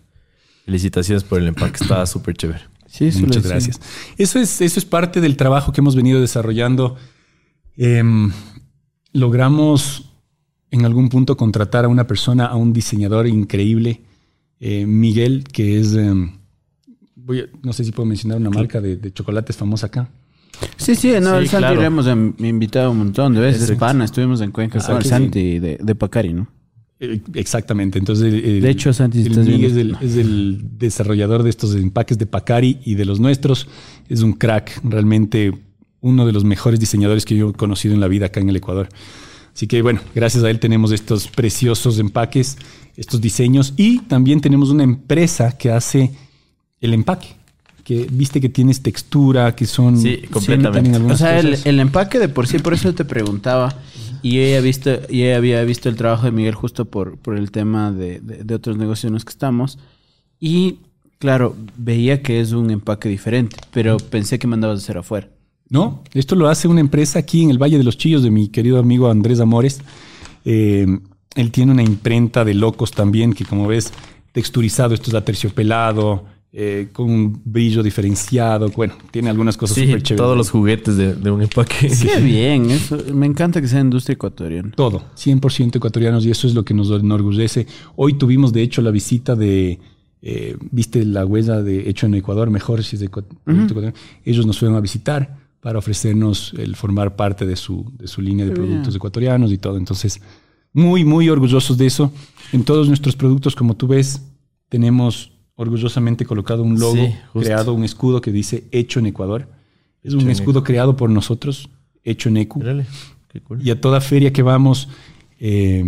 Felicitaciones por el empaque, está súper chévere. Sí, eso Muchas lo gracias. Eso es, eso es parte del trabajo que hemos venido desarrollando. Em, logramos en algún punto contratar a una persona, a un diseñador increíble, eh, Miguel, que es, em, voy a- no sé si puedo mencionar una marca de, de chocolates famosa acá. Sí, sí, no, Sí, el Santi claro. le hemos em- invitado un montón de veces. Es Exacto. pana, estuvimos en Cuenca. El sí. Santi de, de Pacari, ¿no? Eh, Exactamente. Entonces, el- el- De hecho, Santi, si el estás Miguel es el, es el desarrollador de estos empaques de Pacari y de los nuestros. Es un crack, realmente uno de los mejores diseñadores que yo he conocido en la vida acá en el Ecuador. Así que bueno, gracias a él tenemos estos preciosos empaques, estos diseños y también tenemos una empresa que hace el empaque. Que viste que tienes textura, que son Sí, completamente. O sea, el, el empaque de por sí, por eso te preguntaba. Y ya, visto, había visto el trabajo de Miguel justo por, por el tema de, de- de otros negocios en los que estamos. Y claro, veía que es un empaque diferente, pero pensé que mandabas a hacer afuera. No, esto lo hace una empresa aquí en el Valle de los Chillos de mi querido amigo Andrés Amores. Eh, él tiene una imprenta de locos también, que como ves, texturizado, esto es aterciopelado, eh, con un brillo diferenciado. Bueno, tiene algunas cosas Sí, súper chéveres. todos los juguetes de, de un empaque. Qué bien, eso, me encanta que sea industria ecuatoriana. Todo, 100% ecuatorianos y eso es lo que nos enorgullece. Hoy tuvimos de hecho la visita de, eh, viste la huella de hecho en Ecuador, mejor si es de Ecu- producto ecuatoriano. Ellos nos fueron a visitar para ofrecernos el formar parte de su, de su línea de Qué productos bien. ecuatorianos y todo. Entonces, muy, muy orgullosos de eso. En todos nuestros productos, como tú ves, tenemos orgullosamente colocado un logo, Sí, creado un escudo que dice hecho en Ecuador. Es un Hecho escudo creado por nosotros, hecho en ECU. Cool. Y a toda feria que vamos, eh,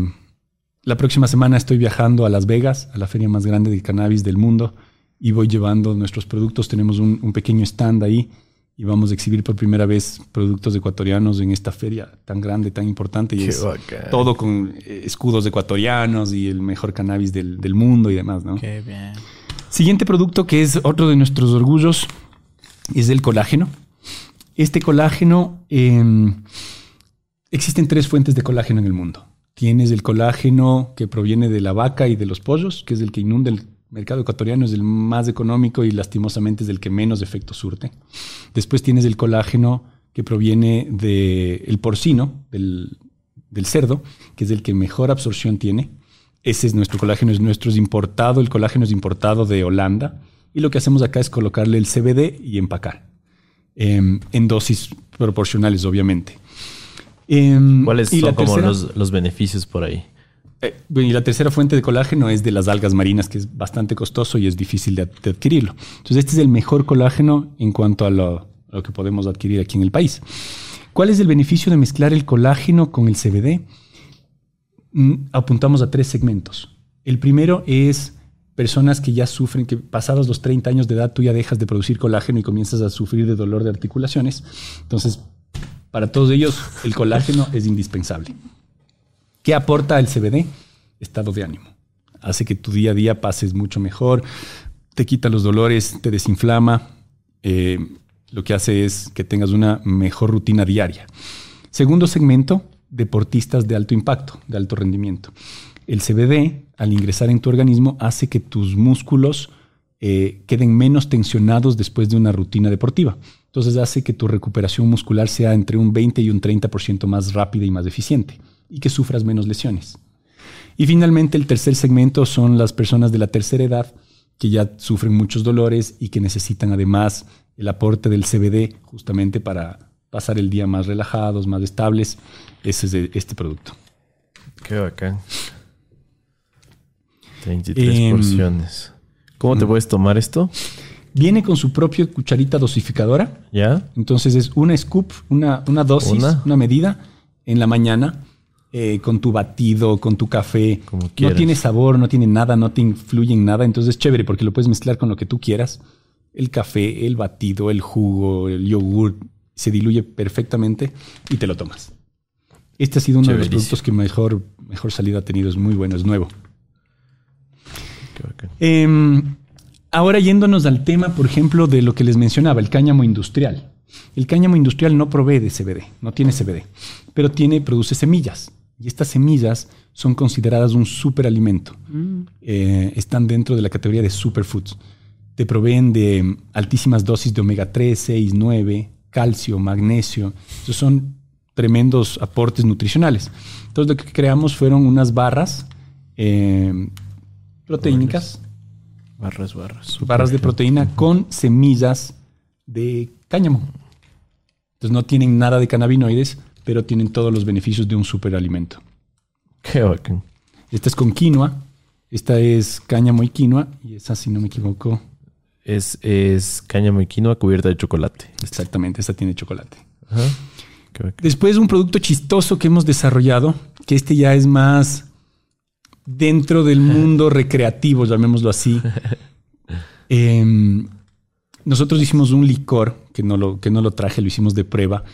la próxima semana estoy viajando a Las Vegas, a la feria más grande de cannabis del mundo, y voy llevando nuestros productos. Tenemos un, un pequeño stand ahí y vamos a exhibir por primera vez productos ecuatorianos en esta feria tan grande, tan importante. Y Qué es bacán. todo con eh, escudos ecuatorianos y el mejor cannabis del, del mundo y demás, ¿no? Qué bien. Siguiente producto que es otro de nuestros orgullos es el colágeno. Este colágeno, eh, existen tres fuentes de colágeno en el mundo. Tienes el colágeno que proviene de la vaca y de los pollos, que es el que inunda el mercado ecuatoriano, es el más económico y lastimosamente es el que menos efecto surte. Después tienes el colágeno que proviene del porcino, del, del cerdo, que es el que mejor absorción tiene. Ese es nuestro colágeno, es nuestro es importado, el colágeno es importado de Holanda. Y lo que hacemos acá es colocarle el CBD y empacar. em, en dosis proporcionales, obviamente. Em, ¿Cuáles y son como tercera- los, los beneficios por ahí? eh, bueno, y la tercera fuente de colágeno es de las algas marinas, que es bastante costoso y es difícil de adquirirlo. Entonces, este es el mejor colágeno en cuanto a lo, a lo que podemos adquirir aquí en el país. ¿Cuál es el beneficio de mezclar el colágeno con el CBD? Mm, Apuntamos a tres segmentos. El primero es personas que ya sufren, que pasados los 30 años de edad tú ya dejas de producir colágeno y comienzas a sufrir de dolor de articulaciones. Entonces, para todos ellos, el colágeno es indispensable. ¿Qué aporta el CBD? Estado de ánimo. Hace que tu día a día pases mucho mejor, te quita los dolores, te desinflama. eh, lo que hace es que tengas una mejor rutina diaria. Segundo segmento, deportistas de alto impacto, de alto rendimiento. El CBD, al ingresar en tu organismo, hace que tus músculos eh, queden menos tensionados después de una rutina deportiva. Entonces hace que tu recuperación muscular sea entre un 20 y un 30% más rápida y más eficiente y que sufras menos lesiones. Y finalmente el tercer segmento son las personas de la tercera edad que ya sufren muchos dolores y que necesitan además el aporte del CBD justamente para pasar el día más relajados, más estables. Ese es de este producto. Qué bacán. 33 Em, porciones. ¿Cómo te puedes tomar esto? Viene con su propia cucharita dosificadora. ¿Ya? Entonces es una scoop, una, una dosis, Una. una. medida en la mañana eh, con tu batido, con tu café. Como no quieras. tiene sabor, no tiene nada, no te influye en nada. Entonces es chévere porque lo puedes mezclar con lo que tú quieras. El café, el batido, el jugo, el yogur, se diluye perfectamente y te lo tomas. Este ha sido uno de los productos que mejor, mejor salida ha tenido. Es muy bueno, es nuevo. Eh, ahora yéndonos al tema, por ejemplo, de lo que les mencionaba, el cáñamo industrial. El cáñamo industrial no provee de CBD, no tiene CBD, pero tiene, produce semillas. Y estas semillas son consideradas un superalimento. Eh, están dentro de la categoría de superfoods. Te proveen de mm, altísimas dosis de omega 3, 6, 9, calcio, magnesio. Esos son tremendos aportes nutricionales. Entonces lo que creamos fueron unas barras eh, proteínicas Barras, barras. barras de proteína con semillas de cáñamo. Entonces no tienen nada de cannabinoides, pero tienen todos los beneficios de un superalimento. Qué bacán. Esta es con quinoa, esta es cáñamo y quinoa, y esa, si no me equivoco, Es, es cáñamo y quinoa cubierta de chocolate. exactamente, esta tiene chocolate. Ajá. Después un producto chistoso que hemos desarrollado, que este ya es más dentro del mundo recreativo, llamémoslo así. Em, nosotros hicimos un licor, que no, lo, que no lo traje, lo hicimos de prueba,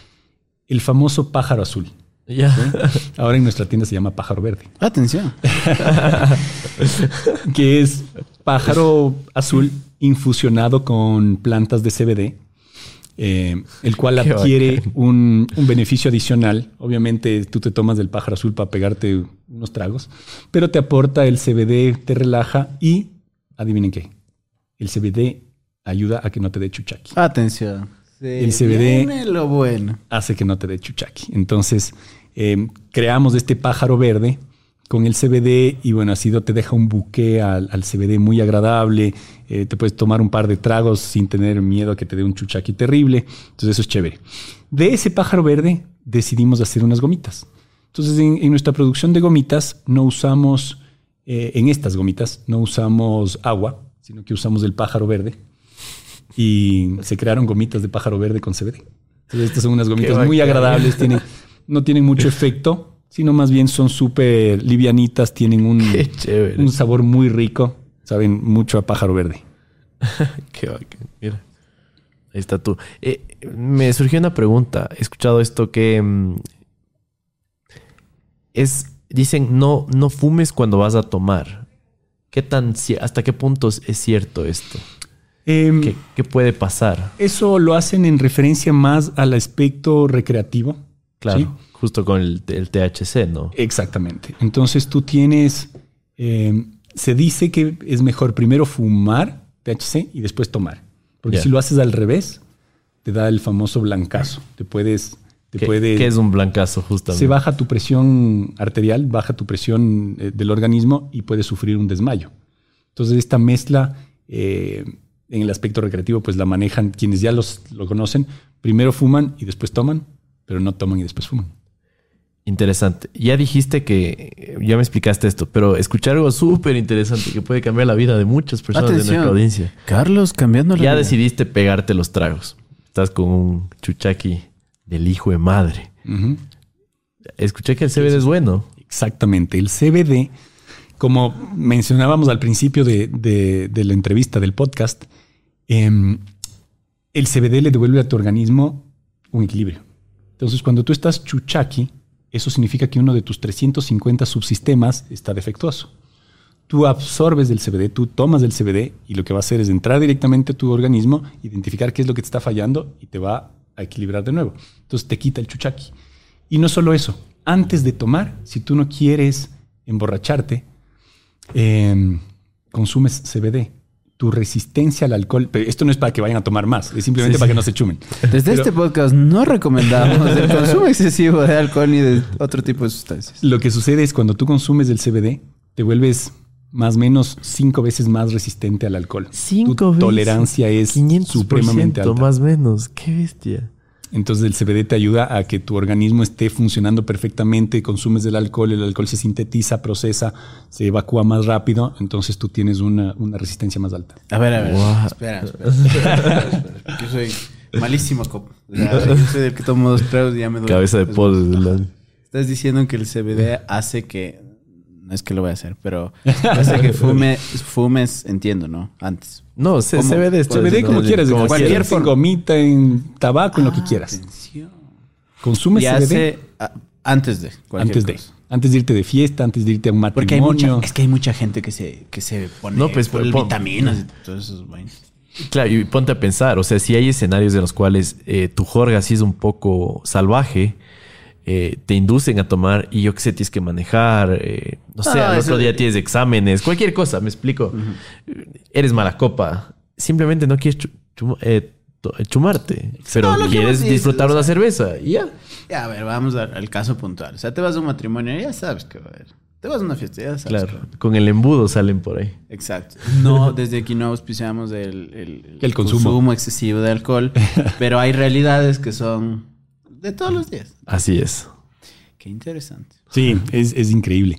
el famoso pájaro azul. Ya. Ahora en nuestra tienda se llama pájaro verde, Atención. que es pájaro azul infusionado con plantas de CBD, eh, el cual Qué adquiere un, un beneficio adicional. Obviamente tú te tomas del pájaro azul para pegarte unos tragos, pero te aporta el CBD, te relaja y, adivinen qué, el CBD ayuda a que no te dé chuchaqui. Atención. Se El CBD. lo bueno. hace que no te dé chuchaqui. Entonces, eh, creamos este pájaro verde con el CBD y bueno, así te deja un buque al, al CBD muy agradable. Eh, te puedes tomar un par de tragos sin tener miedo a que te dé un chuchaqui terrible. Entonces, eso es chévere. De ese pájaro verde decidimos hacer unas gomitas. Entonces, en, en nuestra producción de gomitas no usamos, eh, en estas gomitas, no usamos agua, sino que usamos el pájaro verde y se crearon gomitas de pájaro verde con CBD. Entonces, estas son unas gomitas muy agradables, tienen, no tienen mucho efecto, sino más bien son súper livianitas, tienen un, un sabor muy rico, saben mucho a pájaro verde. Qué bacán. Mira. Ahí está tú. Eh, me surgió una pregunta. He escuchado esto que mm, es dicen no no fumes cuando vas a tomar. ¿Qué tan hasta qué punto es cierto esto? Em, ¿Qué, qué puede pasar? Eso lo hacen en referencia más al aspecto recreativo. Claro, ¿sí? justo con el, el THC, ¿no? Exactamente. Entonces tú tienes, eh, se dice que es mejor primero fumar THC y después tomar. Porque si lo haces al revés, te da el famoso blancazo. Te puedes, te ¿Qué, puede, qué es un blancazo justamente? se baja tu presión arterial, baja tu presión eh, del organismo y puedes sufrir un desmayo. Entonces esta mezcla eh, en el aspecto recreativo pues la manejan quienes ya los, lo conocen. Primero fuman y después toman, pero no toman y después fuman. Interesante. Ya dijiste que, ya me explicaste esto, pero escuchar algo súper interesante que puede cambiar la vida de muchas personas de nuestra audiencia. Carlos cambiando la Ya vida. decidiste pegarte los tragos. Estás con un chuchaqui del hijo de madre. Escuché que el CBD es bueno. Exactamente. El CBD como mencionábamos al principio de, de- de la entrevista del podcast, em, el CBD le devuelve a tu organismo un equilibrio. Entonces, cuando tú estás chuchaqui, eso significa que uno de tus 350 subsistemas está defectuoso. Tú absorbes del CBD, tú tomas del CBD y lo que va a hacer es entrar directamente a tu organismo, identificar qué es lo que te está fallando y te va a equilibrar de nuevo. Entonces te quita el chuchaqui. Y no solo eso, antes de tomar, si tú no quieres emborracharte, eh, consumes CBD. Tu resistencia al alcohol, pero esto no es para que vayan a tomar más, es simplemente Sí, para sí. que no se chumen. Desde Pero- este podcast no recomendamos el consumo excesivo de alcohol ni de otro tipo de sustancias. Lo que sucede es cuando tú consumes el CBD, te vuelves más o menos cinco veces más resistente al alcohol. Cinco tu veces. tolerancia es 500% supremamente alta. más o menos. Qué bestia. Entonces el CBD te ayuda a que tu organismo esté funcionando perfectamente, consumes el alcohol, el alcohol se sintetiza, procesa, se evacúa más rápido, entonces tú tienes una, una resistencia más alta. A ver, a ver. Espera, espera, espera, espera, espera. Yo soy malísimo copo. O sea, yo soy del que tomo dos tragos y ya me duele. Cabeza de pollo. Estás diciendo que el CBD hace que. No es que lo voy a hacer, pero hace que fume, fumes, entiendo, ¿no? Antes. No, C- ¿Cómo? CBD está CBD como diciendo- quieras, como cualquier quieras. forma. En gomita, en tabaco, en lo que quieras. Atención. Consumes Y CBD hace a- antes de. antes de. cosa. Antes de irte de fiesta, antes de irte a un Porque hay matrimonio. mucha, es que hay mucha gente que se, que se pone No, pues, por el pon- vitaminas y esas vainas. Claro, y ponte a pensar, o sea, si hay escenarios en los cuales eh, tu jorga sí es un poco salvaje, eh, te inducen a tomar y yo qué sé, tienes que manejar, eh, no sé, Ah, al otro día tienes exámenes, cualquier cosa, me explico. Eres mala copa, simplemente no quieres chum- eh, chumarte, pero No, quieres dices, disfrutar o una sea- cerveza y ya. Ya, a ver, vamos al, al caso puntual. O sea, te vas a un matrimonio, ya sabes que va a haber. Te vas a una fiesta, ya sabes. Claro, que con el embudo salen por ahí. Exacto. No, desde aquí no auspiciamos el, el, El consumo. excesivo de alcohol, pero hay realidades que son de todos los días. Así es. Qué interesante. Sí, es, es increíble.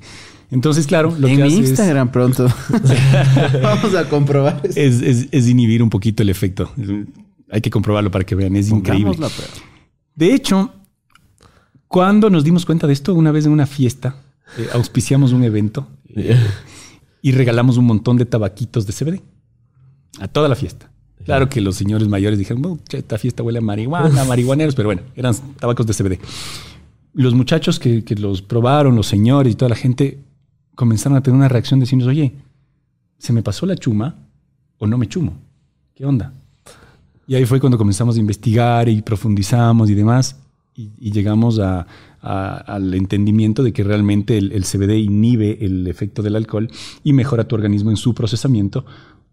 Entonces, claro, lo en que mi hace es- Instagram pronto. vamos a comprobar eso. es, es- es inhibir un poquito el efecto. Hay que comprobarlo para que vean, es increíble. Pongamos la prueba. De hecho, cuando nos dimos cuenta de esto, una vez en una fiesta, eh, auspiciamos un evento y regalamos un montón de tabaquitos de CBD a toda la fiesta. Claro que los señores mayores dijeron, "Oh, che, esta fiesta huele a marihuana, marihuaneros, pero bueno, eran tabacos de CBD. Los muchachos que, que los probaron, los señores y toda la gente, comenzaron a tener una reacción diciendo, oye, ¿se me pasó la chuma o no me chumo? ¿Qué onda? Y ahí fue cuando comenzamos a investigar y profundizamos y demás, y, y llegamos a- a- al entendimiento de que realmente el, el CBD inhibe el efecto del alcohol y mejora tu organismo en su procesamiento,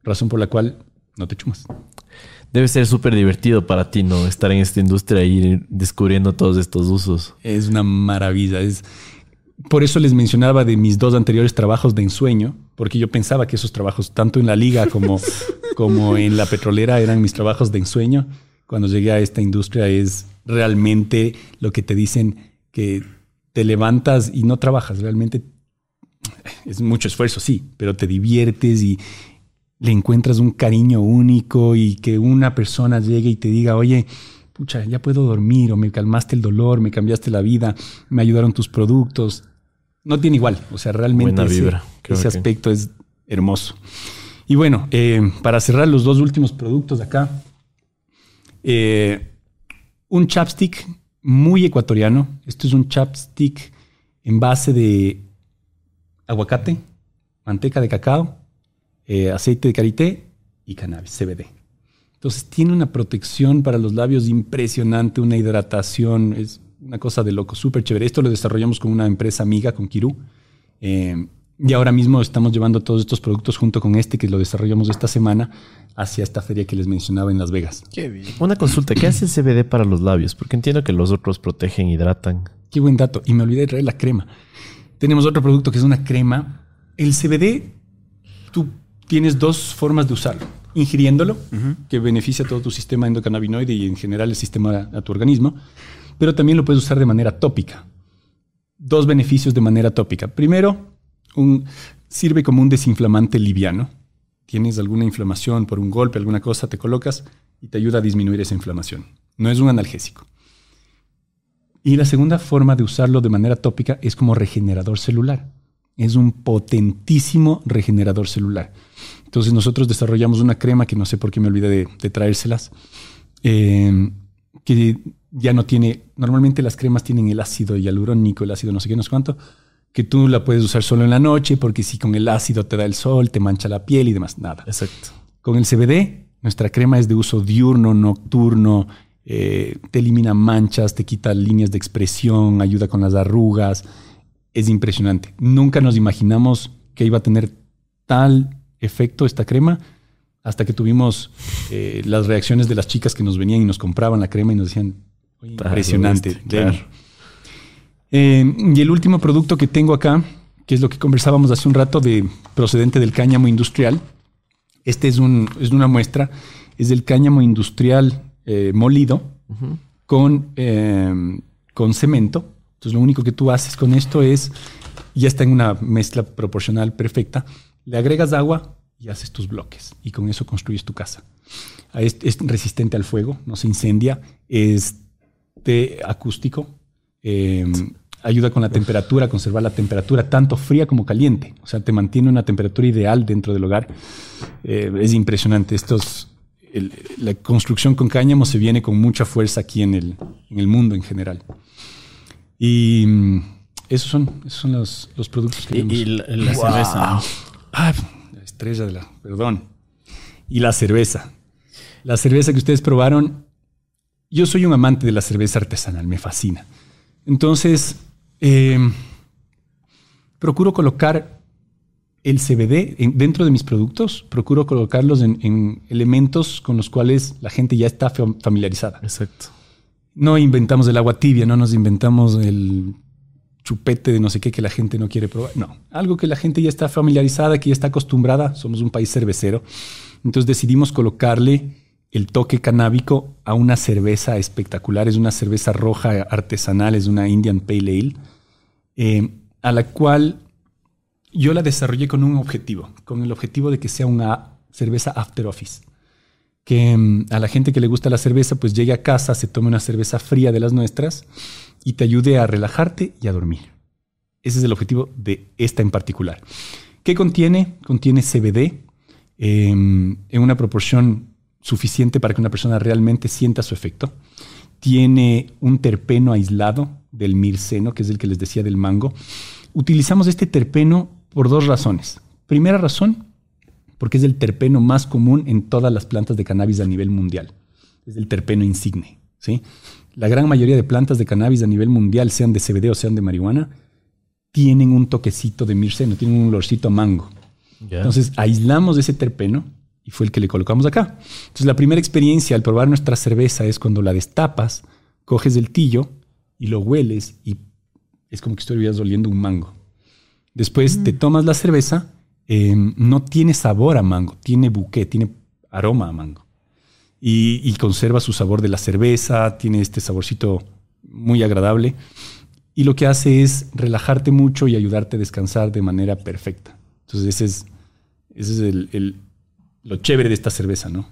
razón por la cual no te chumas. Debe ser súper divertido para ti, ¿no? Estar en esta industria y ir descubriendo todos estos usos. Es una maravilla. Es, por eso les mencionaba de mis dos anteriores trabajos de ensueño, porque yo pensaba que esos trabajos, tanto en la liga como, como en la petrolera, eran mis trabajos de ensueño. Cuando llegué a esta industria es realmente lo que te dicen que te levantas y no trabajas. Realmente es mucho esfuerzo, sí, pero te diviertes y le encuentras un cariño único y que una persona llegue y te diga, oye, pucha, ya puedo dormir o me calmaste el dolor, me cambiaste la vida, me ayudaron tus productos. No tiene igual, o sea, realmente Buena ese, ese que- aspecto es hermoso. Y bueno, eh, para cerrar los dos últimos productos de acá, eh, un chapstick muy ecuatoriano. Esto es un chapstick en base de aguacate, manteca de cacao, eh, aceite de karité y cannabis, CBD. Entonces tiene una protección para los labios impresionante, una hidratación, es una cosa de loco, súper chévere. Esto lo desarrollamos con una empresa amiga, con Kirú. Eh, y ahora mismo estamos llevando todos estos productos junto con este que lo desarrollamos esta semana hacia esta feria que les mencionaba en Las Vegas. Qué bien. Una consulta, ¿qué hace el CBD para los labios? Porque entiendo que los otros protegen, hidratan. Qué buen dato. Y me olvidé de traer la crema. Tenemos otro producto que es una crema. El CBD, tú tienes dos formas de usarlo. Ingiriéndolo, que beneficia todo tu sistema endocannabinoide y en general el sistema a tu organismo, pero también lo puedes usar de manera tópica. Dos beneficios de manera tópica. Primero, un- sirve como un desinflamante liviano. Tienes alguna inflamación por un golpe, alguna cosa, te colocas y te ayuda a disminuir esa inflamación. No es un analgésico. Y la segunda forma de usarlo de manera tópica es como regenerador celular. Es un potentísimo regenerador celular. Entonces nosotros desarrollamos una crema que no sé por qué me olvidé de, de traérselas, eh, que ya no tiene, normalmente las cremas tienen el ácido hialurónico, el ácido no sé qué, no sé cuánto, que tú la puedes usar solo en la noche porque si con el ácido te da el sol, te mancha la piel y demás, nada. Exacto. Con el CBD, nuestra crema es de uso diurno, nocturno, eh, te elimina manchas, te quita líneas de expresión, ayuda con las arrugas. Es impresionante. Nunca nos imaginamos que iba a tener tal efecto esta crema hasta que tuvimos eh, las reacciones de las chicas que nos venían y nos compraban la crema y nos decían, "Oye, Ah, impresionante. claro. deme". Eh, y el último producto que tengo acá, que es lo que conversábamos hace un rato de procedente del cáñamo industrial. Este es, un, es una muestra, es del cáñamo industrial eh, molido con, con cemento. Entonces lo único que tú haces con esto es, ya está en una mezcla proporcional perfecta, le agregas agua y haces tus bloques y con eso construyes tu casa. Es, es resistente al fuego, no se incendia, es de acústico, eh, ayuda con la temperatura, conservar la temperatura tanto fría como caliente. O sea, te mantiene una temperatura ideal dentro del hogar. Eh, es impresionante. Estos, el- la construcción con cáñamo se viene con mucha fuerza aquí en el, en el mundo en general. Y mm, esos son, esos son los, los productos que Y, vemos. y la, la cerveza. Ah, la estrella de la. Perdón. Y la cerveza. La cerveza que ustedes probaron. Yo soy un amante de la cerveza artesanal, me fascina. Entonces, eh, procuro colocar el CBD en- dentro de mis productos, procuro colocarlos en, en elementos con los cuales la gente ya está fam- familiarizada. Exacto. No inventamos el agua tibia, no nos inventamos el chupete de no sé qué que la gente no quiere probar. No, algo que la gente ya está familiarizada, que ya está acostumbrada. Somos un país cervecero. Entonces decidimos colocarle el toque canábico a una cerveza espectacular. Es una cerveza roja artesanal, es una Indian Pale Ale, eh, a la cual yo la desarrollé con un objetivo, con el objetivo de que sea una cerveza after office que mm, a la gente que le gusta la cerveza, pues llegue a casa, se tome una cerveza fría de las nuestras y te ayude a relajarte y a dormir. Ese es el objetivo de esta en particular. ¿Qué contiene? Contiene CBD eh, en una proporción suficiente para que una persona realmente sienta su efecto. Tiene un terpeno aislado del mirceno, que es el que les decía del mango. Utilizamos este terpeno por dos razones. Primera razón, porque es el terpeno más común en todas las plantas de cannabis a nivel mundial. Es el terpeno insigne. ¿sí? La gran mayoría de plantas de cannabis a nivel mundial, sean de CBD o sean de marihuana, tienen un toquecito de mirceno, tienen un olorcito a mango. Ya. Entonces aislamos ese terpeno y fue el que le colocamos acá. Entonces la primera experiencia al probar nuestra cerveza es cuando la destapas, coges el tillo y lo hueles y es como que estuvieras oliendo un mango. Después te tomas la cerveza, eh, no tiene sabor a mango, tiene buque, tiene aroma a mango. Y, y conserva su sabor de la cerveza, tiene este saborcito muy agradable. Y lo que hace es relajarte mucho y ayudarte a descansar de manera perfecta. Entonces ese es, ese es el, el- lo chévere de esta cerveza, ¿no?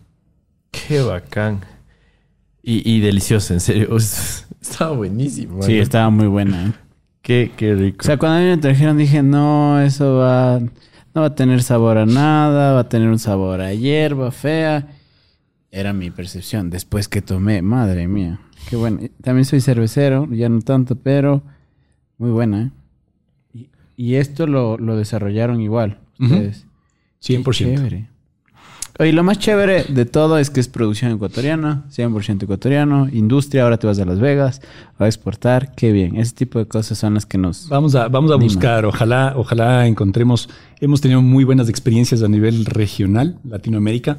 Qué bacán. Y, y delicioso, en serio. Estaba buenísimo. Sí, mano. estaba muy buena. ¿eh? Qué, qué rico. O sea, cuando a mí me trajeron dije, no, eso va, no va a tener sabor a nada, va a tener un sabor a hierba fea. Era mi percepción. Después que tomé, madre mía, qué bueno. También soy cervecero, ya no tanto, pero muy buena. ¿eh? Y, y esto lo, lo desarrollaron igual, ustedes. Qué 100%. chévere. Oye, lo más chévere de todo es que es producción ecuatoriana, 100% ecuatoriano, industria, ahora te vas a Las Vegas a exportar, qué bien. Ese tipo de cosas son las que nos... Vamos a, vamos a buscar, ojalá, ojalá encontremos. Hemos tenido muy buenas experiencias a nivel regional, Latinoamérica.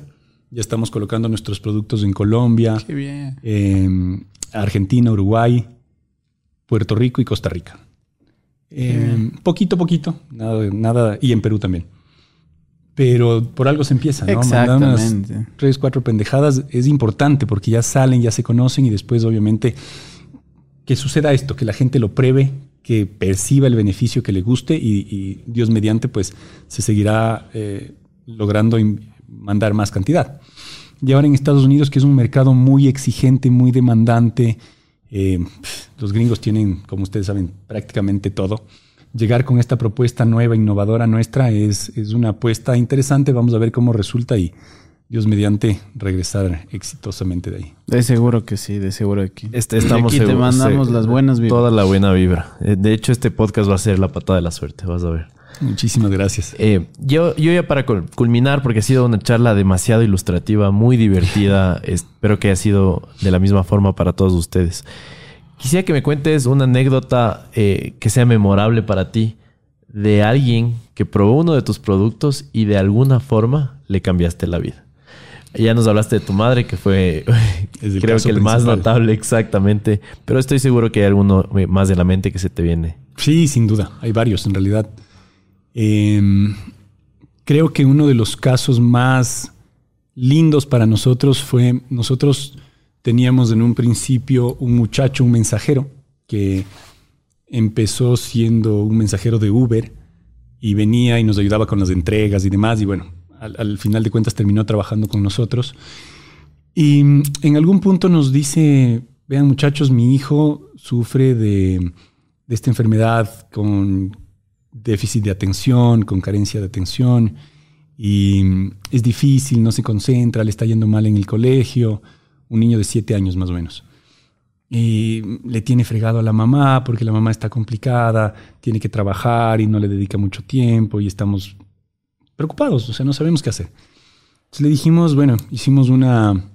Ya estamos colocando nuestros productos en Colombia, Qué bien. en Argentina, Uruguay, Puerto Rico y Costa Rica. Eh, poquito, poquito, nada, nada, y en Perú también. Pero por algo se empieza, ¿no? Mandar unas tres, cuatro pendejadas es importante porque ya salen, ya se conocen y después, obviamente, que suceda esto, que la gente lo pruebe, que perciba el beneficio que le guste y, y Dios mediante, pues se seguirá eh, logrando mandar más cantidad. Y ahora en Estados Unidos, que es un mercado muy exigente, muy demandante, eh, los gringos tienen, como ustedes saben, prácticamente todo. Llegar con esta propuesta nueva, innovadora nuestra, es, es una apuesta interesante. Vamos a ver cómo resulta y Dios mediante regresar exitosamente de ahí. De seguro que sí, de seguro que Este, estamos Aquí te mandamos sí. las buenas vibras. Toda la buena vibra. Eh, De hecho, este podcast va a ser la patada de la suerte, vas a ver. Muchísimas gracias. Eh, yo, yo ya para cul- culminar, porque ha sido una charla demasiado ilustrativa, muy divertida, espero que haya sido de la misma forma para todos ustedes. Quisiera que me cuentes una anécdota eh, que sea memorable para ti de alguien que probó uno de tus productos y de alguna forma le cambiaste la vida. Ya nos hablaste de tu madre, que fue creo que el más notable exactamente, pero estoy seguro que hay alguno eh, más de la mente que se te viene. Sí, sin duda. Hay varios en realidad. Eh, creo que uno de los casos más lindos para nosotros fue, nosotros teníamos en un principio un muchacho, un mensajero, que empezó siendo un mensajero de Uber y venía y nos ayudaba con las entregas y demás. Y bueno, al, al final de cuentas terminó trabajando con nosotros. Y en algún punto nos dice, vean muchachos, mi hijo sufre de, de esta enfermedad con déficit de atención, con carencia de atención, y es difícil, no se concentra, le está yendo mal en el colegio, un niño de siete años más o menos. Y le tiene fregado a la mamá porque la mamá está complicada, tiene que trabajar y no le dedica mucho tiempo y estamos preocupados, o sea, no sabemos qué hacer. Entonces le dijimos, bueno, hicimos una,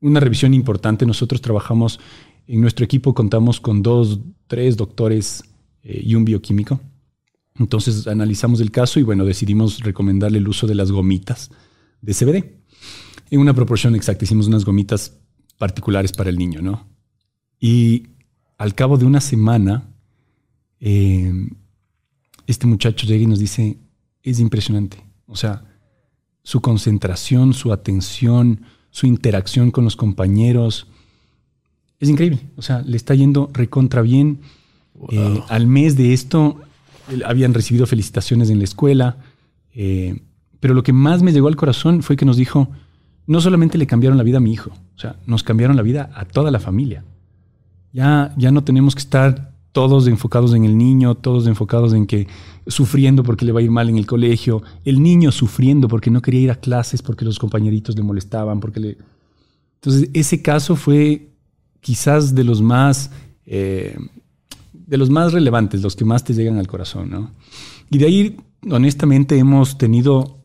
una revisión importante. Nosotros trabajamos, en nuestro equipo contamos con dos, tres doctores eh, y un bioquímico. Entonces analizamos el caso y bueno, decidimos recomendarle el uso de las gomitas de CBD. En una proporción exacta, hicimos unas gomitas particulares para el niño, ¿no? Y al cabo de una semana, eh, este muchacho llega y nos dice, es impresionante. O sea, su concentración, su atención, su interacción con los compañeros, es increíble. O sea, le está yendo recontra bien. Eh, al mes de esto, habían recibido felicitaciones en la escuela. eh, pero lo que más me llegó al corazón fue que nos dijo, no solamente le cambiaron la vida a mi hijo, nos cambiaron la vida a toda la familia. Ya, ya no tenemos que estar todos enfocados en el niño, todos enfocados en que sufriendo porque le va a ir mal en el colegio, el niño sufriendo porque no quería ir a clases porque los compañeritos le molestaban, porque. Entonces, ese caso fue quizás de los más, eh, de los más relevantes, los que más te llegan al corazón, ¿no? Y de ahí, honestamente, hemos tenido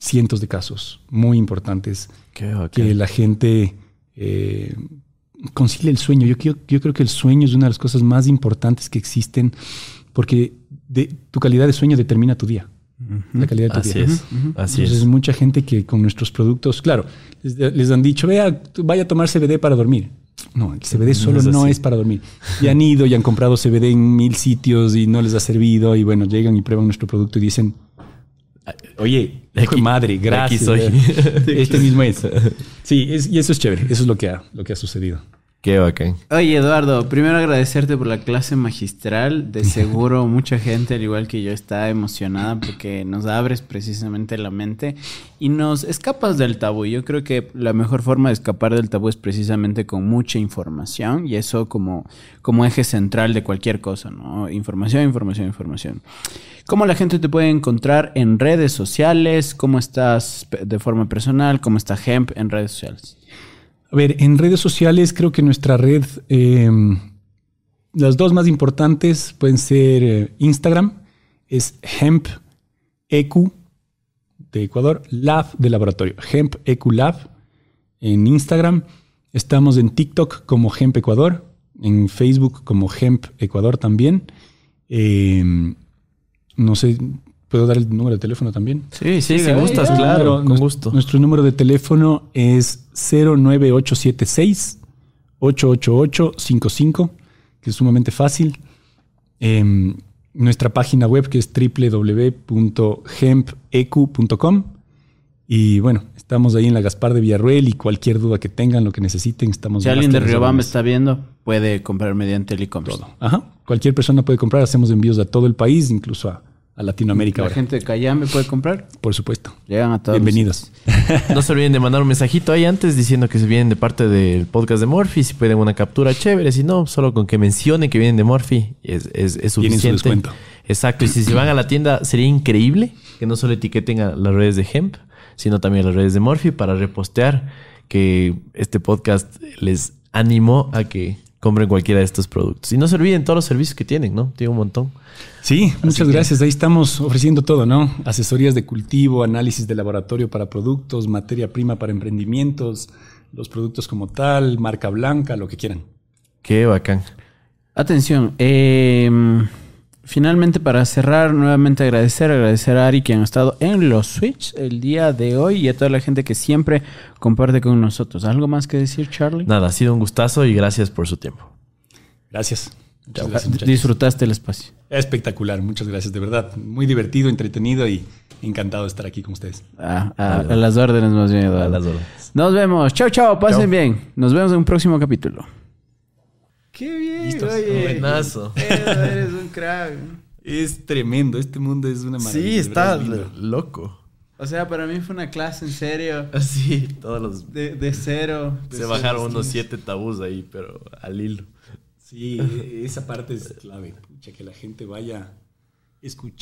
cientos de casos muy importantes que la gente eh, concilia el sueño. Yo, yo creo que el sueño es una de las cosas más importantes que existen porque de- tu calidad de sueño determina tu día. La calidad de tu Así día. es, así Entonces, es. mucha gente que con nuestros productos, claro, les, les han dicho, vea, vaya a tomar CBD para dormir. No, el CBD solo no así. es para dormir. Y han ido y han comprado CBD en mil sitios y no les ha servido. Y bueno, llegan y prueban nuestro producto y dicen, oye, aquí- madre, aquí gracias. soy. Este mismo es. Sí, es- y eso es chévere. Eso es lo que ha, lo que ha sucedido. Qué bacán. Oye, Eduardo, primero agradecerte por la clase magistral. De seguro mucha gente, al igual que yo, está emocionada porque nos abres precisamente la mente y nos escapas del tabú. Yo creo que la mejor forma de escapar del tabú es precisamente con mucha información y eso como, como eje central de cualquier cosa, ¿no? Información, información, información. ¿Cómo la gente te puede encontrar en redes sociales? ¿Cómo estás de forma personal? ¿Cómo está Hemp en redes sociales? A ver, en redes sociales creo que nuestra red, eh, las dos más importantes pueden ser eh, Instagram, es Hemp EQ de Ecuador, Lab de laboratorio, Hemp EQ Lab en Instagram. Estamos en TikTok como Hemp Ecuador, en Facebook como Hemp Ecuador también. Eh, no sé, ¿puedo dar el número de teléfono también? Sí, sí, si gustas, claro, Número- con nuestro- gusto. Nuestro número de teléfono es 09876 88855, que es sumamente fácil. Em, nuestra página web que es www.hempeq.com. Y bueno, estamos ahí en la Gaspar de Villarruel y cualquier duda que tengan, lo que necesiten, estamos Si alguien de Riobamba órdenes. está viendo, puede comprar mediante el e-commerce. Ajá. Cualquier persona puede comprar, hacemos envíos a todo el país, incluso a, a Latinoamérica La ahora. gente de Cayambe puede comprar. Por supuesto. Llegan a todos. los- Bienvenidos. No se olviden de mandar un mensajito ahí antes diciendo que se vienen de parte del podcast de Morphy. Si pueden una captura chévere, si no, solo con que mencionen que vienen de Morphy es, es, es Tienen su suficiente. descuento. Exacto. Y si se van a la tienda, sería increíble que no solo etiqueten a las redes de Hemp, sino también a las redes de Morphy para repostear que este podcast les animó a que compren cualquiera de estos productos. Y no se olviden todos los servicios que tienen, ¿no? Tiene un montón. Sí, muchas gracias. Ahí estamos ofreciendo todo, ¿no? Asesorías de cultivo, análisis de laboratorio para productos, materia prima para emprendimientos, los productos como tal, marca blanca, lo que quieran. Qué bacán. Atención, eh, finalmente para cerrar, nuevamente agradecer, agradecer a Ari que han estado en los Switch el día de hoy y a toda la gente que siempre comparte con nosotros. ¿Algo más que decir, Charlie? Nada, ha sido un gustazo y gracias por su tiempo. Gracias. Muchas gracias. Disfrutaste el espacio. Espectacular, muchas gracias, de verdad. Muy divertido, entretenido y encantado de estar aquí con ustedes. Ah, a, a las órdenes más bien. Eduardo. A las órdenes. Nos vemos. Chao, chao. Pasen bien. Nos vemos en un próximo capítulo. Qué bien. Listos. Buenazo. Eres un crack. Es tremendo, este mundo es una maravilla. Sí, de está verdad, loco. O sea, para mí fue una clase en serio. Así, todos los... De, de cero. de Se cero bajaron unos siete tabús ahí, pero al hilo. Sí, esa parte es clave. Pucha, que la gente vaya escuchando.